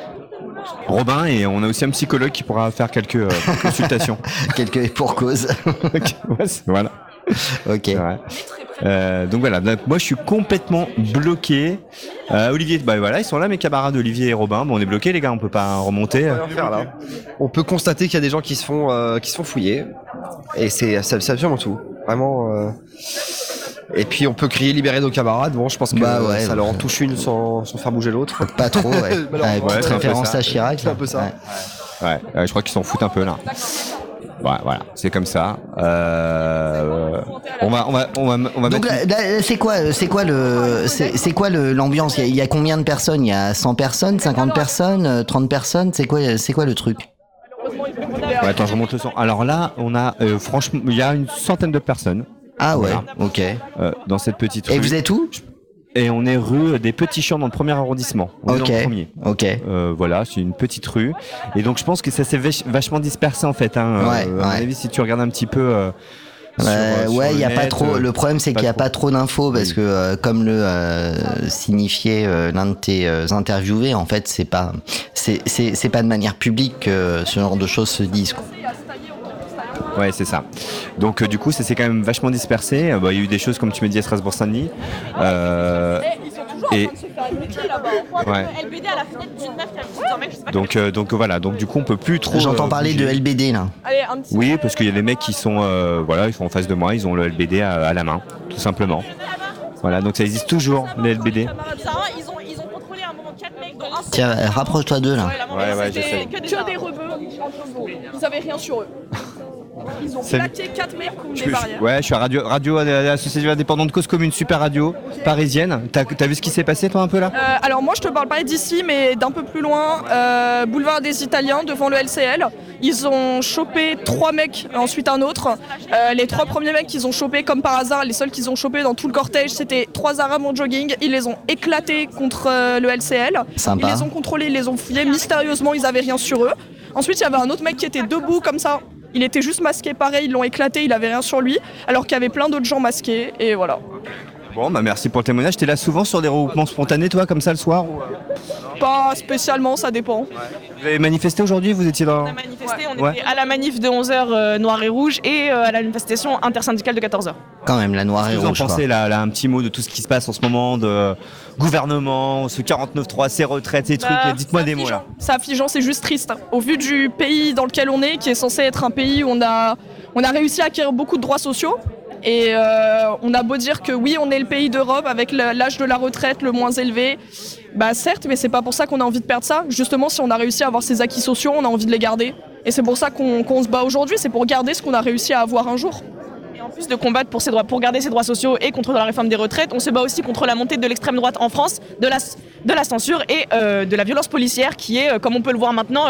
Robin et on a aussi un psychologue qui pourra faire quelques euh, consultations. quelques pour cause. Voilà. Ok. Euh, donc voilà, donc moi je suis complètement bloqué. Euh, Olivier, bah voilà, ils sont là mes camarades Olivier et Robin. Bon, on est bloqué les gars, on peut pas remonter. rien faire, là. On peut constater qu'il y a des gens qui se font, euh, qui se font fouiller. Et c'est absolument tout. Vraiment. euh, Et puis on peut crier libérer nos camarades. Bon, je pense que Bah ouais, ça ouais. leur en touche une sans, sans faire bouger l'autre. Pas trop, ouais. Ouais, petite c'est un peu référence ça. à Chirac. C'est un peu ça. Ouais. Ouais, ouais, je crois qu'ils s'en foutent un peu là. Ouais, voilà, c'est comme ça. Euh, on va, on va, on va, on va Donc mettre- là, là, c'est quoi, c'est quoi le, c'est c'est quoi le- l'ambiance? Il, y a- il y a combien de personnes? Il y a 100 personnes, 50 personnes, euh, 30 personnes? C'est quoi, c'est quoi le truc? Ouais, attends, je remonte le son. Alors là, on a, euh, franchement, il y a une centaine de personnes. Ah ouais, ok. Euh, dans cette petite rue. Et vous êtes où? Et on est rue des Petits Champs dans le premier arrondissement. On est Ok. dans le premier. Ok. Euh, voilà, c'est une petite rue. Et donc je pense que ça s'est vach- vachement dispersé en fait. Hein. Ouais, Euh, à mon ouais. avis, si tu regardes un petit peu. euh, sur ouais, il y a pas trop. Le problème, c'est qu'il n'y a pas trop d'infos parce que, comme le signifiait l'un de tes interviewés, en fait, c'est pas, c'est, pas de manière publique que ce genre de choses se disent. quoi. Ouais, c'est ça. Donc euh, du coup, ça s'est quand même vachement dispersé. Euh, bah, Il y a eu des choses comme tu me dis à Strasbourg-Saint-Denis. Euh, et sais pas donc, euh, donc voilà. Donc du coup, on peut plus trop. J'entends euh, parler de. LBD là. Allez, un petit. Oui, parce qu'il y a des mecs qui sont, euh, voilà, ils sont en face de moi, ils ont le LBD à, à la main, tout simplement. Voilà, donc ça existe toujours, les LBD. Sarah, ils ont, ils ont contrôlé à un moment 4 mecs, dont un Tiens, rapproche-toi d'eux là. Ouais, ouais, j'essaie. que des, rebeux. Ils avaient rien sur eux. Ils ont plaqué 4 mecs contre Je- des barrières. ouais, je suis à Radio, radio à l'Association indépendante Cause Commune, super radio, parisienne. T'as as vu ce qui s'est passé toi un peu là Euh, alors moi je te parle pas d'ici mais d'un peu plus loin, euh, boulevard des Italiens devant le LCL. Ils ont chopé trois mecs, ensuite un autre. Euh, les trois premiers mecs qu'ils ont chopés comme par hasard, les seuls qu'ils ont chopés dans tout le cortège, c'était trois arabes en jogging. Ils les ont éclatés contre euh, le LCL. Sympa. Ils les ont contrôlés, ils les ont fouillés. Mystérieusement ils avaient rien sur eux. Ensuite il y avait un autre mec qui était debout comme ça. Il était juste masqué pareil, ils l'ont éclaté, il avait rien sur lui, alors qu'il y avait plein d'autres gens masqués, et voilà. Bon, bah merci pour le témoignage. T'es là souvent sur des regroupements spontanés, toi, comme ça le soir ou, euh Pas spécialement, ça dépend. Vous avez manifesté aujourd'hui Vous étiez dans. manifesté, on Ouais. était à la manif de 11h noir et rouge et euh, à la manifestation intersyndicale de 14h. Quand même, la noire Qu'est-ce et que vous en rouge. pensez là, là, un petit mot de tout ce qui se passe en ce moment, de gouvernement, ce 49.3, ces retraites, ces trucs. Bah, Dites-moi des mots là. C'est affligeant, c'est juste triste. Au vu du pays dans lequel on est, qui est censé être un pays où on a, on a réussi à acquérir beaucoup de droits sociaux, et euh, on a beau dire que oui, on est le pays d'Europe avec l'âge de la retraite le moins élevé, bah certes, mais c'est pas pour ça qu'on a envie de perdre ça. Justement, si on a réussi à avoir ces acquis sociaux, on a envie de les garder. Et c'est pour ça qu'on se bat aujourd'hui, c'est pour garder ce qu'on a réussi à avoir un jour. Et en plus de combattre pour, ses droits, pour garder ses droits sociaux et contre la réforme des retraites, on se bat aussi contre la montée de l'extrême droite en France, de la, de la censure et euh, de la violence policière qui est, euh, comme on peut le voir maintenant,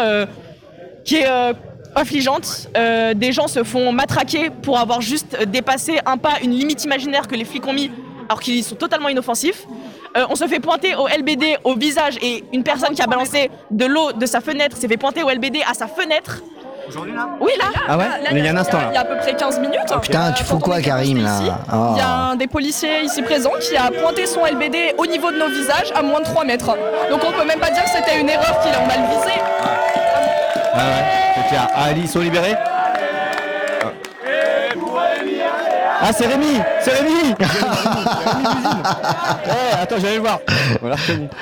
qui est affligeante. Euh, des gens se font matraquer pour avoir juste dépassé un pas, une limite imaginaire que les flics ont mis alors qu'ils sont totalement inoffensifs. Euh, on se fait pointer au LBD au visage et une personne qui a balancé de l'eau de sa fenêtre s'est fait pointer au LBD à sa fenêtre. Aujourd'hui là? Oui là. Ah ouais? Là, Mais il y a un instant là. Il y a à peu près 15 minutes. Putain, tu fous quoi, Karim là Oh. Il y a un des policiers ici présent qui a pointé son LBD au niveau de nos visages à moins de 3 mètres. Donc on peut même pas dire que c'était une erreur qu'il a mal visé. Ah ouais, c'est clair. Ah, Ali, ils sont libérés Ah, c'est Rémi C'est Rémi. Eh, Attends, j'allais le voir.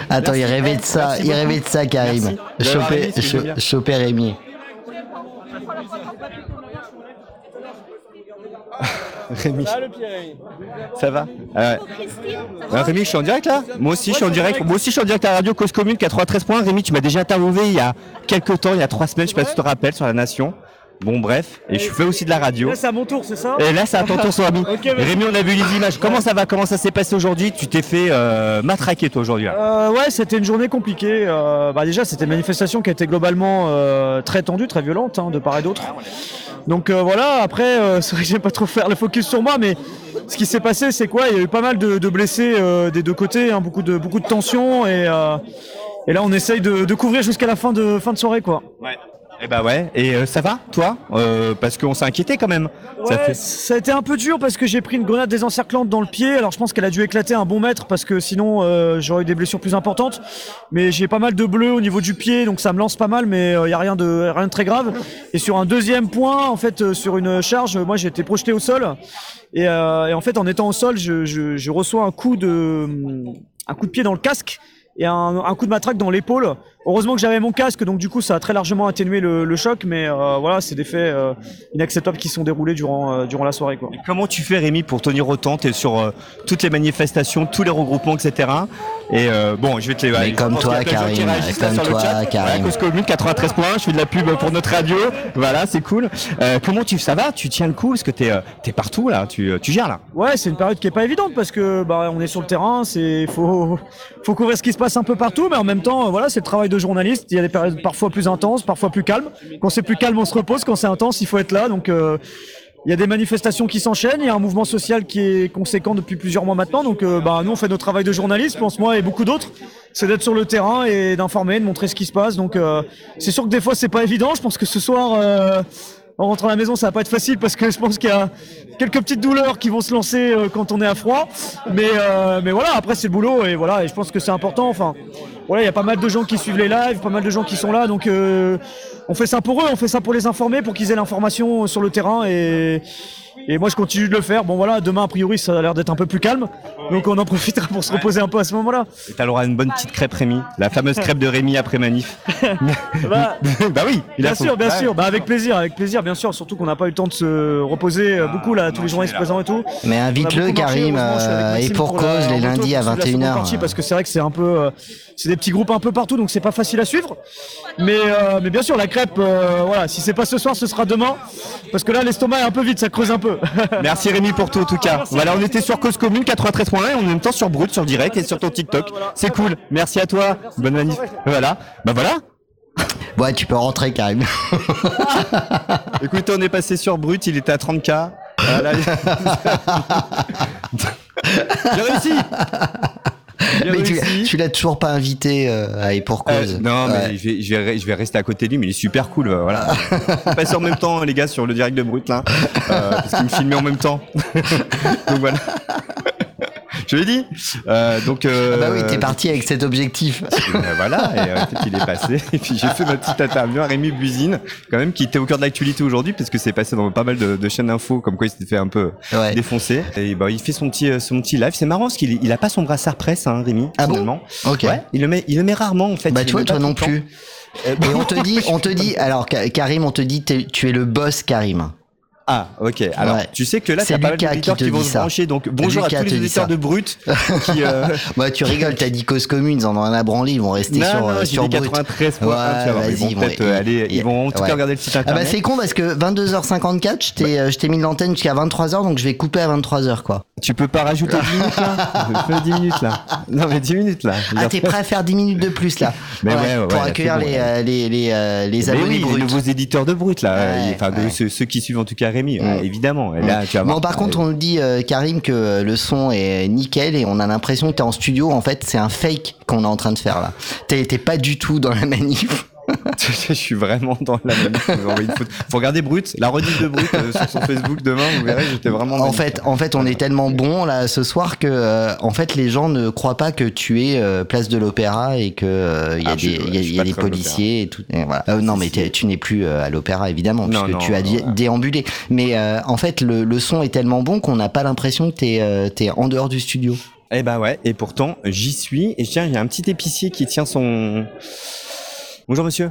Attends, il rêvait de ça, merci il rêvait de ça, Karim. Choper, Rémi, Rémi. Rémi. Ça va Ah ouais. Ouais, Rémi, je suis en direct là Moi aussi, je suis en direct. Moi aussi, je suis en direct à la radio Cause Commune 93 points. Rémi, tu m'as déjà interviewé il y a quelques temps, il y a trois semaines, je sais pas si tu te rappelles, sur la Nation. Bon, bref. Et je fais aussi de la radio. Là, c'est à mon tour, c'est ça? Et là, c'est à ton tour, son ami. Ok, vas-y. Rémi, on a vu les images. Comment ça va? Comment ça s'est passé aujourd'hui? Tu t'es fait euh, matraquer, toi, aujourd'hui. là. Euh, ouais, c'était une journée compliquée. Euh, bah déjà, c'était une manifestation qui a été globalement euh, très tendue, très violente, hein, de part et d'autre. Donc euh, voilà, après, euh, c'est vrai que j'aime pas trop faire le focus sur moi, mais ce qui s'est passé, c'est quoi Il y a eu pas mal de, de blessés euh, des deux côtés, hein, beaucoup de beaucoup de tensions, et, euh, et là, on essaye de, de couvrir jusqu'à la fin de fin de soirée, quoi. Ouais. Eh bah ouais. Et euh, ça va, toi? Euh, Parce qu'on s'est inquiété quand même. Ouais, ça, a été un peu dur parce que j'ai pris une grenade désencerclante dans le pied. Alors je pense qu'elle a dû éclater un bon mètre parce que sinon euh, j'aurais eu des blessures plus importantes. Mais j'ai pas mal de bleu au niveau du pied, donc ça me lance pas mal, mais il y a rien de rien de très grave. Et sur un deuxième point, en fait, euh, sur une charge, moi j'ai été projeté au sol. Et, euh, et en fait, en étant au sol, je, je- je reçois un coup de un coup de pied dans le casque et un, un coup de matraque dans l'épaule. Heureusement que j'avais mon casque, donc du coup ça a très largement atténué le, le choc, mais euh, voilà, c'est des faits euh, inacceptables qui sont déroulés durant, euh, durant la soirée. Quoi. Comment tu fais, Rémi, pour tenir autant? T'es sur euh, toutes les manifestations, tous les regroupements, etc. Et euh, bon, je vais te les. Mais comme toi, Karim, comme toi. Karim. Cause commune 93 points. Je fais de la pub pour notre radio. Voilà, c'est cool. Euh, comment tu ça va? Tu tiens le coup? Parce que t'es euh, t'es partout là. Tu, euh, tu gères là. Ouais, c'est une période qui est pas évidente parce que bah, on est sur le terrain, c'est faut faut couvrir ce qui se passe un peu partout, mais en même temps, euh, voilà, c'est le travail de journaliste. Il y a des périodes parfois plus intenses, parfois plus calmes. Quand c'est plus calme, on se repose. Quand c'est intense, il faut être là. Donc euh, il y a des manifestations qui s'enchaînent, il y a un mouvement social qui est conséquent depuis plusieurs mois maintenant. Donc euh, bah, nous, on fait notre travail de journaliste, pense moi et beaucoup d'autres. C'est d'être sur le terrain et d'informer, de montrer ce qui se passe. Donc euh, c'est sûr que des fois, c'est pas évident. Je pense que ce soir, en rentrant à la maison, ça va pas être facile parce que je pense qu'il y a quelques petites douleurs qui vont se lancer quand on est à froid. Mais, mais voilà, après c'est le boulot et voilà, et je pense que c'est important. Enfin, voilà, il y a pas mal de gens qui suivent les lives, pas mal de gens qui sont là, donc euh, on fait ça pour eux, on fait ça pour les informer, pour qu'ils aient l'information sur le terrain et et moi je continue de le faire. Bon voilà, demain a priori ça a l'air d'être un peu plus calme, donc on en profitera pour se reposer un peu à ce moment-là. Et t'as une bonne petite crêpe Rémi, la fameuse crêpe de Rémi après manif. Bah, bah oui. il Bien sûr, bien Ouais. sûr, bah avec plaisir, avec plaisir, bien sûr. Surtout qu'on n'a pas eu le temps de se reposer euh, beaucoup là, tous les journalistes présents et tout. Mais invite-le, Karim, euh, et pour cause, les lundis à pour suivre la seconde 21h. partie, parce que c'est vrai que c'est un peu, euh, c'est des petits groupes un peu partout, donc c'est pas facile à suivre. Mais, euh, mais bien sûr, la crêpe, euh, voilà, si c'est pas ce soir, ce sera demain, parce que là l'estomac est un peu vide, ça creuse un peu. Merci Rémi pour tout en tout cas. Voilà, on était sur Cause Commune 93.1 et en même temps sur Brut, sur Direct et sur ton TikTok. C'est cool. Merci à toi. Bonne manif. Voilà. Bah voilà. Ouais, tu peux rentrer, Karim. Écoute, on est passé sur Brut, il était à 30K. Voilà. J'ai réussi. Mais tu, l'as toujours pas invité euh, à Et pour Euh, cause. non, Ouais. mais je vais, je, vais, je vais rester à côté de lui, mais il est super cool. euh, Voilà. Passez en même temps, les gars, sur le direct de Brut, là. Euh, parce qu'il me filmait en même temps. donc voilà. Je l'ai dit. Euh, donc, euh, Ah bah oui, t'es parti avec cet objectif. euh, voilà, et euh, peut-être qu'il est passé. Et puis j'ai fait ma petite interview à Rémi Buzine, quand même, qui était au cœur de l'actualité aujourd'hui, parce que c'est passé dans pas mal de, de chaînes d'infos, comme quoi il s'était fait un peu défoncer. Et bah, il fait son petit, euh, son petit live. C'est marrant, parce qu'il il a pas son brassard presse, hein, Rémi, Ah bon. Ok. Ouais, il le met, il le met rarement, en fait. Bah Il tu vois, toi non plus. Euh, Et on te dit, on te dit, alors Ka- Karim, on te dit, tu es le boss Karim. Ah, ok. Alors, Ouais. tu sais que là, C'est pas mal d'auditeurs qui vont se brancher. Donc, bonjour Lucas à tous les dit auditeurs de Brut qui, euh, bah tu rigoles, t'as dit cause commune, ils en à branler, ils vont rester Non, sur, non, euh, j'ai sur dit Brut. 93 points, tu vas voir, ils vont vas-y, peut-être, euh, aller- ils vont en tout cas regarder le site Ah bah internet. c'est con parce que 22h54, je t'ai, euh, je t'ai mis l'antenne jusqu'à 23h, donc je vais couper à 23h quoi. Tu peux pas rajouter 10 minutes là Fais 10 minutes là. Non mais 10 minutes là. Ah t'es prêt à faire 10 minutes de plus là Mais ouais, ouais, Pour ouais, accueillir les, ouais. euh, euh, abonnés les nouveaux éditeurs de Brut là, Ouais, euh, enfin ouais. ceux qui suivent en tout cas Rémi, ouais, évidemment. Et là, tu vas Bon, voir, par contre, on nous dit, euh, Karim, que le son est nickel et on a l'impression que t'es en studio. En fait, c'est un fake qu'on est en train de faire là. T'es pas du tout dans la manif. je suis vraiment dans la même. Photo. Faut regarder Brut, la rediff de Brut euh, sur son Facebook demain. Vous verrez, j'étais vraiment. En magnifique. fait, en fait, on est tellement bon là ce soir que, euh, en fait, les gens ne croient pas que tu es euh, place de l'Opéra et que euh, il y a Ah, des, y a- y des policiers et tout. et voilà. Euh, non, mais tu n'es plus euh, à l'Opéra évidemment Non, puisque non, tu as dé- déambulé. Mais euh, en fait, le, le son est tellement bon qu'on n'a pas l'impression que t'es euh, t'es en dehors du studio. Eh ben ouais, et pourtant j'y suis. Et tiens, il y a un petit épicier qui tient son. Bonjour monsieur.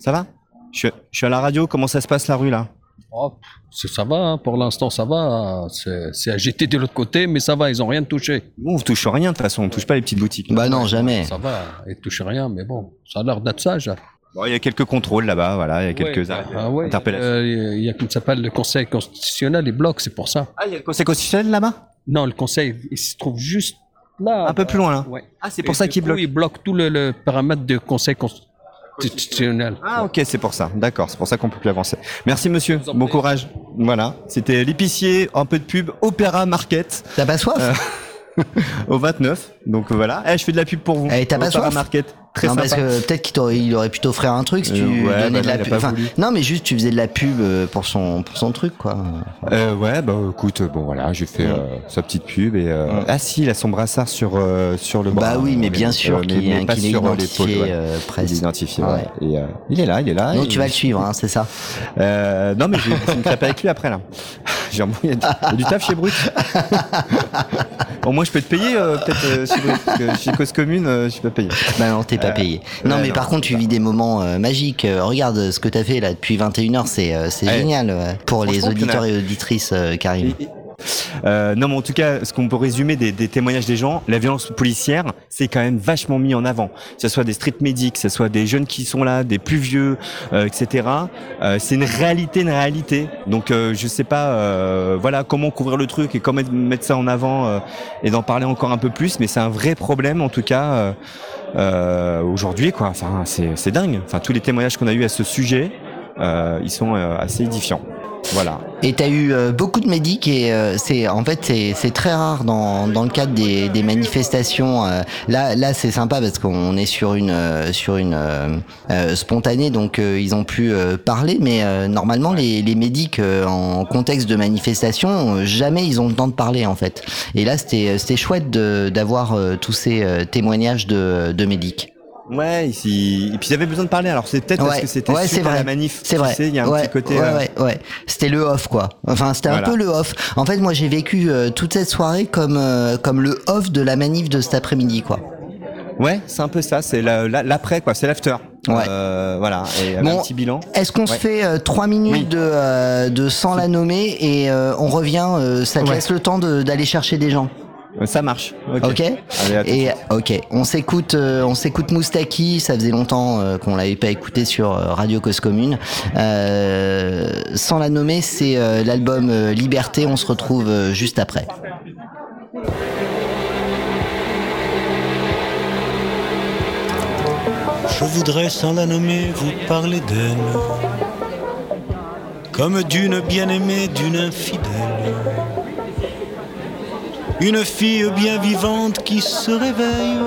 Ça va? Je suis, je suis à la radio. Comment ça se passe la rue là? Oh, ça va, hein, pour l'instant ça va. C'est agité de l'autre côté, mais ça va, ils ont rien touché. Bon, on touche rien de toute façon. On touche pas les petites boutiques. Bah non, jamais. Ça va, ils touchent rien, mais bon, ça a l'air d'être sage. Bon, il y a quelques contrôles là-bas. Voilà, il y a quelques Ouais, ah ouais, interpellations. euh, Il y a comme ça s'appelle le Conseil constitutionnel, il bloque, c'est pour ça. Ah, il y a le Conseil constitutionnel là-bas? Non, le Conseil, il se trouve juste là. Un peu plus loin là. Ouais. Ah, c'est pour Et ça qu'il bloque. Il bloque tout le, le paramètre du Conseil constitutionnel. Ah ok, c'est pour ça. D'accord, c'est pour ça qu'on peut plus avancer. Merci monsieur, bon courage. Voilà, c'était l'épicier, un peu de pub, Opéra Market. T'as pas soif? Au 29. Donc voilà. Eh, je fais de la pub pour vous. Eh, t'as pas Opéra soif? Market. Très non, sympa. parce que peut-être qu'il t'aurait- il aurait pu t'offrir un truc si tu Euh, ouais, donnais bah de la non, il a pub. Enfin, non, mais juste tu faisais de la pub euh, pour son pour son truc quoi. Euh, ouais, bah écoute, bon voilà, j'ai fait euh, sa petite pub et euh, ah si, il a son brassard sur euh, sur le bras. Bah oui, mais bien sûr mais, qu'il mais pas est sur identifié, presque. Il est identifié. Et, il est là, il est là. Donc tu vas le suivre, hein, c'est ça non, mais je vais me taper avec lui après là. J'ai un- Il y, a du- il taf chez Brut. Au moins, je peux te payer peut-être chez Brut. Parce que chez Cause Commune, je suis pas payé. Bah non, t'es pas Euh, payé. Non, mais non, par contre, tu vis des moments euh, magiques. Euh, regarde ce que t'as fait là depuis 21h, c'est euh, c'est génial euh, pour les auditeurs a- et auditrices, euh, Karim. Euh, non, mais en tout cas, ce qu'on peut résumer des, témoignages des gens, la violence policière, c'est quand même vachement mis en avant. Que ce soit des street medics, que ce soit des jeunes qui sont là, des plus vieux, euh, etc. Euh, c'est une réalité, une réalité. Donc, euh, je sais pas, voilà, comment couvrir le truc et comment mettre ça en avant et d'en parler encore un peu plus. Mais c'est un vrai problème, en tout cas. aujourd'hui quoi enfin c'est dingue enfin tous les témoignages qu'on a eu à ce sujet ils sont assez édifiants voilà Et t'as eu euh, beaucoup de médics et euh, c'est en fait c'est très rare dans, dans le cadre des, des manifestations. euh, là là c'est sympa parce qu'on est sur une sur une spontanée donc ils ont pu parler mais normalement les les médics en contexte de manifestation jamais ils ont le temps de parler en fait. Et là c'était c'était chouette d'avoir tous ces témoignages de de médics. Ouais, ici. Et puis ils avaient besoin de parler. Alors c'est peut-être parce que c'était ouais, vrai. la manif. C'est vrai. Il y a un ouais, petit côté. Ouais, euh, ouais, ouais. C'était le off, quoi. Enfin, c'était Voilà. un peu le off. En fait, moi, j'ai vécu euh, toute cette soirée comme euh, comme le off de la manif de cet après-midi, quoi. Ouais, c'est un peu ça. C'est la- la- l'après, quoi. C'est l'after. Ouais. Euh, voilà. Et Bon, un petit bilan. Est-ce qu'on se fait euh, trois minutes de euh, de sans la nommer et euh, on revient euh, Ça te Ouais. laisse le temps de- d'aller chercher des gens? Ça marche. Ok. Allez, Et ok, on s'écoute, euh, on s'écoute Moustaki. Ça faisait longtemps euh, qu'on l'avait pas écouté sur euh, Radio Cause Commune. Euh, sans la nommer, c'est euh, l'album Liberté. On se retrouve euh, juste après. Je voudrais sans la nommer vous parler d'elle Comme d'une bien-aimée, d'une infidèle Une fille bien vivante qui se réveille.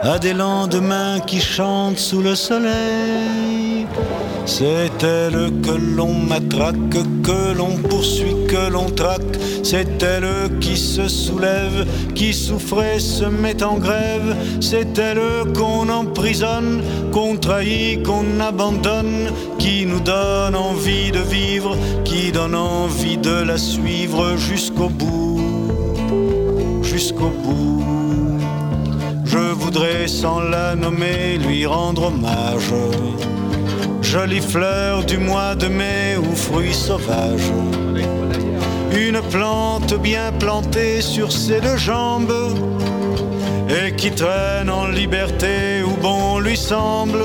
À des lendemains qui chantent sous le soleil C'est elle que l'on matraque, que l'on poursuit, que l'on traque. C'est elle qui se soulève, qui souffrait, se met en grève. C'est elle qu'on emprisonne, qu'on trahit, qu'on abandonne, qui nous donne envie de vivre, qui donne envie de la suivre jusqu'au bout, jusqu'au bout. Je voudrais sans la nommer lui rendre hommage. Jolie fleur du mois de mai ou fruit sauvage. Une plante bien plantée sur ses deux jambes et qui traîne en liberté où bon lui semble.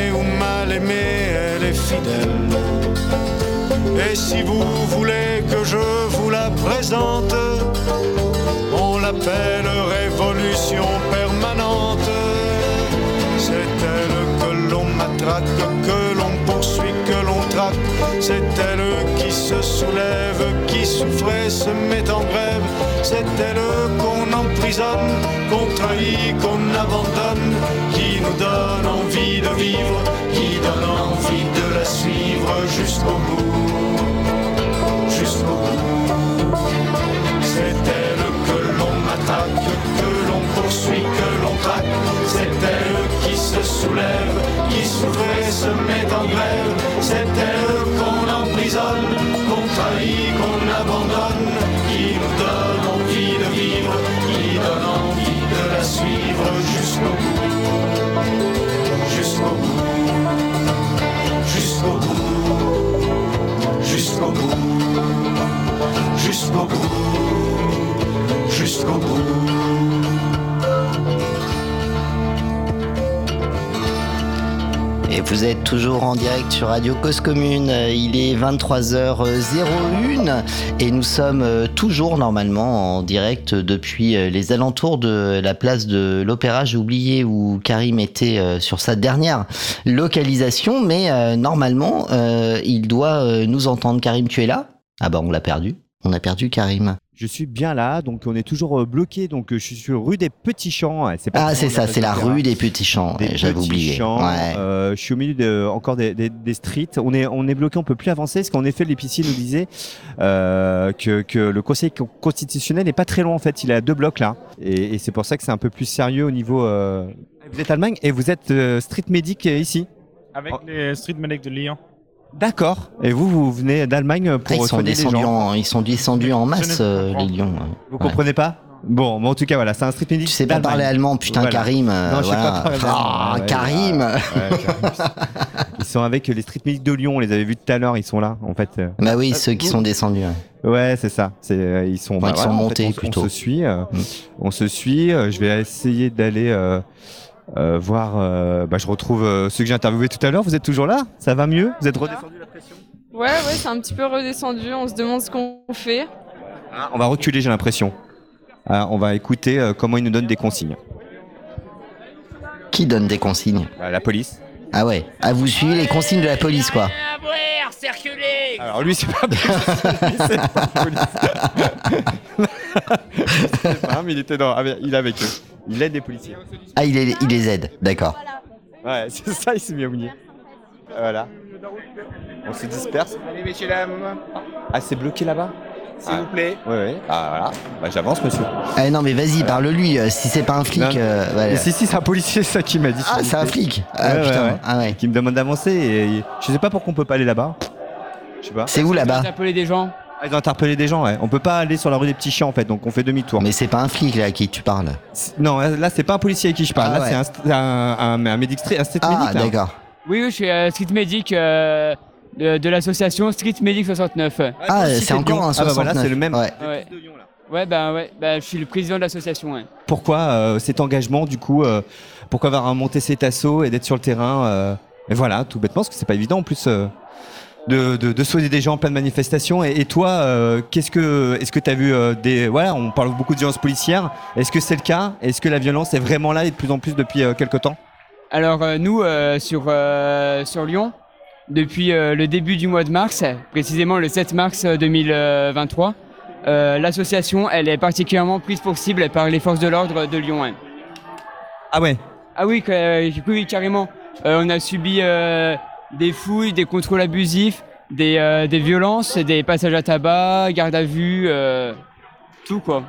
elle est fidèle. Et si vous voulez que je vous la présente, on l'appelle révolution permanente. C'est elle que l'on matraque, que l'on poursuit, que l'on traque. C'est elle qui se soulève, qui souffrait, se met en grève. C'est elle qu'on emprisonne, qu'on trahit, qu'on abandonne, qui nous donne envie de vivre, qui donne envie de la suivre jusqu'au bout. Jusqu'au bout. C'est elle que l'on matraque, que l'on poursuit, que l'on traque. C'est elle qui se soulève, qui souffre et se met Jusqu'au bout. Jusqu'au bout. Et vous êtes toujours en direct sur Radio Cause Commune. Il est 23h01 et nous sommes euh, toujours normalement en direct depuis euh, les alentours de la place de l'Opéra. J'ai oublié où Karim était euh, sur sa dernière localisation, mais normalement il doit nous entendre. Karim, tu es là? Ah bah on l'a perdu. On a perdu Karim. Je suis bien là, donc on est toujours euh, bloqué. Donc euh, je suis sur rue des Petits Champs. Pas Ah c'est ça, c'est la rue des Petits Champs. J'avais oublié. champs. Ouais. Euh, je suis au milieu de, encore des, des, des streets. On est, on est bloqué, on peut plus avancer parce qu'en effet, l'épicier nous disait euh, que, que le Conseil co- constitutionnel n'est pas très loin en fait. Il est à deux blocs là, et, et c'est pour ça que c'est un peu plus sérieux au niveau. euh, Vous êtes Allemagne et vous êtes euh, street medic ici. Avec les street medics de Lyon. D'accord. Et vous, vous venez d'Allemagne Ah, pour ils, sont les descendus gens. en, ils sont descendus en masse, euh, les lions. Vous comprenez pas? Bon, bon, en tout cas, voilà, c'est un street medic. Tu sais pas parler allemand, putain, Voilà. Karim. euh, Non, je sais voilà. pas parler Ah, allemand. Ouais, Karim. ouais, Karim. Ils sont avec les street medics de Lyon. On les avait vus tout à l'heure. Ils sont là, en fait. Bah oui, ceux qui sont descendus. ouais. Ouais, c'est ça. C'est euh, ils sont. Enfin, ils sont en fait, montés, on, plutôt. On se suit. euh, On se suit. euh, je vais essayer d'aller euh, voir. euh, bah, je retrouve euh, ceux que j'ai interviewés tout à l'heure. Vous êtes toujours là? Ça va mieux? Vous êtes redescendu Ouais, ouais, c'est un petit peu redescendu. On se demande ce qu'on fait. On va reculer, j'ai l'impression. Ah, on va écouter euh, comment ils nous donnent des consignes. Qui donne des consignes? Bah, la police. Ah ouais. Ah, vous suivez les consignes de la police, quoi. Alors lui, c'est pas lui, c'est pas pas, mais il était dans, avec- il est avec eux. Il aide les policiers. Ah, il, est- il les aide, d'accord. Ouais, c'est ça, il s'est mis au milieu. Voilà. On se disperse. Allez, messieurs, dames. Ah, c'est bloqué là-bas S'il vous plaît. Ouais, ouais. Ah, voilà. Bah, j'avance, monsieur. Ah non, mais vas-y, parle-lui. euh, si c'est pas un flic. Euh, voilà. Mais si, si, c'est un policier, ça qui m'a dit. Ah, c'est un flic. Ah, Ouais, putain. ouais, ouais. Ah ouais. Qui me demande d'avancer et je sais pas pourquoi on peut pas aller là-bas. Je sais pas. C'est où là-bas Interpeller des gens Ah, Ils ont interpellé des gens, ouais. On peut pas aller sur la rue des petits chiens en fait, donc on fait demi-tour. Mais c'est pas un flic là à qui tu parles. Non, là c'est pas un policier avec qui je parle. Ah là ouais. c'est un, un, un, un médic street, un street Ah, medic, là. d'accord. Oui, oui, je suis euh, street medic euh, de, de l'association Street Medic 69. Ah, c'est encore un Ah, bah voilà, 69. c'est le même. Ouais. Ouais. Ouais, bah ouais, bah, je suis le président de l'association. Ouais. Pourquoi euh, cet engagement du coup euh, Pourquoi avoir remonté cet assaut et d'être sur le terrain euh, Et voilà, tout bêtement, parce que c'est pas évident en plus. De, de, de soigner des gens en pleine manifestation. Et, et toi, euh, qu'est-ce que, est-ce que tu as vu euh, des. Voilà, on parle beaucoup de violence policière. Est-ce que c'est le cas? Est-ce que la violence est vraiment là et de plus en plus depuis euh, quelques temps? Alors nous, sur, sur Lyon, depuis le début du mois de mars, précisément le 7 mars euh, 2023, euh, l'association elle est particulièrement prise pour cible par les forces de l'ordre de Lyon. hein. Ah ouais? Ah oui, oui, carrément. On a subi des fouilles, des contrôles abusifs, des, euh, des violences, des passages à tabac, garde à vue, euh, tout quoi.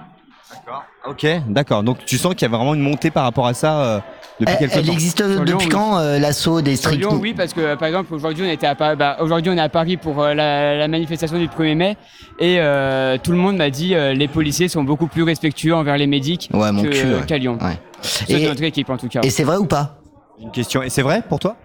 Ok, d'accord. Donc tu sens qu'il y a vraiment une montée par rapport à ça euh, depuis Elle, quelques elle temps. existe Sur Lyon, depuis oui. quand euh, l'assaut des Sur Lyon, oui, parce que par exemple aujourd'hui on était à Paris, bah, aujourd'hui on est à Paris pour euh, la, la manifestation du 1er mai et euh, tout le monde m'a dit euh, les policiers sont beaucoup plus respectueux envers les médics Ouais, mon que- cul, ouais. qu'à Lyon. Ouais. Et- notre équipe en tout cas. Et c'est vrai ou pas? Une question. Et c'est vrai pour toi?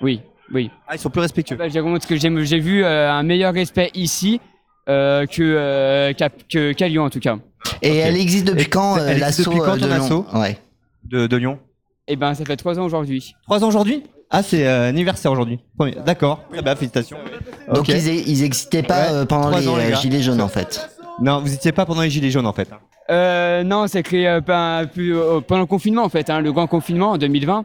Oui, oui. Ah, ils sont plus respectueux. Bah, j'ai parce que j'ai j'ai vu euh, un meilleur respect ici euh, que, euh, qu'à, que- qu'à Lyon en tout cas. Et elle existe depuis Et quand euh, l'assaut depuis quand, euh, de ton Lyon assaut Ouais. de, de Lyon Eh ben, ça fait trois ans aujourd'hui. Trois ans aujourd'hui Ah, c'est euh, anniversaire aujourd'hui. Premier- D'accord. Très bien, félicitations. Donc ils, ils existaient pas Ouais, euh, pendant les ans, les euh, gars. gilets jaunes en fait. Non, vous étiez pas pendant les gilets jaunes en fait. Euh, non, c'est créé euh, euh, pendant le confinement en fait, hein, le grand confinement en 2020.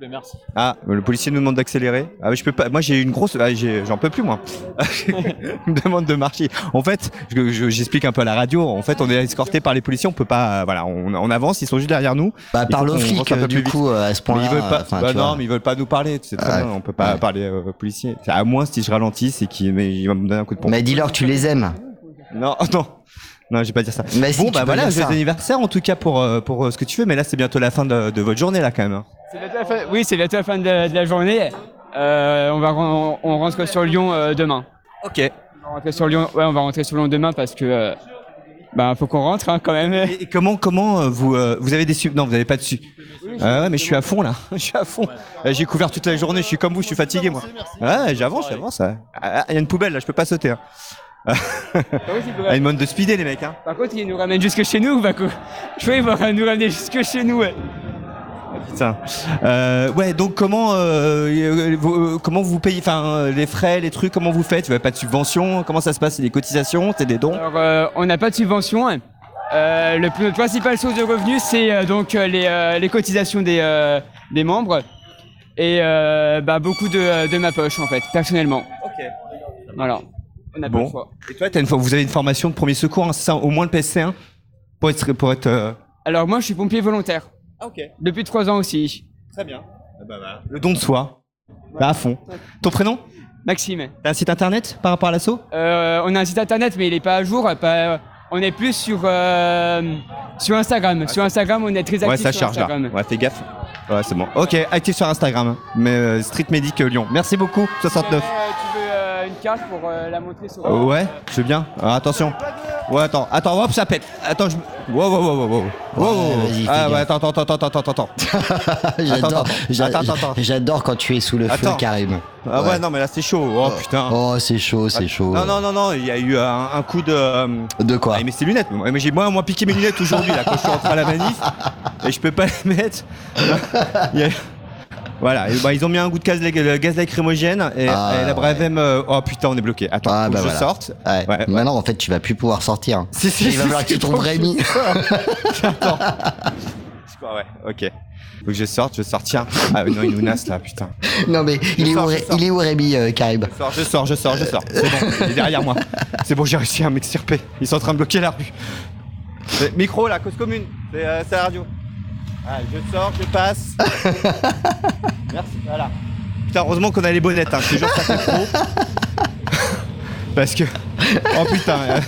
Merci. Ah, le policier nous demande d'accélérer. Ah, mais je peux pas. Moi, j'ai une grosse. ah, J'en peux plus moi. Il me demande de marcher. En fait, je- je- j'explique un peu à la radio. En fait, on est escorté par les policiers. On peut pas. euh, Voilà, on, on avance. Ils sont juste derrière nous. Bah, parle aux flics, euh, du vite. coup, euh, à ce Mais point-là, Ils veulent pas. enfin, bah tu non, vois. mais ils veulent pas nous parler. C'est très bien. On peut pas parler aux policiers. C'est À moins si je ralentis, c'est qu'il mais il va me donner un coup de pompe. Mais dis-leur que tu les aimes. Non, non. Non, je vais pas dire ça. Mais bon, bah voilà, joyeux anniversaire en tout cas pour, euh, pour euh, ce que tu veux, mais là c'est bientôt la fin de, de votre journée là quand même. hein. C'est bientôt la fin- oui, c'est bientôt la fin de, de la journée. Euh, on va on rentre sur Lyon euh, demain. Ok. On va rentrer sur Lyon. Ouais, on va rentrer sur Lyon demain parce que euh, bah faut qu'on rentre hein, quand même. Et, et comment comment vous euh, vous avez des sub Non, vous avez pas de sub. Ah ouais, mais je suis à fond là. je suis à fond. J'ai couvert toute la journée. Je suis comme vous. Je suis fatigué moi. Ouais, j'avance, j'avance. Ah, Il y a une poubelle là. Je peux pas sauter. Hein. Ah, ils demandent de speeder les mecs. Hein. Par contre, ils nous ramènent jusque chez nous, quoi. Je crois qu'ils vont nous ramener jusque chez nous. Ouais. Putain. Euh, ouais, donc comment euh, euh, vous, euh, comment vous payez, enfin euh, les frais, les trucs, comment vous faites? Vous avez pas de subvention? Comment ça se passe? C'est des cotisations? C'est des dons? Alors, euh, on n'a pas de subvention. hein. Euh, le, notre principale source de revenus, c'est euh, donc les, euh, les cotisations des, euh, des membres et euh, bah, beaucoup de, de ma poche en fait, personnellement. Ok. Voilà. On pas le Bon. choix. Et toi, t'as une, vous avez une formation de premier secours, hein, c'est ça Au moins le PSC1 pour être, pour être. euh, Alors moi, je suis pompier volontaire. Ok. Depuis trois ans aussi. Très bien. Le don de soi. Bah, à fond. Ton prénom? Maxime. T'as un site internet par rapport à l'assaut? Euh, on a un site internet, mais il est pas à jour. pas- on est plus sur euh, sur Instagram. Sur Instagram, on est très actif Ouais, ça sur charge là. Instagram. Ouais, fais gaffe. Ouais, c'est bon. Ok, actif sur Instagram. hein. Mais euh, Street Medic euh, Lyon. Merci beaucoup, 69. Euh, euh, pour euh, la montrer sur. Euh, ouais, je veux bien. Alors, attention. Ouais, attends, attends, hop, ça pète. Attends, je. Wow, wow, wow, wow, wow. Ah ouais, attends, attends, attends, attends, attends, attends. J'adore, quand tu es sous le feu. Karim. Ah ouais, non, mais là c'est chaud. Oh putain. Oh, c'est chaud, c'est chaud. Non, non, non, non, il y a eu un, un coup de. euh, De quoi Ah, mais c'est lunettes. Moi, j'ai moi, moi piqué mes lunettes aujourd'hui là quand je suis rentré à la manif et je peux pas les mettre. Il y a- Voilà, et bah, ils ont mis un goût de gaz, gaz lacrymogène et, Ah, et la Brevem. euh, oh putain, on est bloqué. Attends, Ah, faut bah que je sorte. Ouais. Ouais. Maintenant, en fait, tu vas plus pouvoir sortir. Si, si, Il si, va falloir si, que tu trouves Rémi. Attends. Ouais, ok. Faut que je sorte, je sors. Tiens. Ah non, il nous nasse là, putain. Non, mais il est, sors, où, il est où Rémi, euh, Je sors, je sors, je sors, je sors. C'est bon, il est derrière moi. C'est bon, j'ai réussi à m'extirper. Ils sont en train de bloquer la rue. Micro là, cause commune. C'est euh, c'est la radio. Ah, je sors, je passe. Merci, voilà. Putain, heureusement qu'on a les bonnettes, hein. Je te jure, ça fait trop. Parce que. Oh putain. euh,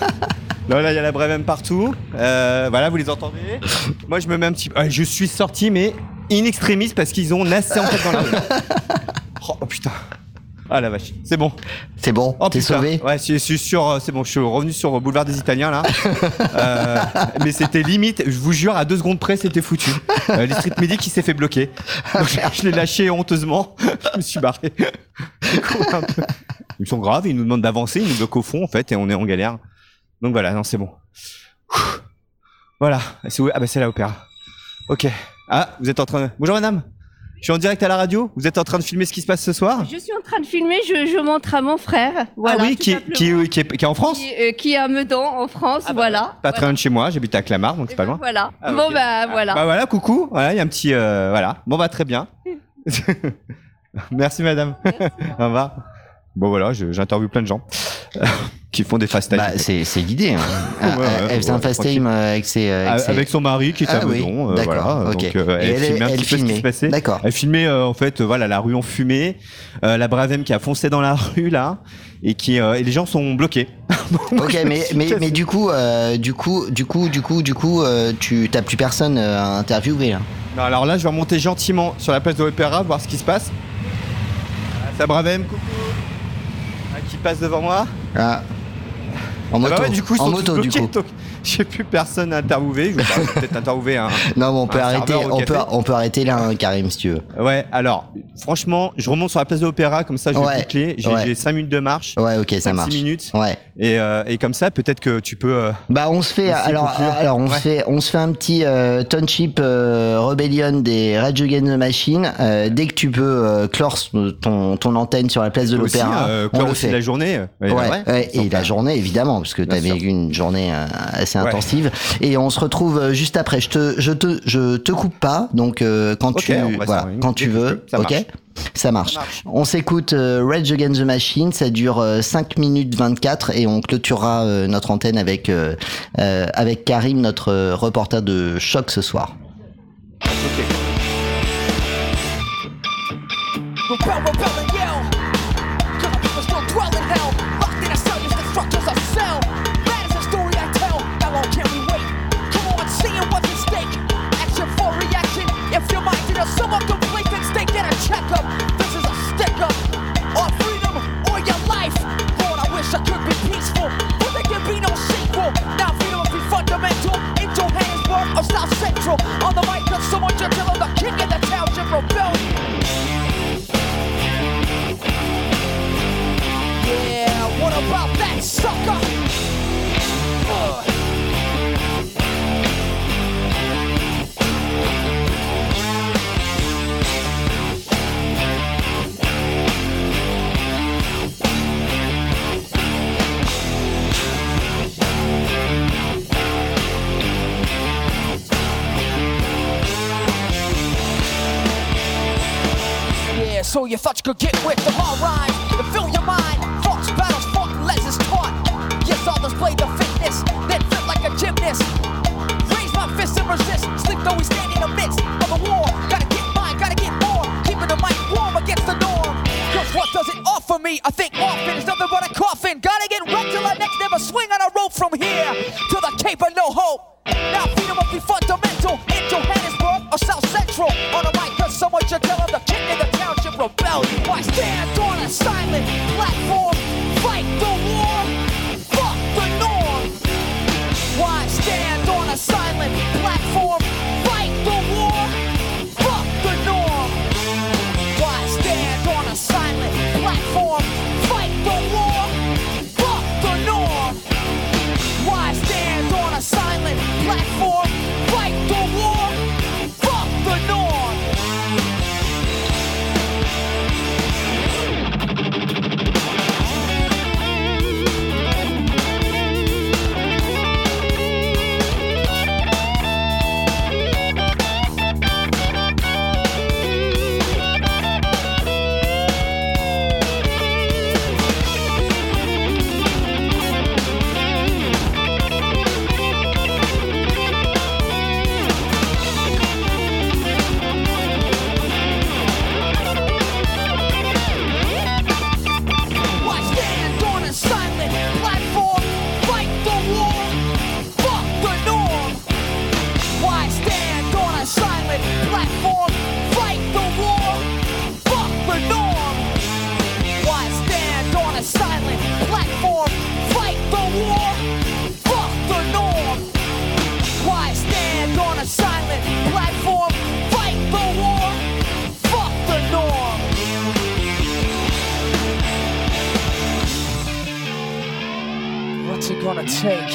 Là, là, il y a la Brevem partout. Euh, voilà, vous les entendez. Moi, je me mets un petit. Ah, je suis sorti, mais in extremis parce qu'ils ont nassé en fait dans la rue. Oh, oh, putain. Ah la vache. C'est bon. C'est bon, Oh, t'es sauvé Ouais, je suis sur. euh, C'est bon, je suis revenu sur le boulevard des Italiens là. Euh, mais c'était limite, je vous jure, à deux secondes près, c'était foutu. Euh, les street medics qui s'est fait bloquer. Donc, je l'ai lâché honteusement. je me suis barré. Ils sont graves, ils nous demandent d'avancer, ils nous bloquent au fond en fait, et on est en galère. Donc voilà, non, c'est bon. Voilà, c'est où? Ah bah c'est la opéra. Ok. Ah, vous êtes en train de. Bonjour madame. Je suis en direct à la radio. Vous êtes en train de filmer ce qui se passe ce soir? Je suis en train de filmer, je, je montre à mon frère. Voilà, Ah oui, qui est, simplement. qui, est, qui, est, qui est en France Qui, euh, qui est à Meudon, en France, voilà. Pas très loin de chez moi, j'habite à Clamart, donc c'est pas loin. Voilà. Ah, bon, ok. bah, voilà. Bah voilà, coucou. Voilà, il y a un petit. euh, voilà. Bon, bah très bien. Merci madame. Au revoir. Bon voilà, j'interviewe plein de gens qui font des fast time. Bah, c'est l'idée. hein. Ah, ouais, elle faisait ouais, un fast time euh, avec ses. euh, Ah, ses- Avec son mari qui était Ah à oui, Meudon, euh, d'accord, voilà. Donc, euh, elle, elle- filmait un elle petit peu ce qui se passait. Elle filmait euh, en fait, voilà, la rue en fumée, euh, la Bravem qui a foncé dans la rue là, et qui et les gens sont bloqués. Ok, mais, mais, mais du coup, euh, du coup, du coup, du coup, du coup, tu t'as plus personne à interviewer là. Non, alors là, je vais remonter gentiment sur la place de l'Opéra, voir ce qui se passe. Ça Bravem, coucou. Qui passe devant moi. Ah. En Ah bah moto. ouais, du coup, ils en sont moto, tous du bloqués, coup. donc j'ai plus personne à interviewer. Je vais peut-être interviewer un. Non, mais on peut arrêter, on peut, café. on peut arrêter là, hein, Karim, si tu veux. Ouais, alors, franchement, je remonte sur la place de l'Opéra, comme ça je Ouais, vais boucler. J'ai ouais. j'ai 5 minutes de marche. Ouais, ok, ça 5-6 marche. minutes. Ouais. Et, euh, et comme ça, peut-être que tu peux. euh, Bah on se fait alors alors on Ouais. se fait on se fait un petit euh, Township euh, Rebellion des Rage Against the Machine dès que tu peux clore ton ton antenne sur la place de l'Opéra on le fait la journée. Ouais, et la journée évidemment parce que tu avais sûr. eu une journée euh, assez Ouais. intensive. Et on se retrouve euh, juste après. Je te je te je te coupe pas. Donc euh, quand tu voilà, quand tu veux. Ça OK? marche. ça marche. On s'écoute euh, Rage Against the Machine, ça dure euh, 5 minutes 24 et on clôturera euh, notre antenne avec, euh, euh, avec Karim, notre euh, reporter de choc ce soir. Checkup. This is a stick up. Or freedom, or your life. Lord, I wish I could be peaceful. But there can be no sequel. Now freedom must be fundamental. In Johannesburg or South Central. On the mic, cause someone just tell the king of the township rebellion. Yeah, what about that sucker? So you thought you could get with the hard rhymes and fill your mind. Thoughts, battles, fought, lessons taught. Yes, I'll display the fitness, then fit like a gymnast. Raise my fist and resist. Sleep though we stand in the midst of the war. Gotta get mine, gotta get more. Keeping the mic warm against the norm. Cause what does it offer me? I think often is nothing but a coffin. Gotta get wrecked till I next never swing on a rope from here to the Cape of No Hope. Now freedom must be fundamental in Johannesburg or South Central. Rebellion. Why stand on a silent platform? Take?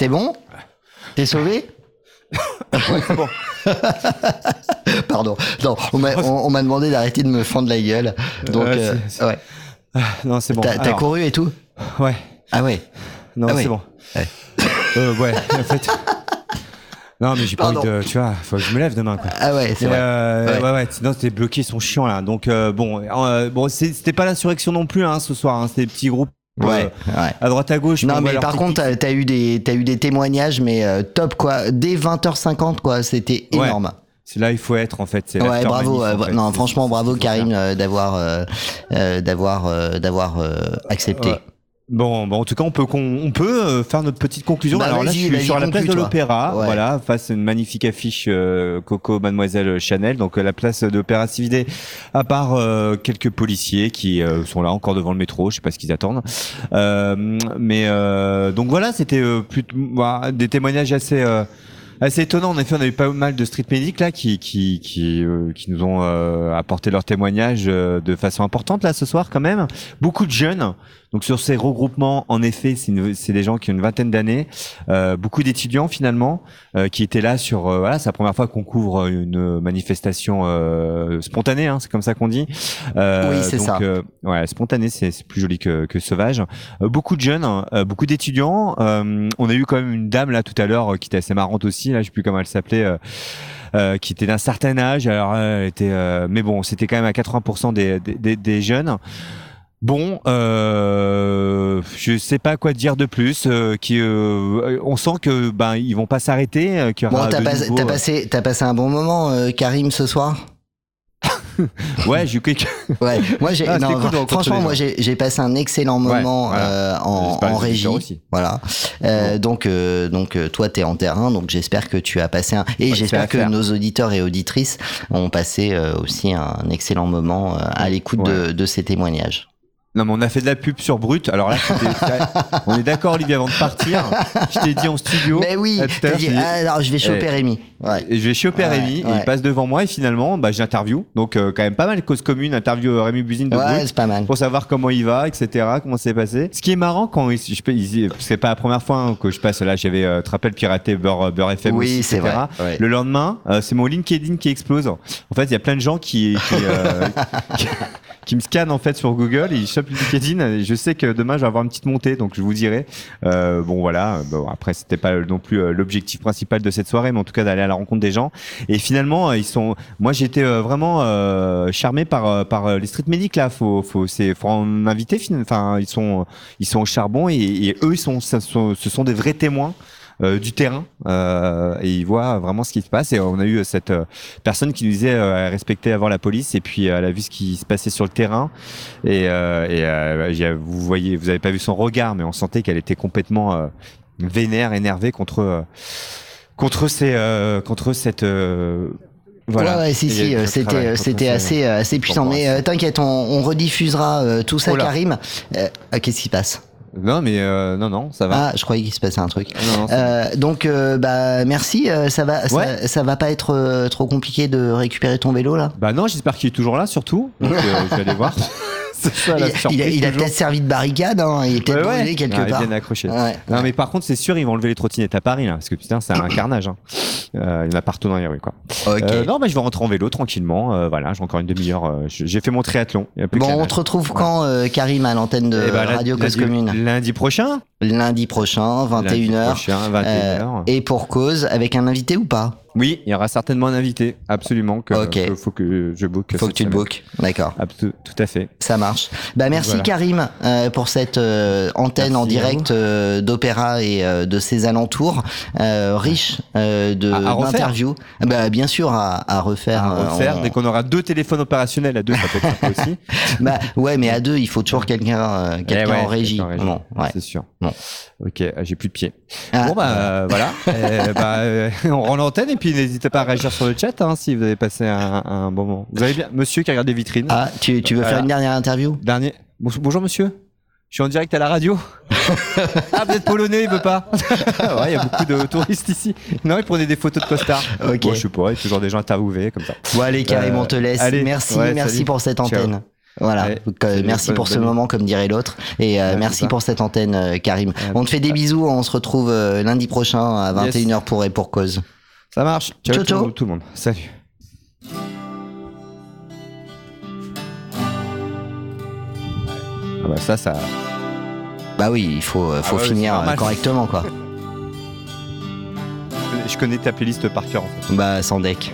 C'est bon T'es sauvé Pardon. Non, on m'a on- on m'a demandé d'arrêter de me fendre la gueule. Donc, Ouais, euh, c'est- c'est- ouais. Non, c'est bon. T'as couru et tout Ouais. Ah ouais. Non, Ah c'est bon. Ouais. Euh, ouais, en fait. Non, mais j'ai pas envie de. Tu vois, faut que je me lève demain, quoi. Ah ouais, c'est vrai. euh, Ouais. ouais, ouais. Sinon, c'était bloqué, ils sont chiants, là. Donc, euh, bon, euh, bon c'est- c'était pas l'insurrection non plus, hein, ce soir. Hein, c'était des petits groupes. Euh, Ouais, ouais. À droite, à gauche. Non, mais leur par contre, t'as as eu des, t'as eu des témoignages, mais euh, top quoi. Dès 20h50, quoi, c'était Ouais. énorme. C'est là il faut être, en fait. c'est Ouais, bravo. manif, euh, non, franchement, bravo Karim d'avoir, d'avoir, euh, d'avoir euh, accepté. Bon, bon, en tout cas, on peut, on peut euh, faire notre petite conclusion. Bah, Alors là, je suis sur la place de l'Opéra, Ouais. voilà, face à une magnifique affiche euh, Coco Mademoiselle Chanel. Donc euh, la place de l'Opéra Cividé, à part euh, quelques policiers qui euh, sont là encore devant le métro, je sais pas ce qu'ils attendent. Euh, mais euh, donc voilà, c'était euh, voilà, des témoignages assez. euh, Assez étonnant, en effet, on a eu pas mal de street medics là qui qui qui, euh, qui nous ont euh, apporté leurs témoignages euh, de façon importante là ce soir quand même. Beaucoup de jeunes. Donc sur ces regroupements, en effet, c'est des gens qui ont une vingtaine d'années, euh, beaucoup d'étudiants finalement euh, qui étaient là sur euh, voilà, c'est la première fois qu'on couvre une manifestation euh, spontanée, hein, c'est comme ça qu'on dit. Euh, Oui, c'est ça. euh, ouais, spontané, c'est plus joli que, que sauvage. Beaucoup de jeunes, euh, beaucoup d'étudiants. Euh, on a eu quand même une dame là tout à l'heure qui était assez marrante aussi. Là, je sais plus comment elle s'appelait. euh, qui était d'un certain âge. Alors, elle était, euh, mais bon, c'était quand même à 80% des, des, des- des jeunes. Bon, euh, je sais pas quoi dire de plus. euh, qui, euh, on sent que ben ils vont pas s'arrêter. euh, qu'il y Bon, t'as pas- euh, passé, t'as passé un bon moment, euh, Karim, ce soir? Ouais, j'ai eu quelques. Ouais, moi j'ai Ah, non, cool franchement moi j'ai j'ai passé un excellent moment voilà. euh, en, en régie. aussi. Voilà. Euh, donc euh, donc toi t'es en terrain donc j'espère que tu as passé un et Ouais, j'espère que faire. nos auditeurs et auditrices ont passé euh, aussi un excellent moment euh, à l'écoute de, de ces témoignages. Non, mais on a fait de la pub sur Brut. Alors là, on est d'accord, Olivier, avant de partir. Je t'ai dit en studio. Mais oui, euh, t'as l'heure, dit, je t'ai alors je vais choper Eh, Rémi. Ouais. Et je vais choper Ouais, Rémi, et il passe devant moi et finalement, bah, j'interview. Donc, euh, quand même pas mal de causes communes. Interview euh, Rémi Buzine de Ouais, Brut c'est pas mal. pour savoir comment il va, etc. Comment c'est passé. Ce qui est marrant quand il, je, c'est pas la première fois hein, que je passe là. J'avais, euh, tu te rappelles, piraté Beurre, Beurre FM Oui, c'est vrai. Le lendemain, euh, c'est mon LinkedIn qui explose. En fait, il y a plein de gens qui, qui, euh, qui, qui me scannent en fait sur Google et ils je sais que demain, je vais avoir une petite montée, donc je vous dirai. Euh, bon, voilà. Bon, après, c'était pas non plus euh, l'objectif principal de cette soirée, mais en tout cas d'aller à la rencontre des gens. Et finalement, euh, ils sont. Moi, j'étais euh, vraiment euh, charmé par par les street medics là. Faut faut c'est faut en inviter. fin- Enfin, ils sont ils sont au charbon et, eux, ils sont, sont ce sont des vrais témoins. Euh, du terrain euh, et ils voient vraiment ce qui se passe et on a eu cette euh, personne qui nous disait euh, elle respectait avant la police et puis elle a vu ce qui se passait sur le terrain et, euh, et euh, vous voyez vous avez pas vu son regard mais on sentait qu'elle était complètement euh, vénère énervée contre euh, contre ces euh, contre cette euh, voilà Ouais, ouais, si, si, il c'était, c'était assez, assez puissant. Mais euh, t'inquiète, on, on rediffusera euh, tout ça, Oh. Karim. Euh, ah, qu'est-ce qui se passe? Non mais euh, non non ça va Ah, je croyais qu'il se passait un truc. Non, non, ça Euh, donc, euh, bah, merci. euh, ça va, ça, Ouais. ça va pas être trop compliqué de récupérer ton vélo là? Bah non j'espère qu'il est toujours là surtout donc euh, je vais aller voir ça la Il- a, il a toujours. peut-être servi de barricade, hein, il est peut-être Ouais, ouais. brûlé quelque Ah, il est part. bien accroché. Ouais. Non, mais par contre, c'est sûr, ils vont enlever les trottinettes à Paris, là, parce que putain, c'est un carnage. Hein. Euh, il y en a partout dans les rues, quoi. Euh, non, bah, je vais rentrer en vélo tranquillement. Euh, voilà, j'ai encore une demi-heure. euh, j'ai fait mon triathlon. Bon, on te retrouve quand, euh, Karim, à l'antenne de Eh ben, Radio Cause Commune Lundi prochain Lundi prochain, 21h. Lundi prochain, 21h. Euh, et pour cause, avec un invité ou pas? Oui, il y aura certainement un invité, absolument. Que, Ok. que- faut que je book. Faut que tu le bookes, d'accord. Tout à fait. Ça marche. Bah merci Voilà. Karim euh, pour cette euh, antenne en Merci direct d'opéra et de ses alentours, riche de d'interviews. Bah bien sûr à, à refaire. À refaire, on- dès qu'on aura deux téléphones opérationnels à deux, ça peut être aussi. bah ouais, mais à deux, il faut toujours quelqu'un quelqu'un Eh ouais, en régie. Bon, ouais. C'est sûr. Bon. Ok, ah, j'ai plus de pied. Ah. bon, bah euh, voilà. Euh, bah, euh, on rend l'antenne et puis n'hésitez pas à réagir sur le chat hein, si vous avez passé un, un bon moment. Vous avez bien, monsieur qui regarde les vitrines. Ah, tu, tu veux faire une dernière interview? Dernier. Bon- bonjour monsieur. Je suis en direct à la radio. ah, vous êtes polonais, il veut pas. ouais, il y a beaucoup de touristes ici. Non, ils prenaient des photos de costards. Ok. Bon, je sais pas, il y a toujours des gens interviewés comme ça. Bon allez Euh, on te laisse. allez, merci, ouais, merci salut. pour cette Ciao. Voilà, Ouais, Donc, euh, merci pour ce moment, comme dirait l'autre. Et euh, Ouais, merci pour cette antenne, euh, Karim. on te fait des bisous, on se retrouve lundi prochain à Yes. 21h pour et pour cause. Ça marche. Ciao, Ciao, tout, le ciao. monde, tout le monde. Salut. Ah bah ça, ça. Bah oui, il faut, faut Ah ouais, finir correctement, quoi. Je connais ta playlist par cœur en fait. Bah sans deck.